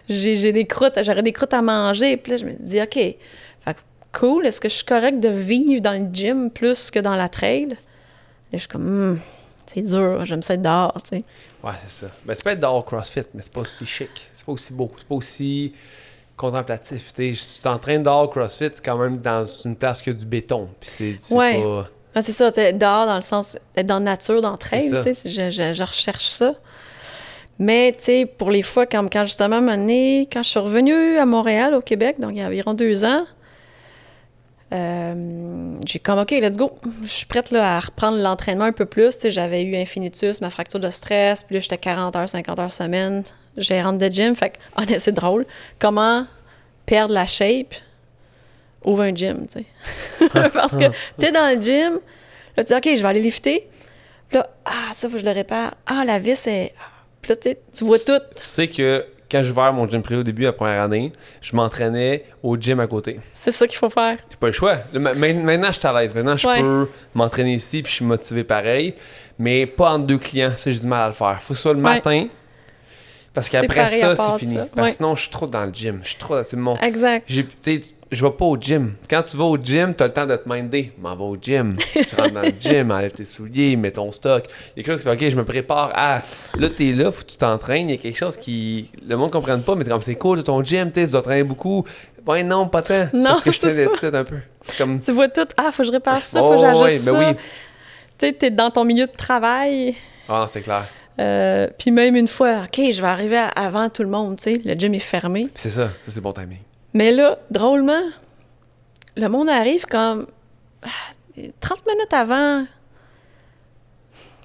j'ai des croûtes, j'aurais des croûtes à manger. Puis là, je me dis, OK, fait cool, est-ce que je suis correct de vivre dans le gym plus que dans la trail? Et je suis comme, hmm, c'est dur, j'aime ça être dehors, tu sais. Ouais, c'est ça. Ben, tu peux être dehors CrossFit, mais c'est pas aussi chic. C'est pas aussi beau. C'est pas aussi contemplatif. Tu t'entraînes dehors CrossFit, c'est quand même dans une place qui a du béton. Puis c'est pas ah, c'est ça, être dehors dans le sens d'être dans la nature, d'entraide, sais, je, je, recherche ça. Mais, tu sais, pour les fois, quand, quand justement, à quand je suis revenue à Montréal, au Québec, donc il y a environ deux ans, euh, j'ai comme, OK, let's go. Je suis prête là, à reprendre l'entraînement un peu plus. J'avais eu infinitus, ma fracture de stress, puis là, j'étais 40 heures, 50 heures semaine, gérante de gym. Fait que, <laughs> c'est drôle. Comment perdre la shape ouvre un gym, tu sais. <laughs> Parce que tu es dans le gym, là, tu dis, OK, je vais aller lifter. Puis là, ah, ça, faut que je le répare. Ah, la vis est. Puis là, tu vois tout. Tu sais que quand je vais mon gym privé au début, la première année, je m'entraînais au gym à côté. C'est ça qu'il faut faire. J'ai pas le choix. Maintenant, je suis à l'aise. Maintenant, je peux m'entraîner ici, puis je suis motivé pareil. Mais pas entre deux clients, ça, j'ai du mal à le faire. Faut que ce soit le matin parce qu'après ça, c'est fini. Parce que sinon, je suis trop dans le gym. Je suis trop dans mon. Exact. Je vais pas au gym. Quand tu vas au gym, tu as le temps de te minder. M'en va au gym. tu rentres dans le <laughs> gym, enlève tes souliers, mets ton stock. Il y a quelque chose qui fait OK, je me prépare à. Là, tu es là, faut que tu t'entraînes. Il y a quelque chose qui. Le monde ne comprend pas, mais c'est comme c'est cool de ton gym, tu dois traîner beaucoup. Ouais, non, pas tant. Non, parce que je <laughs> t'ai un peu. Comme... Tu vois tout. Ah, faut que je répare ça, faut que j'ajuste ben ça. oui. Tu sais, t'es dans ton milieu de travail. Ah, c'est clair. Euh, puis même une fois, OK, je vais arriver avant tout le monde, tu sais, le gym est fermé. C'est ça, ça c'est bon timing. Mais là, drôlement, le monde arrive comme 30 ah, minutes avant.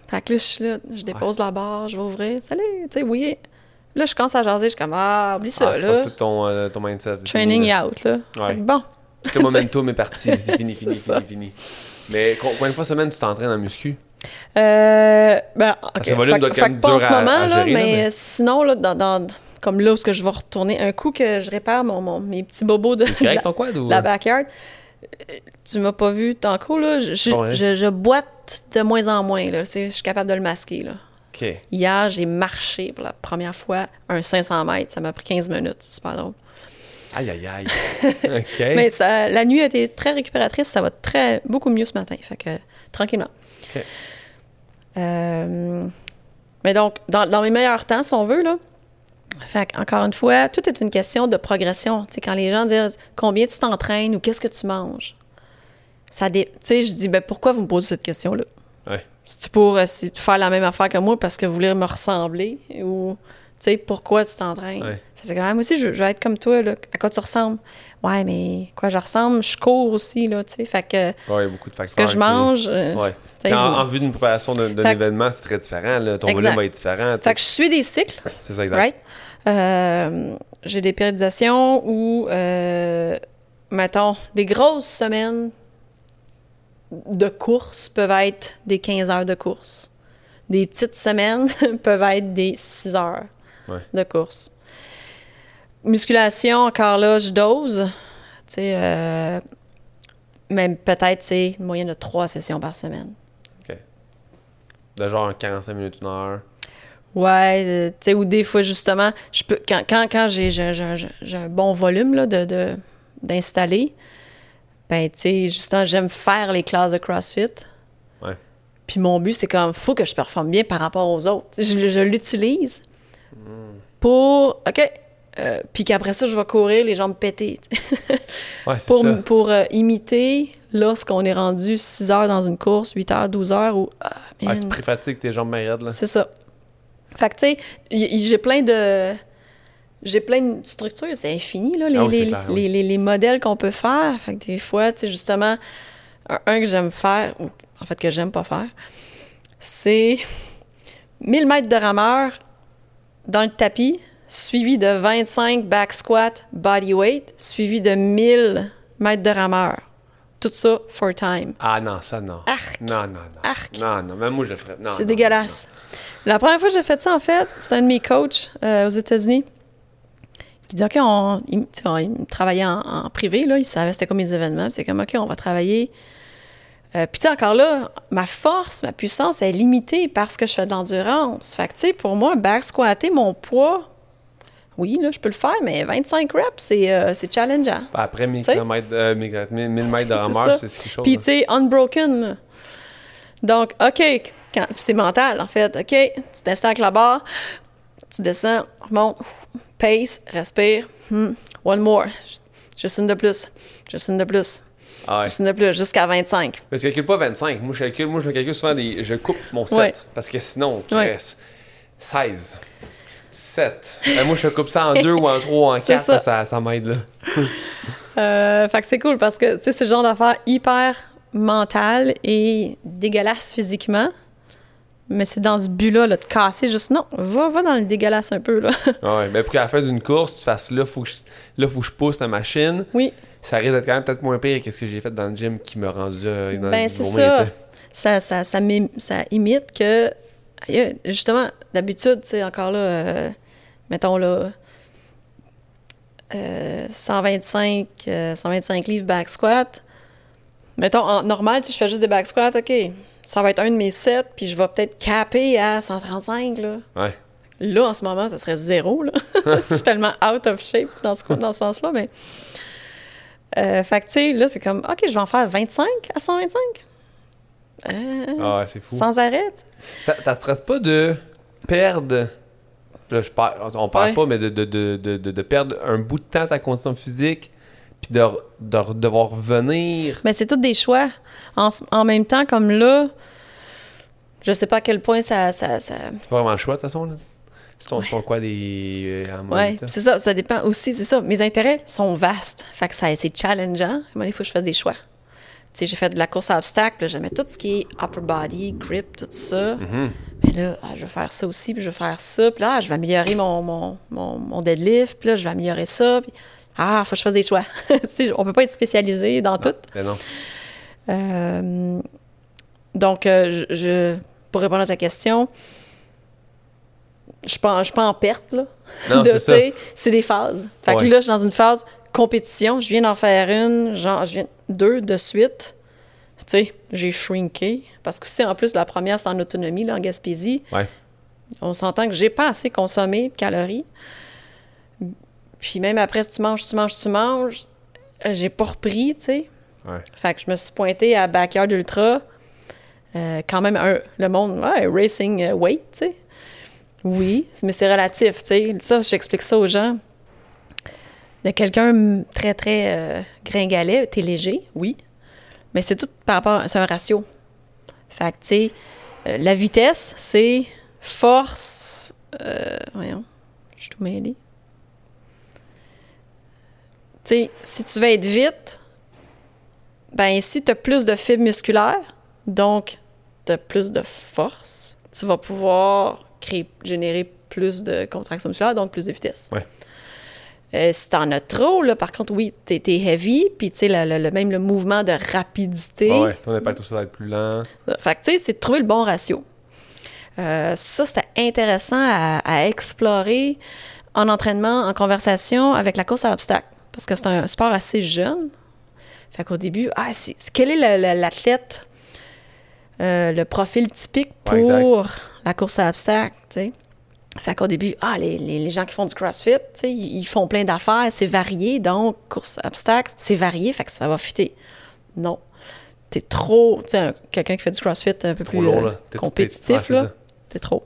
Fait que là, je suis là, je dépose la barre, je vais ouvrir. Salut, tu sais, oui. Là, je commence à jaser, je suis comme, ah, oublie ça, ah, là. tout ton, euh, ton mindset. Training est out, là. Ouais. Bon. Tout le <laughs> momentum est parti, c'est fini, fini, fini, fini. Mais combien de fois semaine tu t'entraînes en muscu? Euh, ben, OK. Fait, fait, pas en ce moment, là, mais, sinon, là, dans, comme là où je vais retourner, un coup que je répare mon, mes petits bobos de, la, ton quad, ou... la backyard, euh, tu m'as pas vu tant là, je, je, je, boite de moins en moins, là. Je suis capable de le masquer, là. OK. Hier, j'ai marché pour la première fois un 500 mètres. Ça m'a pris 15 minutes. C'est super drôle. Aïe, aïe, aïe. <laughs> OK. Mais ça, la nuit a été très récupératrice. Ça va très, beaucoup mieux ce matin. Fait que, tranquillement. Euh, mais donc, dans, mes meilleurs temps, si on veut, là, fait encore une fois, tout est une question de progression. quand les gens disent combien tu t'entraînes ou qu'est-ce que tu manges, ça sais, je dis ben pourquoi vous me posez cette question-là? Ouais. C'est pour faire la même affaire que moi parce que vous voulez me ressembler ou pourquoi tu t'entraînes? C'est quand même aussi je, veux être comme toi là, à quoi tu ressembles Ouais, mais quoi je ressemble, je cours aussi là, tu sais, fait que ouais, beaucoup de facteurs. Ce que je mange, euh, en, vue d'une préparation d'un événement, c'est très différent. Ton volume va être différent. Fait que je suis des cycles. C'est ça, exact. Euh, j'ai des périodisations où, euh, mettons, des grosses semaines de course peuvent être des 15 heures de course. Des petites semaines <laughs> peuvent être des 6 heures de course. Musculation, encore là, je dose. Tu sais, euh, même peut-être, c'est moyenne de 3 sessions par semaine de genre 45 minutes, une heure. Ouais, euh, tu sais, ou des fois, justement, je peux, quand, quand, quand j'ai, un bon volume là, de, d'installer, ben, tu sais, justement, j'aime faire les classes de CrossFit. Ouais. Puis mon but, c'est comme, faut que je performe bien par rapport aux autres. Je, je l'utilise pour, OK, euh, puis qu'après ça, je vais courir les jambes pétées. <laughs> ouais, pour, ça. pour euh, imiter lorsqu'on est rendu 6 heures dans une course, 8 heures, 12 heures, ou. Ah, tu préfatigues tes jambes raide, là. C'est ça. Fait que, tu sais, j'ai plein de. J'ai plein de structures, c'est infini, là, les, ah les, les, les, modèles qu'on peut faire. Fait que des fois, tu sais, justement, un, que j'aime faire, ou en fait que j'aime pas faire, c'est 1000 mètres de rameur dans le tapis suivi de 25 back squat body weight, suivi de 1000 mètres de rameur. Tout ça, for time. Ah non, ça non. Arc. Non, non, non. Arc. Non, non, même moi je le ferais. Non, C'est non, dégueulasse. La première fois que j'ai fait ça, en fait, c'est un de mes coachs euh, aux États-Unis qui dit OK, on, il, on- travaillait en, en privé, là, il savait c'était comme mes événements. C'est comme OK, on va travailler. Euh, Puis, encore là, ma force, ma puissance est limitée parce que je fais de l'endurance. Fait que, tu sais, pour moi, back squatter mon poids, oui, là, je peux le faire, mais 25 reps, c'est euh, c'est challengeant. Après 1000 Tu sais? km, euh, 1000 km, 1000 mètres de rameur, c'est c'est quelque chose. Puis, là. tu sais, unbroken. là. Donc, OK, quand- c'est mental, en fait. OK, tu descends avec la barre, tu descends, remonte, pace, respire. hmm, one more. Juste une de plus. Juste une de plus. Ah ouais. Juste une de plus, jusqu'à 25. Mais je calcule pas 25. Moi, je calcule, moi, je calcule souvent des. Je coupe mon 7. Ouais. Parce que sinon, Ouais. Chris, 16. 7. Ben, moi, je coupe ça en 2 ou en 3 ou en <laughs> 4. ça. Ça, ça, m'aide, là. Euh, fait que c'est cool parce que, c'est le genre d'affaire hyper mental et dégueulasse physiquement. Mais c'est dans ce but-là, là, de casser juste, non, va, va dans le dégueulasse un peu, là. <laughs> Ouais. Ben, pour qu'à la fin d'une course, tu fasses là, faut que je, là, faut que je pousse la machine. oui. Ça risque d'être quand même peut-être moins pire que ce que j'ai fait dans le gym qui m'a rendu euh, dans Ben, c'est ça. ça, ça, ça, ça imite que, justement, d'habitude, tu sais, encore là, euh, mettons là, euh, 125, euh, 125 livres back squat. Mettons, en normal, si je fais juste des back squats, OK, ça va être un de mes sets, puis je vais peut-être caper à 135, là. Ouais. Là, en ce moment, ça serait zéro, là. <laughs> je suis tellement out of shape dans ce, dans ce sens-là, mais... Euh, fait que, tu sais, là, c'est comme, OK, je vais en faire 25 à 125. Euh, Ah ouais, c'est fou. sans arrêt. Ça, ça stresse pas de perdre. Là, je parle, on parle Ouais. pas, mais de, de, de, de, de- de perdre un bout de temps ta condition physique, puis de, de, de devoir revenir. Mais c'est tous des choix. En, même temps, comme là, je sais pas à quel point ça... ça, ça... C'est pas vraiment le choix, de toute façon. Là. C'est ton, c'est ton quoi des. euh, Ouais, temps? c'est ça, ça dépend aussi, c'est ça. Mes intérêts sont vastes. Fait que ça, c'est challengeant. Il faut que je fasse des choix. Sais, j'ai fait de la course à obstacles, j'aimais tout ce qui est upper body, grip, tout ça. Mhm. Mais là, ah, je vais faire ça aussi, puis je vais faire ça. Puis là, ah, je vais améliorer mon, mon, mon, mon deadlift, puis là, je vais améliorer ça. Puis, ah, faut que je fasse des choix. <laughs> on peut pas être spécialisé dans tout. Ben non. Euh, donc, euh, je, je- pour répondre à ta question, je suis pas, en- je suis pas en perte, là. Non, <laughs> De- c'est des phases. Fait que là, je suis dans une phase compétition. Je viens d'en faire une, genre, je viens deux de suite. Tu sais, j'ai shrinké. Parce que c'est en plus, la première, c'est en autonomie, là, en Gaspésie. Ouais. On s'entend que j'ai pas assez consommé de calories. Puis même après, si tu manges, tu manges, tu manges, euh, j'ai pas repris, tu sais. Ouais. Fait que je me suis pointée à Backyard Ultra. Euh, quand même, un, le monde, ouais, racing euh, weight, tu sais. Oui, mais c'est relatif, tu sais. Ça, j'explique ça aux gens. Quelqu'un mm, très, très euh, gringalet, t'es léger, oui. Mais c'est tout par rapport, c'est un ratio. Fait que, tu sais, euh, la vitesse, c'est force. euh, voyons, je suis tout mêlée. Tu sais, si tu veux être vite, ben si tu as plus de fibres musculaires, donc tu as plus de force, tu vas pouvoir créer, générer plus de contraction musculaire, donc plus de vitesse. Euh, si t'en as trop, là, par contre, oui, t'es es heavy, puis tu sais, même le mouvement de rapidité. Ouais, ton impact aussi va être plus lent. Fait que, tu sais, c'est de trouver le bon ratio. Euh, ça, c'était intéressant à, à explorer en entraînement, en conversation avec la course à obstacles. Parce que c'est un sport assez jeune. Fait qu'au début, ah, c'est- quel est l'athlète, euh, le profil typique Ouais, pour la course à obstacles, tu sais? Fait qu'au début, ah, les, les- les gens qui font du CrossFit, ils ils font plein d'affaires, c'est varié, donc course à obstacles, c'est varié, fait que ça va fitter. Non. T'es trop, tu sais, un- quelqu'un qui fait du CrossFit un peu Trop plus euh, là. T'es- compétitif, là, t'es trop.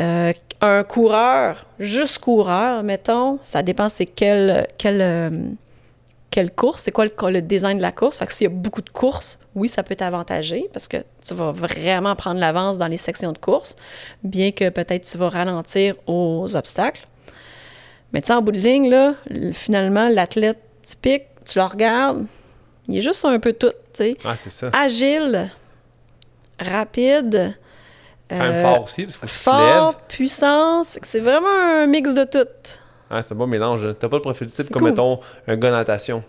Euh, un coureur, juste coureur, mettons, ça dépend c'est quelle, quelle, euh, quelle course, c'est quoi le, le design de la course. Fait que s'il y a beaucoup de courses, oui, ça peut t'avantager parce que tu vas vraiment prendre l'avance dans les sections de course, bien que peut-être tu vas ralentir aux obstacles. Mais tu sais, en bout de ligne, là, finalement, l'athlète typique, tu le regardes, il est juste un peu tout, tu sais Ah, c'est ça. agile, rapide, Quand même fort aussi, parce qu'il faut Fort, puissance, c'est vraiment un mix de tout. C'est un bon mélange. T'as pas le profil type comme, mettons, un gars natation.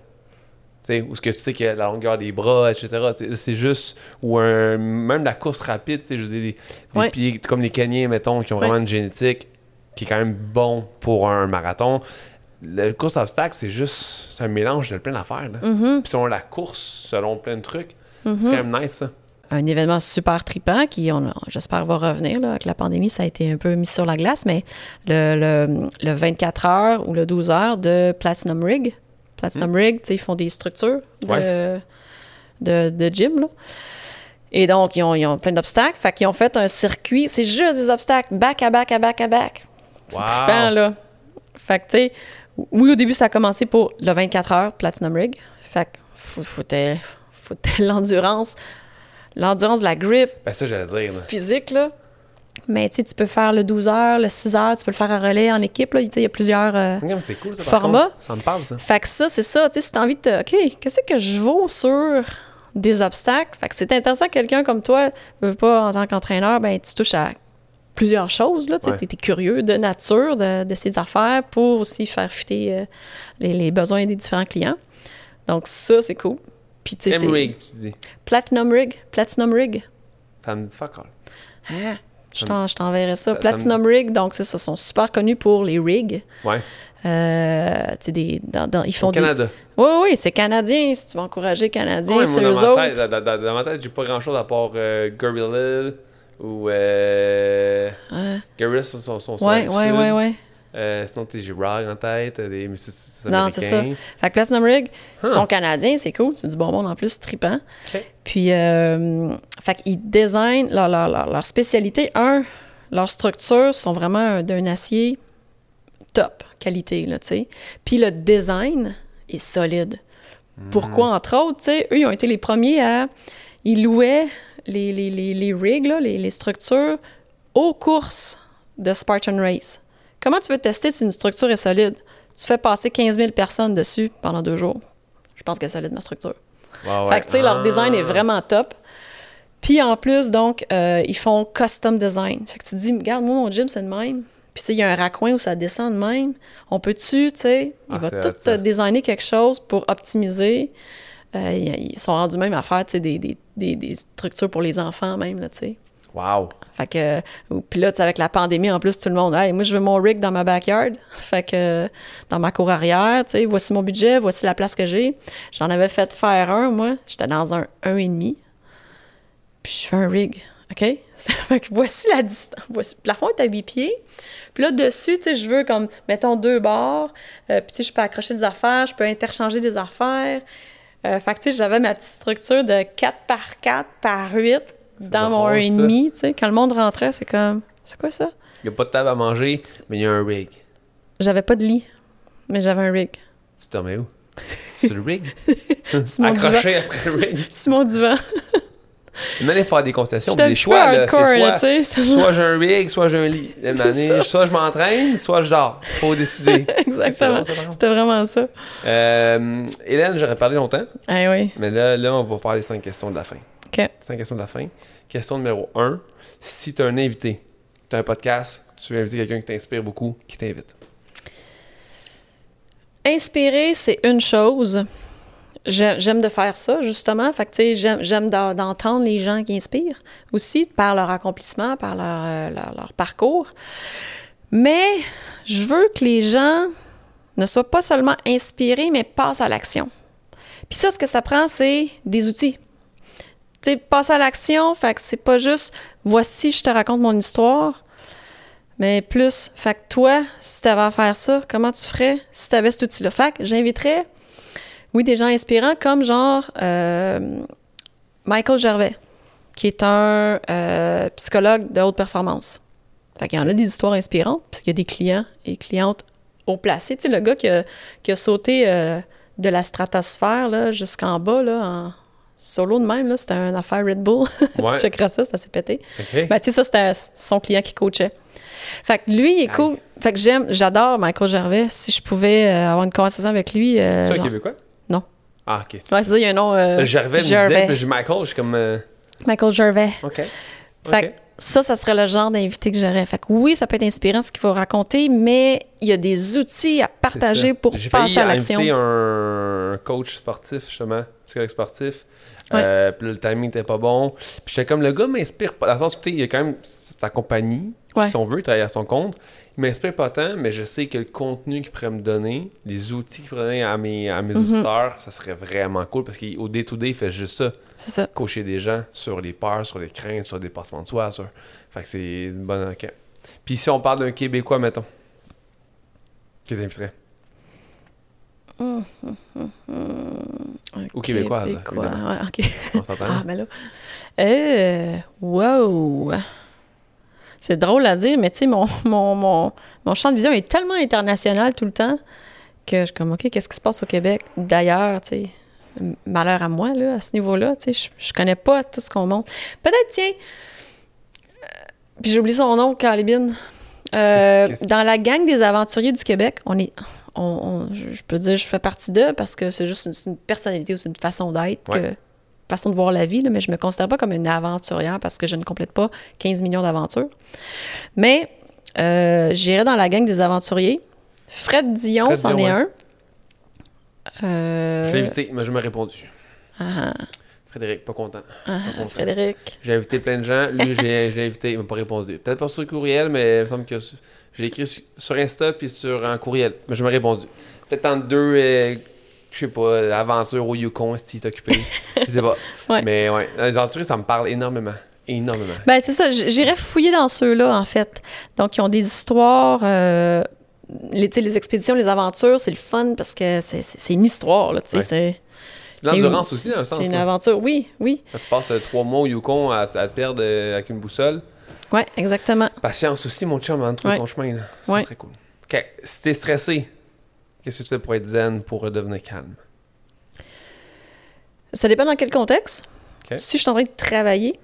où ce que tu sais a la longueur des bras, etc. C'est juste. Ou un, même la course rapide, je veux dire, des, pieds comme les Kenyans, mettons, qui ont vraiment une génétique qui est quand même bon pour un marathon. La course obstacle, c'est juste un mélange de plein d'affaires. Mm-hmm. Puis selon la course, selon plein de trucs, c'est mm-hmm. quand même nice, ça un événement super tripant qui, j'espère, va revenir. Là, avec la pandémie, ça a été un peu mis sur la glace, mais le, le, 24 heures ou le 12 heures de Platinum Rig. Platinum hmm. Rig, ils font des structures de, de, gym. Là. Et donc, ils ont, ils ont plein d'obstacles. Fait qu'ils ont fait un circuit. C'est juste des obstacles, back à back à back à back. C'est trippant, là. Fait que, tu sais, oui, au début, ça a commencé pour le 24 heures Platinum Rig. Fait que, faut, faut, faut l'endurance l'endurance, la grip. Ben ça, j'allais dire. Physique, là. Mais tu sais, tu peux faire le 12 heures, le 6 heures, tu peux le faire à relais en équipe. Là. Il y a plusieurs euh, cool, ça, formats. Ça me parle, ça. Fait que ça, c'est ça. Tu sais, si tu as envie de te. OK, qu'est-ce que je vaux sur des obstacles? Fait que c'est intéressant que quelqu'un comme toi, veux pas en tant qu'entraîneur, ben tu touches à plusieurs choses. Tu es, curieux de nature de, de, ces affaires pour aussi faire fuiter euh, les, les, besoins des différents clients. Donc, ça, c'est cool. M-Rig, tu dis. Platinum Rig? Platinum Rig? Ça me dit fuck all. Hein? Je t'enverrai ça. Platinum Rig, donc ça, sont super connus pour les rigs. Ouais. Euh, des, dans, ils font Au Canada. Oui, oui, c'est canadien. Si tu veux encourager les Canadiens, c'est eux autres. Tête, dans, dans, ma tête, j'ai pas grand-chose à part euh, Gorilla ou euh, ouais. Gorilla sont, sont, ouais, ouais, ouais, ouais. Euh, sinon, j'ai Rog en tête, des Non, c'est ça. Fait que Platinum Rig, ils sont canadiens, c'est cool. C'est du bon monde en plus, trippant. Puis, euh, fait qu'ils designent leur, leur, leur, spécialité. Un, leurs structures sont vraiment d'un acier top qualité, là, tu sais. Puis le design est solide. Hmm. Pourquoi, entre autres, tu sais, eux, ils ont été les premiers à... Ils louaient les, les, les, les rigs, là, les, les structures, aux courses de Spartan Race. Comment tu veux tester si une structure est solide? Tu fais passer 15 000 personnes dessus pendant deux jours. Je pense qu'elle est solide, ma structure. Fait que, tu sais, leur design est ah. vraiment top. Puis en plus, donc, euh, ils font custom design. Fait que tu te dis, regarde, moi, mon gym, c'est le même. Puis, tu sais, il y a un raccoin où ça descend de même. On peut-tu, tu sais, il ah, va tout designer quelque chose pour optimiser. Euh, ils sont rendus même à faire, tu sais, des, des, des, structures pour les enfants même, là, tu sais. Wow! Fait que, puis là, avec la pandémie, en plus, tout le monde, hey, moi, je veux mon rig dans ma backyard. Fait que, dans ma cour arrière, tu sais, voici mon budget, voici la place que j'ai. J'en avais fait faire un, moi. J'étais dans un 1,5. Puis je fais un rig. OK? <laughs> fait que voici la distance. Voici, le plafond est à 8 pieds. Puis là, dessus, tu sais, je veux comme, mettons, deux barres. Euh, puis, tu sais, je peux accrocher des affaires, je peux interchanger des affaires. Euh, fait que, tu sais, j'avais ma petite structure de 4 par 4 par 8 dans mon 1,5, tu sais, quand le monde rentrait, c'est comme, c'est quoi ça? Il n'y a pas de table à manger, mais il y a un rig. J'avais pas de lit, mais j'avais un rig. Tu t'en mets où? Sur le rig? <laughs> Sur mon Accroché après le rig? <laughs> Sur mon divan. Une année, faire des concessions, des choix, là, soit, soit j'ai un rig, soit j'ai un lit. <laughs> Une année, soit je m'entraîne, soit je dors. Faut décider. Exactement. C'était vraiment ça. Euh, Hélène, j'aurais parlé longtemps. Ah oui. Mais là, là, on va faire les cinq questions de la fin. OK. Cinq questions de la fin. Question numéro un. Si tu as un invité, tu as un podcast, tu veux inviter quelqu'un qui t'inspire beaucoup, qui t'invite. Inspirer, c'est une chose. J'aime de faire ça, justement. Fait que, j'aime d'entendre les gens qui inspirent aussi, par leur accomplissement, par leur, euh, leur, parcours. Mais je veux que les gens ne soient pas seulement inspirés, mais passent à l'action. Puis ça, ce que ça prend, c'est des outils tu sais, passe à l'action. Fait que c'est pas juste voici, je te raconte mon histoire. Mais plus, fait que toi, si tu avais à faire ça, comment tu ferais si tu avais cet outil-là? Fait que j'inviterais, oui, des gens inspirants comme genre euh, Michael Gervais, qui est un euh, psychologue de haute performance. Fait qu'il y en a des histoires inspirantes, puisqu'il y a des clients et clientes haut placés. Tu sais, le gars qui a, qui a sauté euh, de la stratosphère jusqu'en bas, là, en, solo de même, c'était une affaire Red Bull. <laughs> tu checkeras ça, ça s'est pété. Ben, tu sais, ça, c'était son client qui coachait. Fait que lui, il est cool. Fait que j'aime, j'adore Michael Gervais. Si je pouvais euh, avoir une conversation avec lui. Euh, c'est genre... québécois? Non. Ah, ok. Ouais, il y a un nom. Euh, Gervais, Gervais. Me disait, Michael, je suis comme. Michael Gervais. OK. Fait, ça, ça serait le genre d'invité que j'aurais. Fait que oui, ça peut être inspirant ce qu'il faut raconter, mais il y a des outils à partager pour passer à l'action. J'ai un coach sportif, justement, psychologue sportif. Euh, puis le timing n'était pas bon. Puis j'étais comme, le gars m'inspire pas. Dans le sens où, il y a quand même sa compagnie, si on veut, il travaille à son compte. Il m'inspire pas tant, mais je sais que le contenu qu'il pourrait me donner, les outils qu'il pourrait donner à mes, à mes mhm. auditeurs, ça serait vraiment cool parce qu'au day-to-day, il fait juste ça. C'est ça. Coacher des gens sur les peurs, sur les craintes, sur le dépassement de soi. Sur... Fait que c'est une bonne enquête. Puis si on parle d'un Québécois, mettons, qui t'inviterait? Hum, Ou québécoise. Québécois, ouais. On s'entend. ah, mais là. Euh, wow! C'est drôle à dire, mais tu sais, mon, mon, mon, mon, champ de vision est tellement international tout le temps que je suis comme, OK, qu'est-ce qui se passe au Québec? D'ailleurs, tu sais, malheur à moi, là, à ce niveau-là, tu sais, je, je connais pas tout ce qu'on montre. Peut-être, tiens, euh, puis j'ai oublié son nom, Calibine. Euh, dans la gang des aventuriers du Québec, on est, on, je peux dire, je fais partie d'eux parce que c'est juste une, personnalité ou c'est une façon d'être façon de voir la vie, mais je me considère pas comme une aventurière parce que je ne complète pas 15 millions d'aventures. Mais euh, j'irai dans la gang des aventuriers. Fred Dion, c'en est un. Euh... Je l'ai invité, mais je m'ai répondu. Ah. Frédéric, pas content. Ah, Frédéric. J'ai invité plein de gens. Lui, j'ai invité, il m'a pas répondu. Peut-être pas sur le courriel, mais il me semble que je l'ai écrit sur Insta puis sur un courriel. Mais je m'ai répondu. Peut-être en deux euh, je sais pas, aventure au Yukon, si est occupé. <laughs> je sais pas. Mais ouais, les aventuriers, ça me parle énormément. Énormément. Ben, c'est ça. J'irais fouiller dans ceux-là, en fait. Donc, ils ont des histoires. Euh, les, les expéditions, les aventures, c'est le fun parce que c'est une histoire, là. Tu sais, c'est. L'endurance aussi, dans un sens. C'est une aventure, oui, oui. Quand tu passes euh, trois mois au Yukon à, te perdre euh, avec une boussole. Oui, exactement. Patience aussi, mon chum, avant de trouver ton chemin. C'est très cool. OK. Si t'es stressé, Qu'est-ce que tu fais pour être zen, pour redevenir calme? Ça dépend dans quel contexte. Si je suis en train de travailler,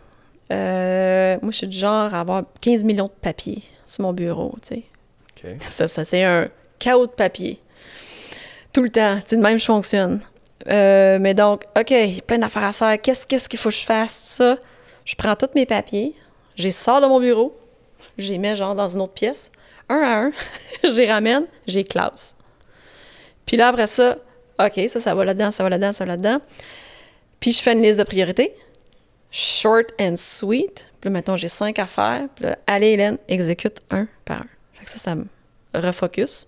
euh, moi, je suis du genre à avoir 15 millions de papiers sur mon bureau, tu sais. Ça, ça c'est un chaos de papier. Tout le temps. Tu sais, de même, je fonctionne. Euh, mais donc, OK, plein d'affaires à faire. Qu'est-ce qu'il faut que je fasse? Ça, je prends tous mes papiers, je les sors de mon bureau, les mets genre dans une autre pièce, un à un, <laughs> je les ramène, j'ai classe. Puis là, après ça, OK, ça, ça va là-dedans, ça va là-dedans, ça va là-dedans. Puis je fais une liste de priorités. Short and sweet. Puis là, mettons, j'ai cinq à faire. Puis là, allez, Hélène, exécute un par un. Fait que ça, ça me refocus.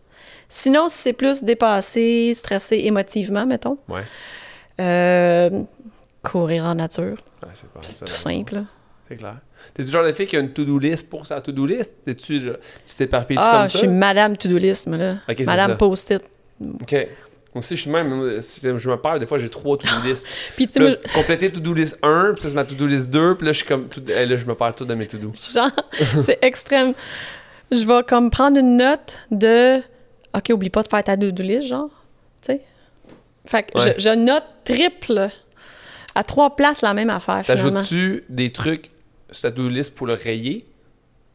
Sinon, si c'est plus dépassé, stressé émotivement, mettons. Ouais. Euh, courir en nature. Ouais, c'est pas tout simple. C'est clair. T'es du genre de fille qui a une to-do list pour sa to-do list? tu t'éparpilles ah, comme ça? Ah, je suis madame to-do list, là. madame post-it. OK. Moi aussi, je suis même. Je me perds, des fois, j'ai trois to-do list. <laughs> puis, tu sais, compléter to-do list 1, puis ça, c'est ma to-do list 2, puis là, je suis comme. Tout, eh, là, je me perds tout dans mes to-do. <laughs> Genre, c'est extrême. Je vais comme prendre une note de. OK, oublie pas de faire ta to-do list, genre. Tu sais. Fait que je, note triple à trois places la même affaire. T'ajoutes-tu des trucs ta to-do list pour le rayer?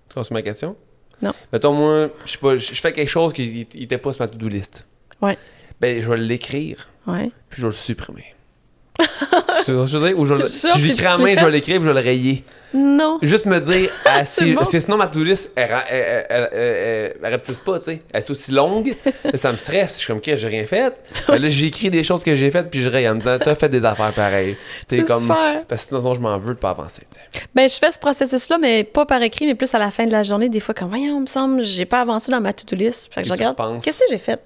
Tu ma question? Non. Mettons, moi, je sais pas, je fais quelque chose qui n'était pas sur ma to-do list. Ouais. Ben, je vais l'écrire. Ouais. Puis je vais le supprimer. tu sais ce que je veux dire? Ou je, si j'écris en main, je vais l'écrire je vais le rayer. Non. Juste me dire, <laughs> ah, si, parce que sinon ma to-do list, elle, elle, elle, elle, pas, tu sais. Elle est aussi longue, ça me stresse. Je suis comme, ok, j'ai rien fait. <laughs> Ben là, j'écris des choses que j'ai faites, puis je raye en me disant, t'as fait des affaires pareilles. T'es comme. Super. Parce que sinon, je m'en veux de pas avancer, t'sais. Ben, je fais ce processus-là, mais pas par écrit, mais plus à la fin de la journée. Des fois, comme, voyons, me semble, j'ai pas avancé dans ma to-do list. Fait que je regarde, qu'est-ce que j'ai fait?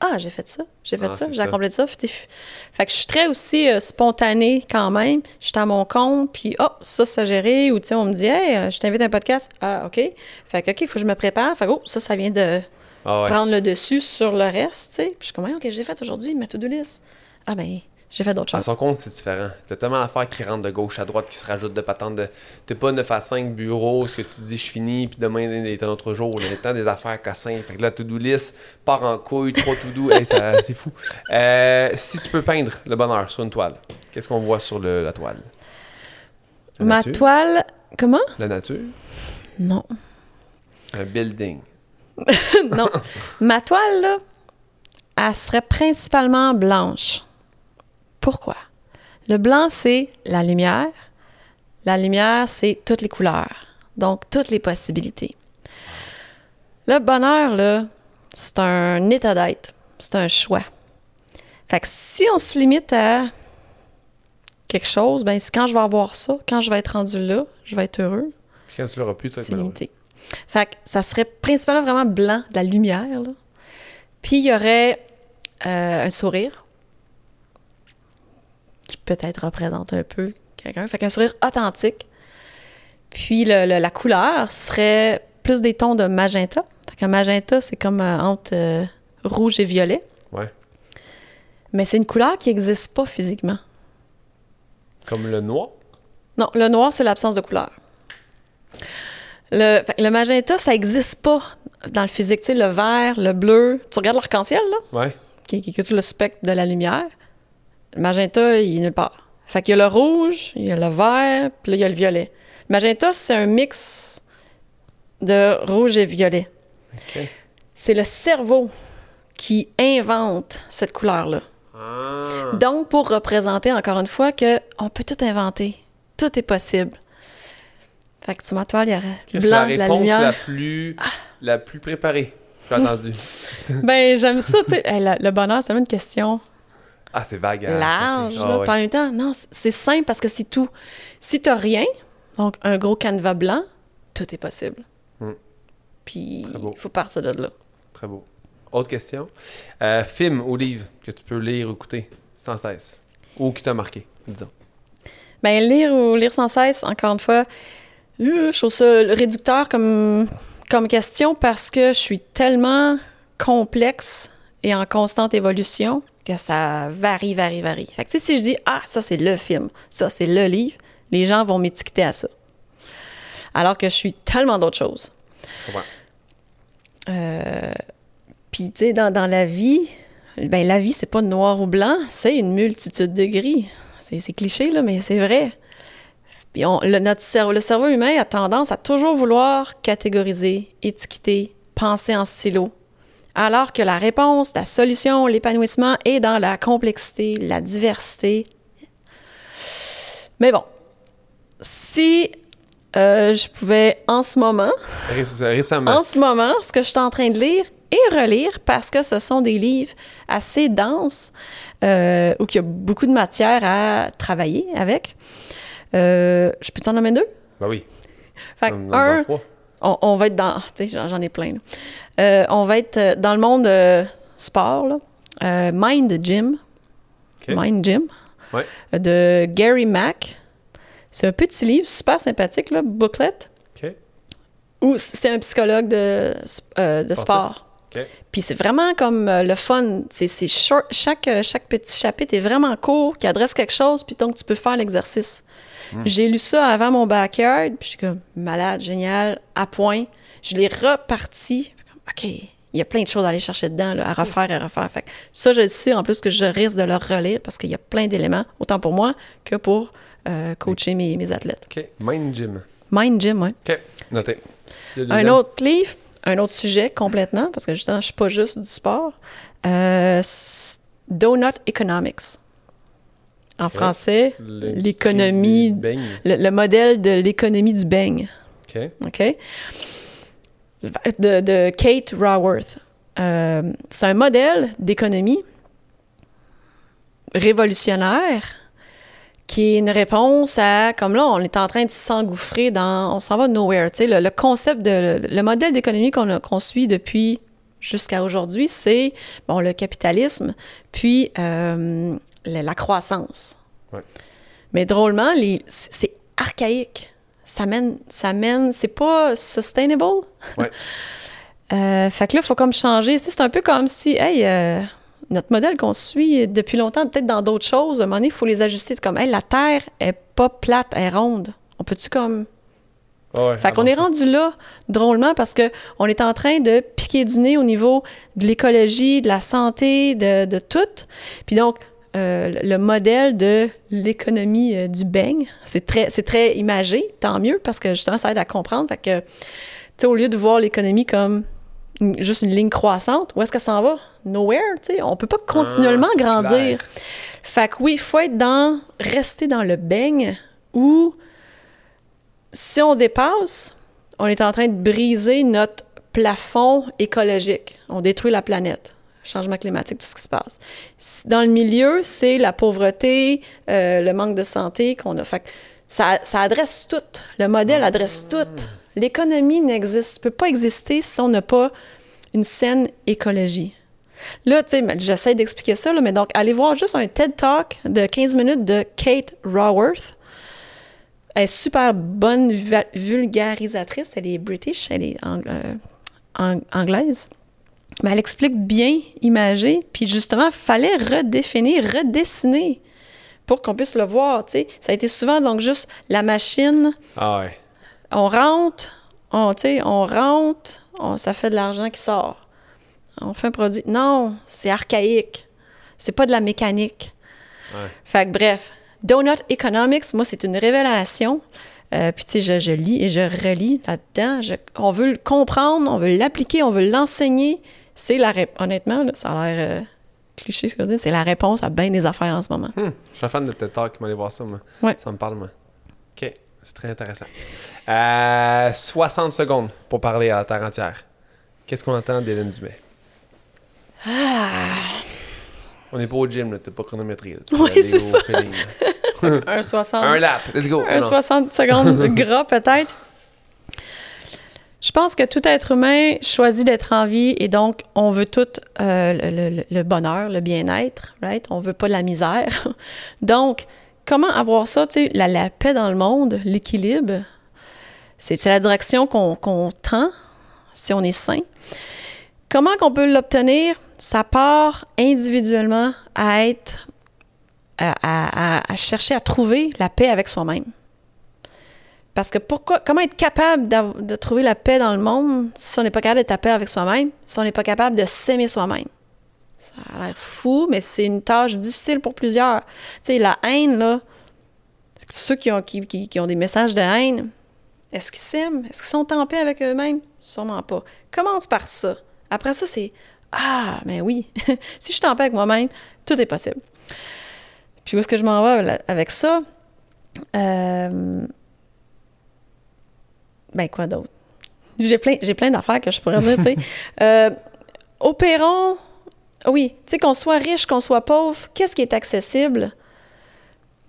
Ah, j'ai fait ça, j'ai fait ah, ça, j'ai accompli ça. Fait que je suis très aussi euh, spontanée quand même. Je suis à mon compte, puis oh, ça, ça géré. Ou tu sais, on me dit, hey, euh, je t'invite à un podcast. Ah, OK. Fait que, OK, il faut que je me prépare. Fait que, oh, ça, ça vient de ah, prendre le dessus sur le reste, tu sais. Puis je suis comme, OK, j'ai fait aujourd'hui ma to-do list. Ah, ben, j'ai fait d'autres choses. À son compte, c'est différent. Tu as tellement d'affaires qui rentrent de gauche à droite, qui se rajoutent de patentes. De... T'es pas 9 à 5 bureaux, ce que tu dis, je finis, puis demain est un autre jour. Il y a temps des affaires 5. Fait que là, to-do list part en couille, trois to-do. <laughs> c'est fou. Euh, si tu peux peindre le bonheur sur une toile, qu'est-ce qu'on voit sur la toile? Ma toile, comment? La nature? Non. Un building? <laughs> non. Ma toile, là, elle serait principalement blanche. Pourquoi? Le blanc, c'est la lumière. La lumière, c'est toutes les couleurs. Donc, toutes les possibilités. Le bonheur, là, c'est un état d'être. C'est un choix. Fait que si on se limite à quelque chose, ben c'est quand je vais avoir ça, quand je vais être rendu là, je vais être heureux. Puis quand tu l'auras plus, ça va être limité. Fait que ça serait principalement vraiment blanc, de la lumière. Là. Puis il y aurait euh, un sourire qui peut-être représente un peu quelqu'un. Fait qu'un sourire authentique. Puis la couleur serait plus des tons de magenta. Fait qu'un magenta, c'est comme euh, entre euh, rouge et violet. Ouais. Mais c'est une couleur qui n'existe pas physiquement. Comme le noir? Non, le noir, c'est l'absence de couleur. Le, le magenta, ça n'existe pas dans le physique. Tu sais, le vert, le bleu. Tu regardes l'arc-en-ciel, là? Ouais. Qui, qui est tout le spectre de la lumière. Le magenta, il est nulle part. Fait qu'il y a le rouge, il y a le vert, puis là, il y a le violet. Le magenta, c'est un mix de rouge et violet. C'est le cerveau qui invente cette couleur-là. Ah. Donc, pour représenter encore une fois que on peut tout inventer, tout est possible. Fait que tu ma toile, il y aurait blanc, la de la lumière. la plus, ah. la plus préparée, j'ai entendu. <laughs> ben, j'aime ça, tu sais. le bonheur, c'est même une question ah, c'est vague. Hein, large, ah, pas un temps. Non, c'est simple parce que c'est tout. Si tu rien, donc un gros canevas blanc, tout est possible. Hmm. Puis, il faut partir de là. Très beau. Autre question. Euh, film ou livre que tu peux lire ou écouter sans cesse? Ou qui t'a marqué, disons? Ben lire ou lire sans cesse, encore une fois, euh, je trouve ça réducteur comme, comme question parce que je suis tellement complexe et en constante évolution que ça varie, varie, varie. Fait que si je dis Ah, ça c'est le film, ça c'est le livre, les gens vont m'étiqueter à ça. Alors que je suis tellement d'autres choses. Ouais. Euh, puis, tu sais, dans, la vie, ben la vie, c'est pas noir ou blanc, c'est une multitude de gris. C'est cliché, là, mais c'est vrai. Puis on, le, notre cerveau, le cerveau humain a tendance à toujours vouloir catégoriser, étiqueter, penser en silo. Alors que la réponse, la solution, l'épanouissement est dans la complexité, la diversité. Mais bon, si euh, je pouvais en ce moment, récemment, en ce moment, ce que je suis en train de lire et relire parce que ce sont des livres assez denses euh, où il y a beaucoup de matière à travailler avec. Euh, je peux t'en nommer deux? Ben oui. Fait un, on, va être dans. Tu sais, j'en ai plein. Euh, on va être dans le monde sport, là. Mind Gym. Mind Gym. Ouais. De Gary Mack. C'est un petit livre super sympathique, là, booklet. OK. Où c'est un psychologue de, de sport. Puis c'est vraiment comme euh, le fun. C'est chaque, euh, chaque petit chapitre est vraiment court, qui adresse quelque chose, puis donc tu peux faire l'exercice. Hmm. J'ai lu ça avant mon backyard, puis je suis comme malade, génial, à point. Je l'ai reparti. OK, il y a plein de choses à aller chercher dedans, à refaire et à refaire. Fait ça, je sais en plus que je risque de le relire parce qu'il y a plein d'éléments, autant pour moi que pour euh, coacher mes, mes, athlètes. OK. Mind Gym. Mind Gym, oui. OK. Noté. Un autre livre, un autre sujet complètement, parce que justement, je suis pas juste du sport. Euh, Donut Economics. En français, l'économie, le, modèle de l'économie du beigne. OK. OK? De, Kate Raworth. Euh, c'est un modèle d'économie révolutionnaire qui est une réponse à, comme là, on est en train de s'engouffrer dans, on s'en va nowhere. Tu sais, le, concept de, le, modèle d'économie qu'on suit depuis jusqu'à aujourd'hui, c'est, bon, le capitalisme, puis euh, la, croissance. Mais drôlement, c'est archaïque. Ça mène, ça mène, c'est pas sustainable. Ouais. <laughs> euh, fait que là, il faut comme changer. C'est un peu comme si, hey, euh, notre modèle qu'on suit depuis longtemps, peut-être dans d'autres choses, à un moment donné, il faut les ajuster. C'est comme, hey, la Terre est pas plate, elle est ronde. On peut-tu comme. fait qu'on est rendu là, drôlement, parce qu'on est en train de piquer du nez au niveau de l'écologie, de la santé, de, tout. Puis donc, euh, le modèle de l'économie euh, du beigne, c'est très, c'est très imagé, tant mieux, parce que justement, ça aide à comprendre. Fait que, tu sais, au lieu de voir l'économie comme juste une ligne croissante, où est-ce que ça s'en va? Nowhere, tu sais. On peut pas continuellement ah, grandir. Fait que oui, il faut être dans, rester dans le beigne où si on dépasse, on est en train de briser notre plafond écologique. On détruit la planète. Changement climatique, tout ce qui se passe. Dans le milieu, c'est la pauvreté, euh, le manque de santé qu'on a. Fait ça, ça, adresse tout. Le modèle adresse tout. L'économie n'existe, peut pas exister si on n'a pas une saine écologie. Là, tu sais, j'essaie d'expliquer ça, mais donc, allez voir juste un TED Talk de 15 minutes de Kate Raworth. Elle est super bonne vulgarisatrice. Elle est british, elle est euh, anglaise. Mais elle explique bien imagé. Puis justement, il fallait redéfinir, redessiner pour qu'on puisse le voir. sais. Ça a été souvent donc juste la machine. Ah ouais. On rentre, on, on rentre, ça fait de l'argent qui sort. On fait un produit. Non, c'est archaïque. C'est pas de la mécanique. Ouais. Fait que bref, Donut Economics, moi, c'est une révélation. Euh, puis, tu sais, je, lis et je relis là-dedans. on veut le comprendre, on veut l'appliquer, on veut l'enseigner. C'est la réponse. Honnêtement, ça a l'air euh, cliché ce que je dis. C'est la réponse à bien des affaires en ce moment. Hmm. Je suis fan de TED Talk qui m'allait voir ça, moi. Ouais. Ça me parle, moi. OK. C'est très intéressant. Euh, 60 secondes pour parler à la terre entière. Qu'est-ce qu'on entend d'Hélène Dumais? Ah. On n'est pas au gym, là. T'es pas chronométré. Oui, c'est ça. <laughs> un 60. Un lap. Let's go. Un 60 secondes gras, peut-être. Je pense que tout être humain choisit d'être en vie et donc on veut tout euh, le, bonheur, le bien-être, right? On veut pas la misère. <laughs> donc, comment avoir ça, tu sais, la, paix dans le monde, l'équilibre, c'est la direction qu'on tend si on est sain. Comment qu'on peut l'obtenir? Ça part individuellement à être, à, chercher à trouver la paix avec soi-même. Parce que pourquoi, comment être capable de trouver la paix dans le monde si on n'est pas capable d'être à paix avec soi-même, si on n'est pas capable de s'aimer soi-même? Ça a l'air fou, mais c'est une tâche difficile pour plusieurs. Tu sais, la haine, là, ceux qui ont, qui, qui ont des messages de haine, est-ce qu'ils s'aiment? Est-ce qu'ils sont en paix avec eux-mêmes? Sûrement pas. Commence par ça. Après ça, c'est Ah, mais oui, <laughs> si je suis en paix avec moi-même, tout est possible. Puis où est-ce que je m'en vais avec ça? Euh, ben, quoi d'autre? J'ai plein, j'ai plein d'affaires que je pourrais dire, tu sais. <laughs> Euh, opérons, oui, tu sais, qu'on soit riche, qu'on soit pauvre, qu'est-ce qui est accessible?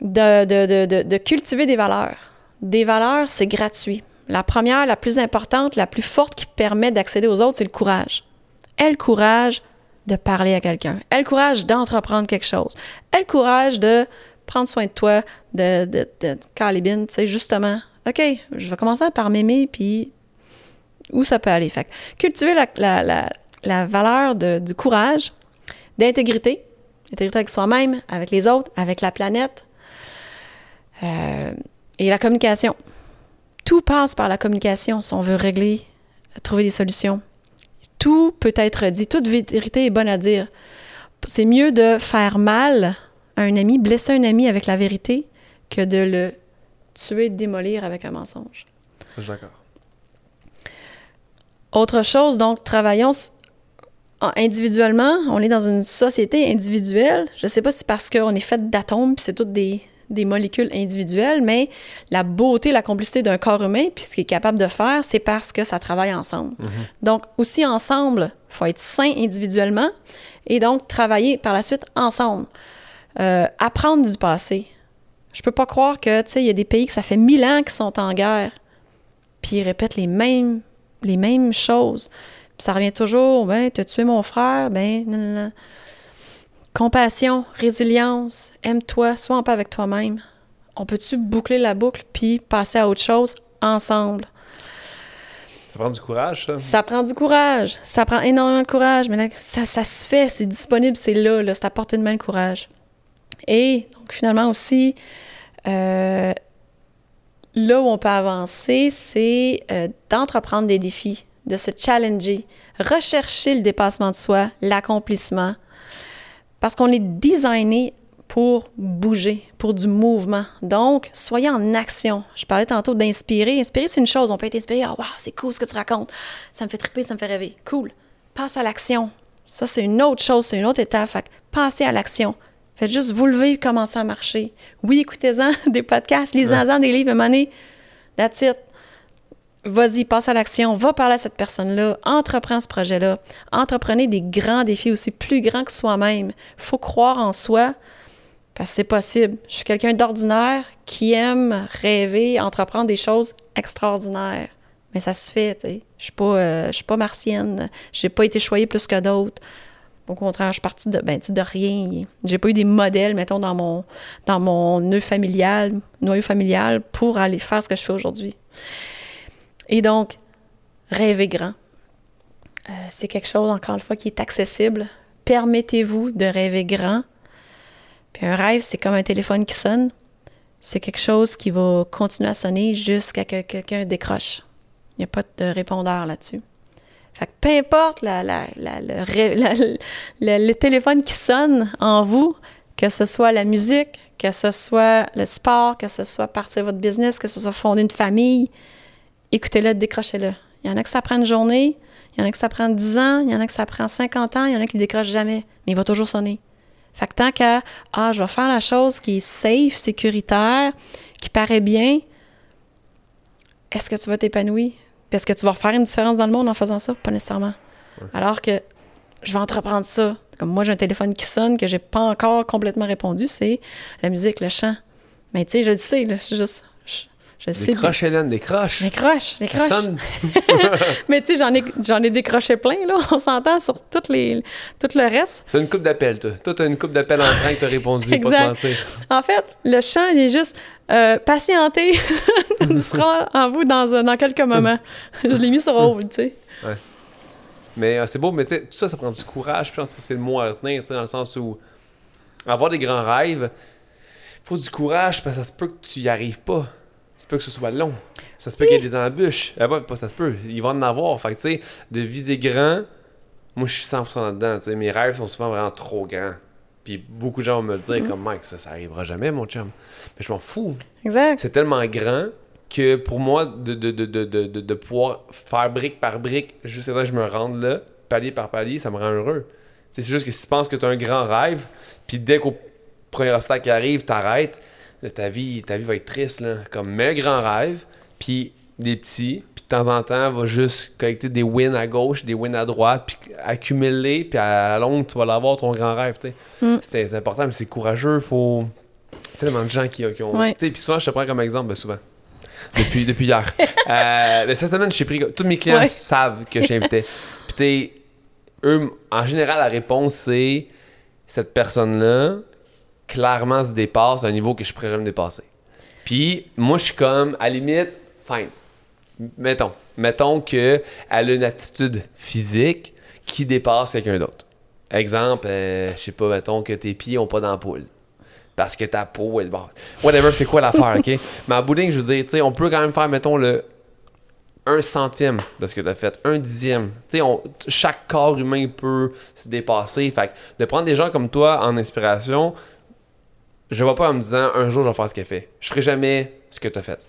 De, de, de, de, cultiver des valeurs? Des valeurs, c'est gratuit. La première, la plus importante, la plus forte qui permet d'accéder aux autres, c'est le courage. Elle courage de parler à quelqu'un. Elle courage d'entreprendre quelque chose. Elle courage de prendre soin de toi, de, de, de tu sais, justement. OK, je vais commencer par m'aimer, puis où ça peut aller. Fait cultiver la, valeur du courage, d'intégrité, intégrité avec soi-même, avec les autres, avec la planète, euh, et la communication. Tout passe par la communication si on veut régler, trouver des solutions tout peut être dit, toute vérité est bonne à dire. C'est mieux de faire mal à un ami, blesser un ami avec la vérité, que de le tuer, démolir avec un mensonge. D'accord. Autre chose, donc, travaillons individuellement. On est dans une société individuelle. Je ne sais pas si c'est parce qu'on est fait d'atomes, puis c'est toutes des, des molécules individuelles, mais la beauté, la complicité d'un corps humain, puis ce qu'il est capable de faire, c'est parce que ça travaille ensemble. Mhm. Donc, aussi ensemble, il faut être sain individuellement et donc travailler par la suite ensemble. Euh, apprendre du passé. Je peux pas croire que, tu sais, il y a des pays que ça fait mille ans qu'ils sont en guerre, puis ils répètent les mêmes, les mêmes choses. ça revient toujours, ben, t'as tué mon frère, ben, non, non. Compassion, résilience, aime-toi, sois en paix avec toi-même. On peut-tu boucler la boucle puis passer à autre chose ensemble? Ça prend du courage, ça? Ça prend du courage. Ça prend énormément de courage. Mais là, ça, ça se fait, c'est disponible, c'est là, là c'est à portée de main le courage. Et donc, finalement aussi, euh, là où on peut avancer, c'est euh, d'entreprendre des défis, de se challenger, rechercher le dépassement de soi, l'accomplissement, parce qu'on est designé pour bouger, pour du mouvement. Donc, soyez en action. Je parlais tantôt d'inspirer. Inspirer, c'est une chose. On peut être inspiré. Ah, wow, c'est cool ce que tu racontes. Ça me fait triper, ça me fait rêver. Cool. Passe à l'action. Ça, c'est une autre chose, c'est une autre étape. Fait passez à l'action. Faites juste vous lever, commencer à marcher. Oui, écoutez-en <laughs> des podcasts, lisez-en des livres, mané. That's it. vas-y, passe à l'action, va parler à cette personne-là, entreprends ce projet-là, entreprenez des grands défis aussi plus grands que soi-même. Il faut croire en soi, parce que c'est possible. Je suis quelqu'un d'ordinaire qui aime rêver, entreprendre des choses extraordinaires. Mais ça se fait, tu sais. Je suis pas, euh, suis pas martienne. J'ai pas été choyée plus que d'autres. Au contraire, je suis partie de, ben, de rien. J'ai pas eu des modèles, mettons, dans mon, dans mon nœud familial, noyau familial pour aller faire ce que je fais aujourd'hui. Et donc, rêver grand. Euh, c'est quelque chose, encore une fois, qui est accessible. Permettez-vous de rêver grand. Puis un rêve, c'est comme un téléphone qui sonne. C'est quelque chose qui va continuer à sonner jusqu'à ce que quelqu'un décroche. Il n'y a pas de répondeur là-dessus. Fait que peu importe <laughs> le, téléphone qui sonne en vous, que ce soit la musique, que ce soit le sport, que ce soit partir votre business, que ce soit fonder une famille, écoutez-le, décrochez-le. Il y en a que ça prend une journée, il y en a que ça prend 10 ans, il y en a que ça prend 50 ans, il y en a qui ne décrochent jamais, mais il va toujours sonner. Fait que tant qu'à, ah, je vais faire la chose qui est safe, sécuritaire, qui paraît bien, est-ce que tu vas t'épanouir? Est-ce que tu vas faire une différence dans le monde en faisant ça? Pas nécessairement. Alors que je vais entreprendre ça. Comme moi, j'ai un téléphone qui sonne que j'ai pas encore complètement répondu, c'est la musique, le chant. Mais tu sais, je le sais, là, je juste je sais. Décroche, Hélène, décroche. Décroche, décroche. <laughs> Mais tu sais, j'en ai, j'en ai décroché plein, là. On s'entend sur toutes les, tout le reste. C'est une coupe d'appels, toi. Toi, t'as une coupe d'appels en train que t'as répondu, exact. En fait, le chant, il est juste euh, patienter. Il <laughs> <laughs> sera en vous dans, dans quelques moments. je l'ai mis sur hold, tu sais. Ouais. Mais euh, c'est beau, mais tu sais, tout ça, ça prend du courage. Je pense que c'est le mot à retenir, tu sais, dans le sens où avoir des grands rêves, faut du courage parce que ça se peut que tu y arrives pas ça se peut que ce soit long. Ça se peut qu'il y ait des embûches. Ah pas ça se peut. Ils vont en avoir. Fait tu sais, de viser grand, moi, je suis 100% là-dedans. Tu sais, mes rêves sont souvent vraiment trop grands. Puis beaucoup de gens vont me le dire, mm-hmm. comme Mike, ça, ça arrivera jamais, mon chum. Mais je m'en fous. Exact. C'est tellement grand que pour moi, de, de, de, de, de pouvoir faire brique par brique jusqu'à ce que je me rende là, palier par palier, ça me rend heureux. C'est juste que si tu penses que tu as un grand rêve, puis dès qu'au premier obstacle qui arrive, t'arrêtes, ta vie, ta vie va être triste, là. Comme, mets un grand rêve, puis des petits, temps en temps, va juste collecter des wins à gauche, des wins à droite, puis accumuler, puis à la longue, tu vas l'avoir, ton grand rêve, tu sais. Mm. C'est important, mais c'est courageux, faut... Tellement de gens qui, qui ont... Tu sais, puis souvent, je te prends comme exemple, ben, souvent. Depuis, depuis hier. <laughs> euh, ben, cette semaine, j'ai pris... Tous mes clients savent que j'invitais. <laughs> Puis eux, en général, la réponse, c'est cette personne-là clairement se dépasse à un niveau que je pourrais jamais dépasser. Puis moi, je suis comme, à la limite, fine. Mettons, mettons qu'elle a une attitude physique qui dépasse quelqu'un d'autre. Exemple, euh, je sais pas, mettons que tes pieds ont pas d'ampoule. Parce que ta peau est bon. Whatever, c'est quoi l'affaire, ok? Mais en bout je veux dire, tu sais, on peut quand même faire, mettons, le un centième de ce que tu as fait, un dixième. Tu sais, chaque corps humain peut se dépasser. Fait que de prendre des gens comme toi en inspiration, je vais pas en me disant un jour je vais faire ce qu'elle fait. Je ferai jamais ce que tu as fait.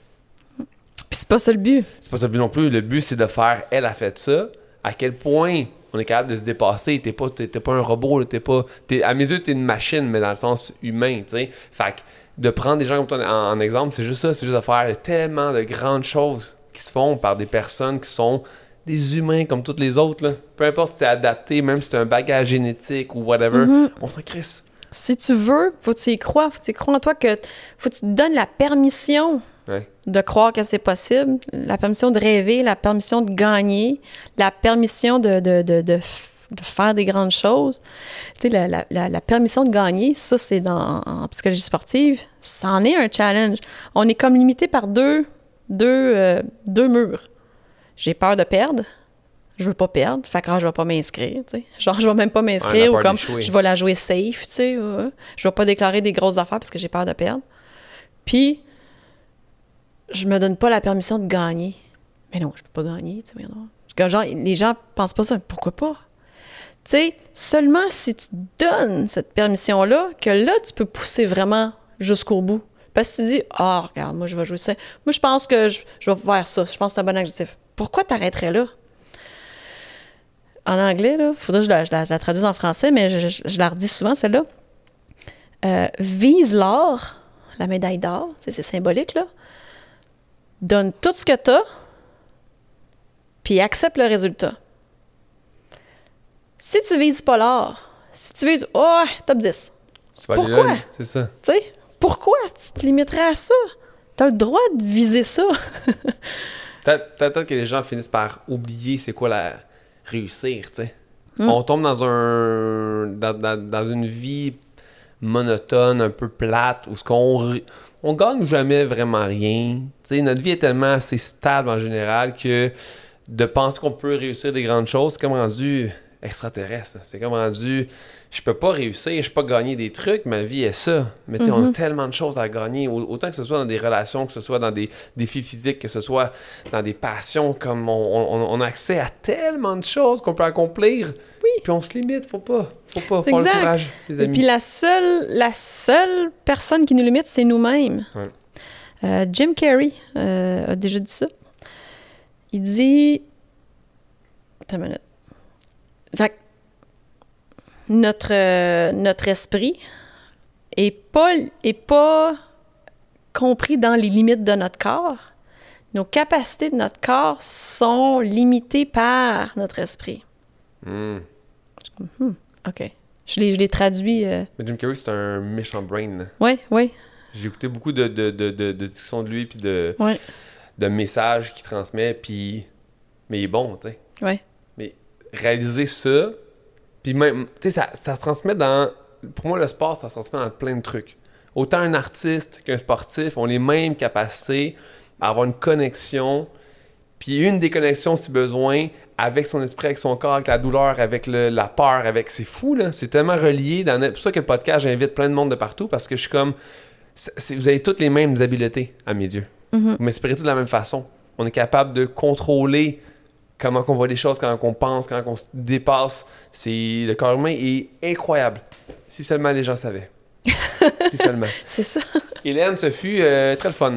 C'est pas ça le but. C'est pas ça le but non plus. Le but c'est de faire elle a fait ça. À quel point on est capable de se dépasser? T'es pas, pas un robot, t'es pas. à mes yeux, t'es une machine, mais dans le sens humain, tu sais. Fait que de prendre des gens comme toi en, exemple, c'est juste ça, c'est juste de faire tellement de grandes choses qui se font par des personnes qui sont des humains comme toutes les autres. Là. Peu importe si c'est adapté, même si c'est un bagage génétique ou whatever, mm-hmm. on s'en crisse. Si tu veux, faut que tu y crois. Faut que tu y crois en toi que faut que tu te donnes la permission de croire que c'est possible, la permission de rêver, la permission de gagner, la permission de, de, de, de, faire des grandes choses. Tu sais, la, la, la, permission de gagner, ça, c'est dans en psychologie sportive, ça en est un challenge. On est comme limité par deux, deux, euh, deux murs. J'ai peur de perdre, je veux pas perdre, fait que ah, je vais pas m'inscrire, tu sais. Genre, je vais même pas m'inscrire ou comme je vais la jouer safe, tu sais. je vais pas déclarer des grosses affaires parce que j'ai peur de perdre. Puis, je me donne pas la permission de gagner. Mais non, je peux pas gagner, tu sais. Parce que genre, les gens pensent pas ça. Pourquoi pas? Tu sais, seulement si tu donnes cette permission-là, que là, tu peux pousser vraiment jusqu'au bout. Parce que tu dis, ah, regarde, moi, je vais jouer ça. Moi, je pense que je, je vais faire ça. Je pense que c'est un bon objectif. Pourquoi t'arrêterais là? En anglais, il faudrait que je la, traduise en français, mais je, la redis souvent, celle-là. Euh, vise l'or, la médaille d'or, c'est symbolique, là. Donne tout ce que tu as, puis accepte le résultat. Si tu vises pas l'or, si tu vises, oh, top 10. pourquoi? C'est ça. Tu sais, pourquoi tu te limiterais à ça? Tu as le droit de viser ça. <laughs> Peut-être que les gens finissent par oublier c'est quoi la réussir, tu sais. Hmm. On tombe dans un dans, une vie monotone, un peu plate, où ce qu'on on gagne jamais vraiment rien. Tu sais, notre vie est tellement assez stable en général que de penser qu'on peut réussir des grandes choses, c'est comme rendu extraterrestre. C'est comme rendu je peux pas réussir, je peux pas gagner des trucs, ma vie est ça. Mais tu sais, on a mhm. tellement de choses à gagner, autant que ce soit dans des relations, que ce soit dans des défis physiques, que ce soit dans des passions, comme on, a accès à tellement de choses qu'on peut accomplir. Oui. Puis on se limite, faut pas. Faut pas, faut le courage, les amis. Et puis la seule, la seule personne qui nous limite, c'est nous-mêmes. Euh, Jim Carrey euh, a déjà dit ça. Il dit... Attends une minute. Fait notre, euh, notre esprit est pas, est pas compris dans les limites de notre corps. Nos capacités de notre corps sont limitées par notre esprit. Hmm. Hmm, OK. Je l'ai, je traduit. Euh. Mais Jim Carrey, c'est un méchant brain. Oui, oui. J'ai écouté beaucoup de, de, de, de, discussions de lui, puis de, de messages qu'il transmet, puis... Mais il est bon, tu sais. Oui. Mais réaliser ça, puis même, tu sais, ça, ça, se transmet dans. Pour moi, le sport, ça se transmet dans plein de trucs. Autant un artiste qu'un sportif ont les mêmes capacités à avoir une connexion. Puis une des connexions, si besoin, avec son esprit, avec son corps, avec la douleur, avec la peur, avec. C'est fou, là. C'est tellement relié. Dans... C'est pour ça que le podcast, j'invite plein de monde de partout parce que je suis comme. Vous avez toutes les mêmes habiletés, à mes yeux. Mm-hmm. Vous m'inspirez tous de la même façon. On est capable de contrôler comment on voit les choses, quand on pense, quand on se dépasse. C'est le corps humain est incroyable. Si seulement les gens savaient. si <laughs> seulement. C'est ça. Hélène, ce fut euh, très le fun.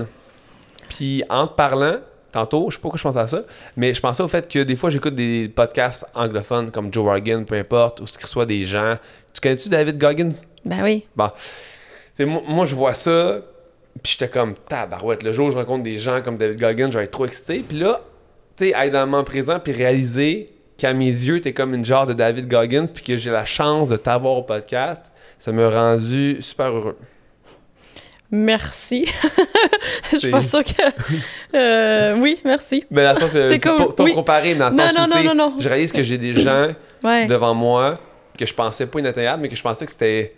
Puis en te parlant, tantôt, je sais pas pourquoi je pensais à ça, mais je pensais au fait que des fois j'écoute des podcasts anglophones comme Joe Rogan, peu importe, ou ce qui reçoit des gens. Tu connais-tu David Goggins? Ben oui. Bon. Moi, moi, je vois ça, puis j'étais comme, tabarouette, le jour où je rencontre des gens comme David Goggins, je vais être trop excité. Puis là, tu sais, être dans le moment présent puis réaliser qu'à mes yeux, t'es comme une genre de David Goggins puis que j'ai la chance de t'avoir au podcast, ça m'a rendu super heureux. Merci. <laughs> je suis pas sûre que. Euh, oui, merci. Mais la c'est cool. pas, comparer dans le sens non, non, non, je réalise que j'ai des gens <coughs> devant moi que je pensais pas inatteignables, mais que je pensais que c'était.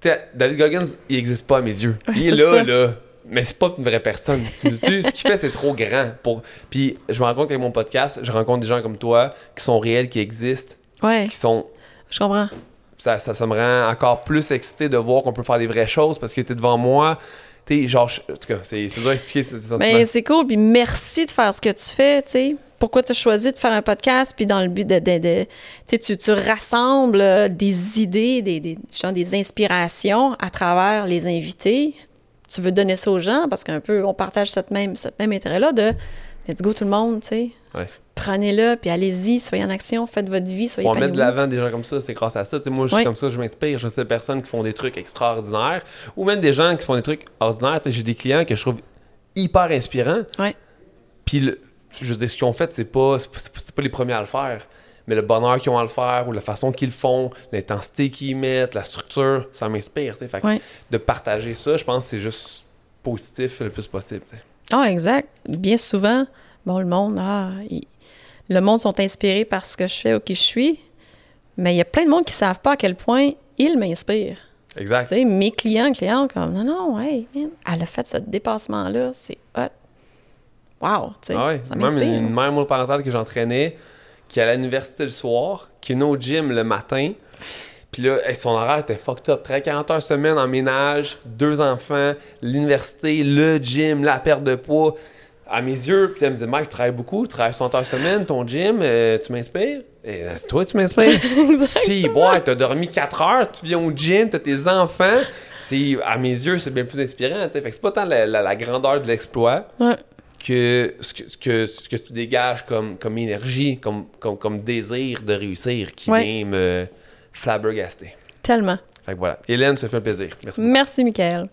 Tu sais, David Goggins, il existe pas à mes yeux. il est, là, là mais c'est pas une vraie personne. ce qu'il fait, c'est trop grand. Pour... Puis je me rends compte qu'avec mon podcast, je rencontre des gens comme toi qui sont réels, qui existent. Ouais. Qui sont. Je comprends. Ça, ça, me rend encore plus excité de voir qu'on peut faire des vraies choses parce que tu es devant moi. Tu genre, en tout cas, c'est dur d'expliquer ce Mais c'est cool, puis merci de faire ce que tu fais, tu sais. Pourquoi tu as choisi de faire un podcast, puis dans le but de. de, tu, tu rassembles euh, des idées, des, des, des inspirations à travers les invités? Tu veux donner ça aux gens parce qu'un peu, on partage cette même, cette même intérêt-là de let's go tout le monde, tu sais. Prenez-le, puis allez-y, soyez en action, faites votre vie, soyez On mettre de l'avant des gens comme ça, c'est grâce à ça. moi, je suis comme ça, je m'inspire. Je sais des personnes qui font des trucs extraordinaires ou même des gens qui font des trucs ordinaires. J'ai des clients que je trouve hyper inspirants. Puis, je veux dire, ce qu'ils ont fait, c'est pas, pas les premiers à le faire mais le bonheur qu'ils ont à le faire ou la façon qu'ils le font, l'intensité qu'ils mettent, la structure, ça m'inspire. Fait De partager ça, je pense que c'est juste positif le plus possible. Ah, exact. Bien souvent, bon, le monde, ah, le monde sont inspirés par ce que je fais ou qui je suis, mais il y a plein de monde qui ne savent pas à quel point ils m'inspirent. Exact. mes clients, clients, comme non, non, hey, man, elle a fait ce dépassement-là, c'est hot. Wow, tu sais, ah ça m'inspire. Même une mère monoparentale que j'entraînais, qui est à l'université le soir, qui est au gym le matin. Puis là, son horaire était fucked up. Très 40 heures semaine en ménage, deux enfants, l'université, le gym, la perte de poids. À mes yeux, puis elle me dit Mike, tu travailles beaucoup, tu travailles 60 heures semaine, ton gym, euh, tu m'inspires? Et euh, toi, tu m'inspires? <laughs> si, boy, t'as dormi 4 heures, tu viens au gym, t'as tes enfants. À mes yeux, c'est bien plus inspirant. Fait que c'est pas tant la, la grandeur de l'exploit. Ouais que ce que, ce que, ce que tu dégages comme, comme énergie, comme, comme, comme désir de réussir qui vient me flabbergaster. Tellement. Fait que voilà. Hélène, ça fait un plaisir. Merci. Merci, Michael.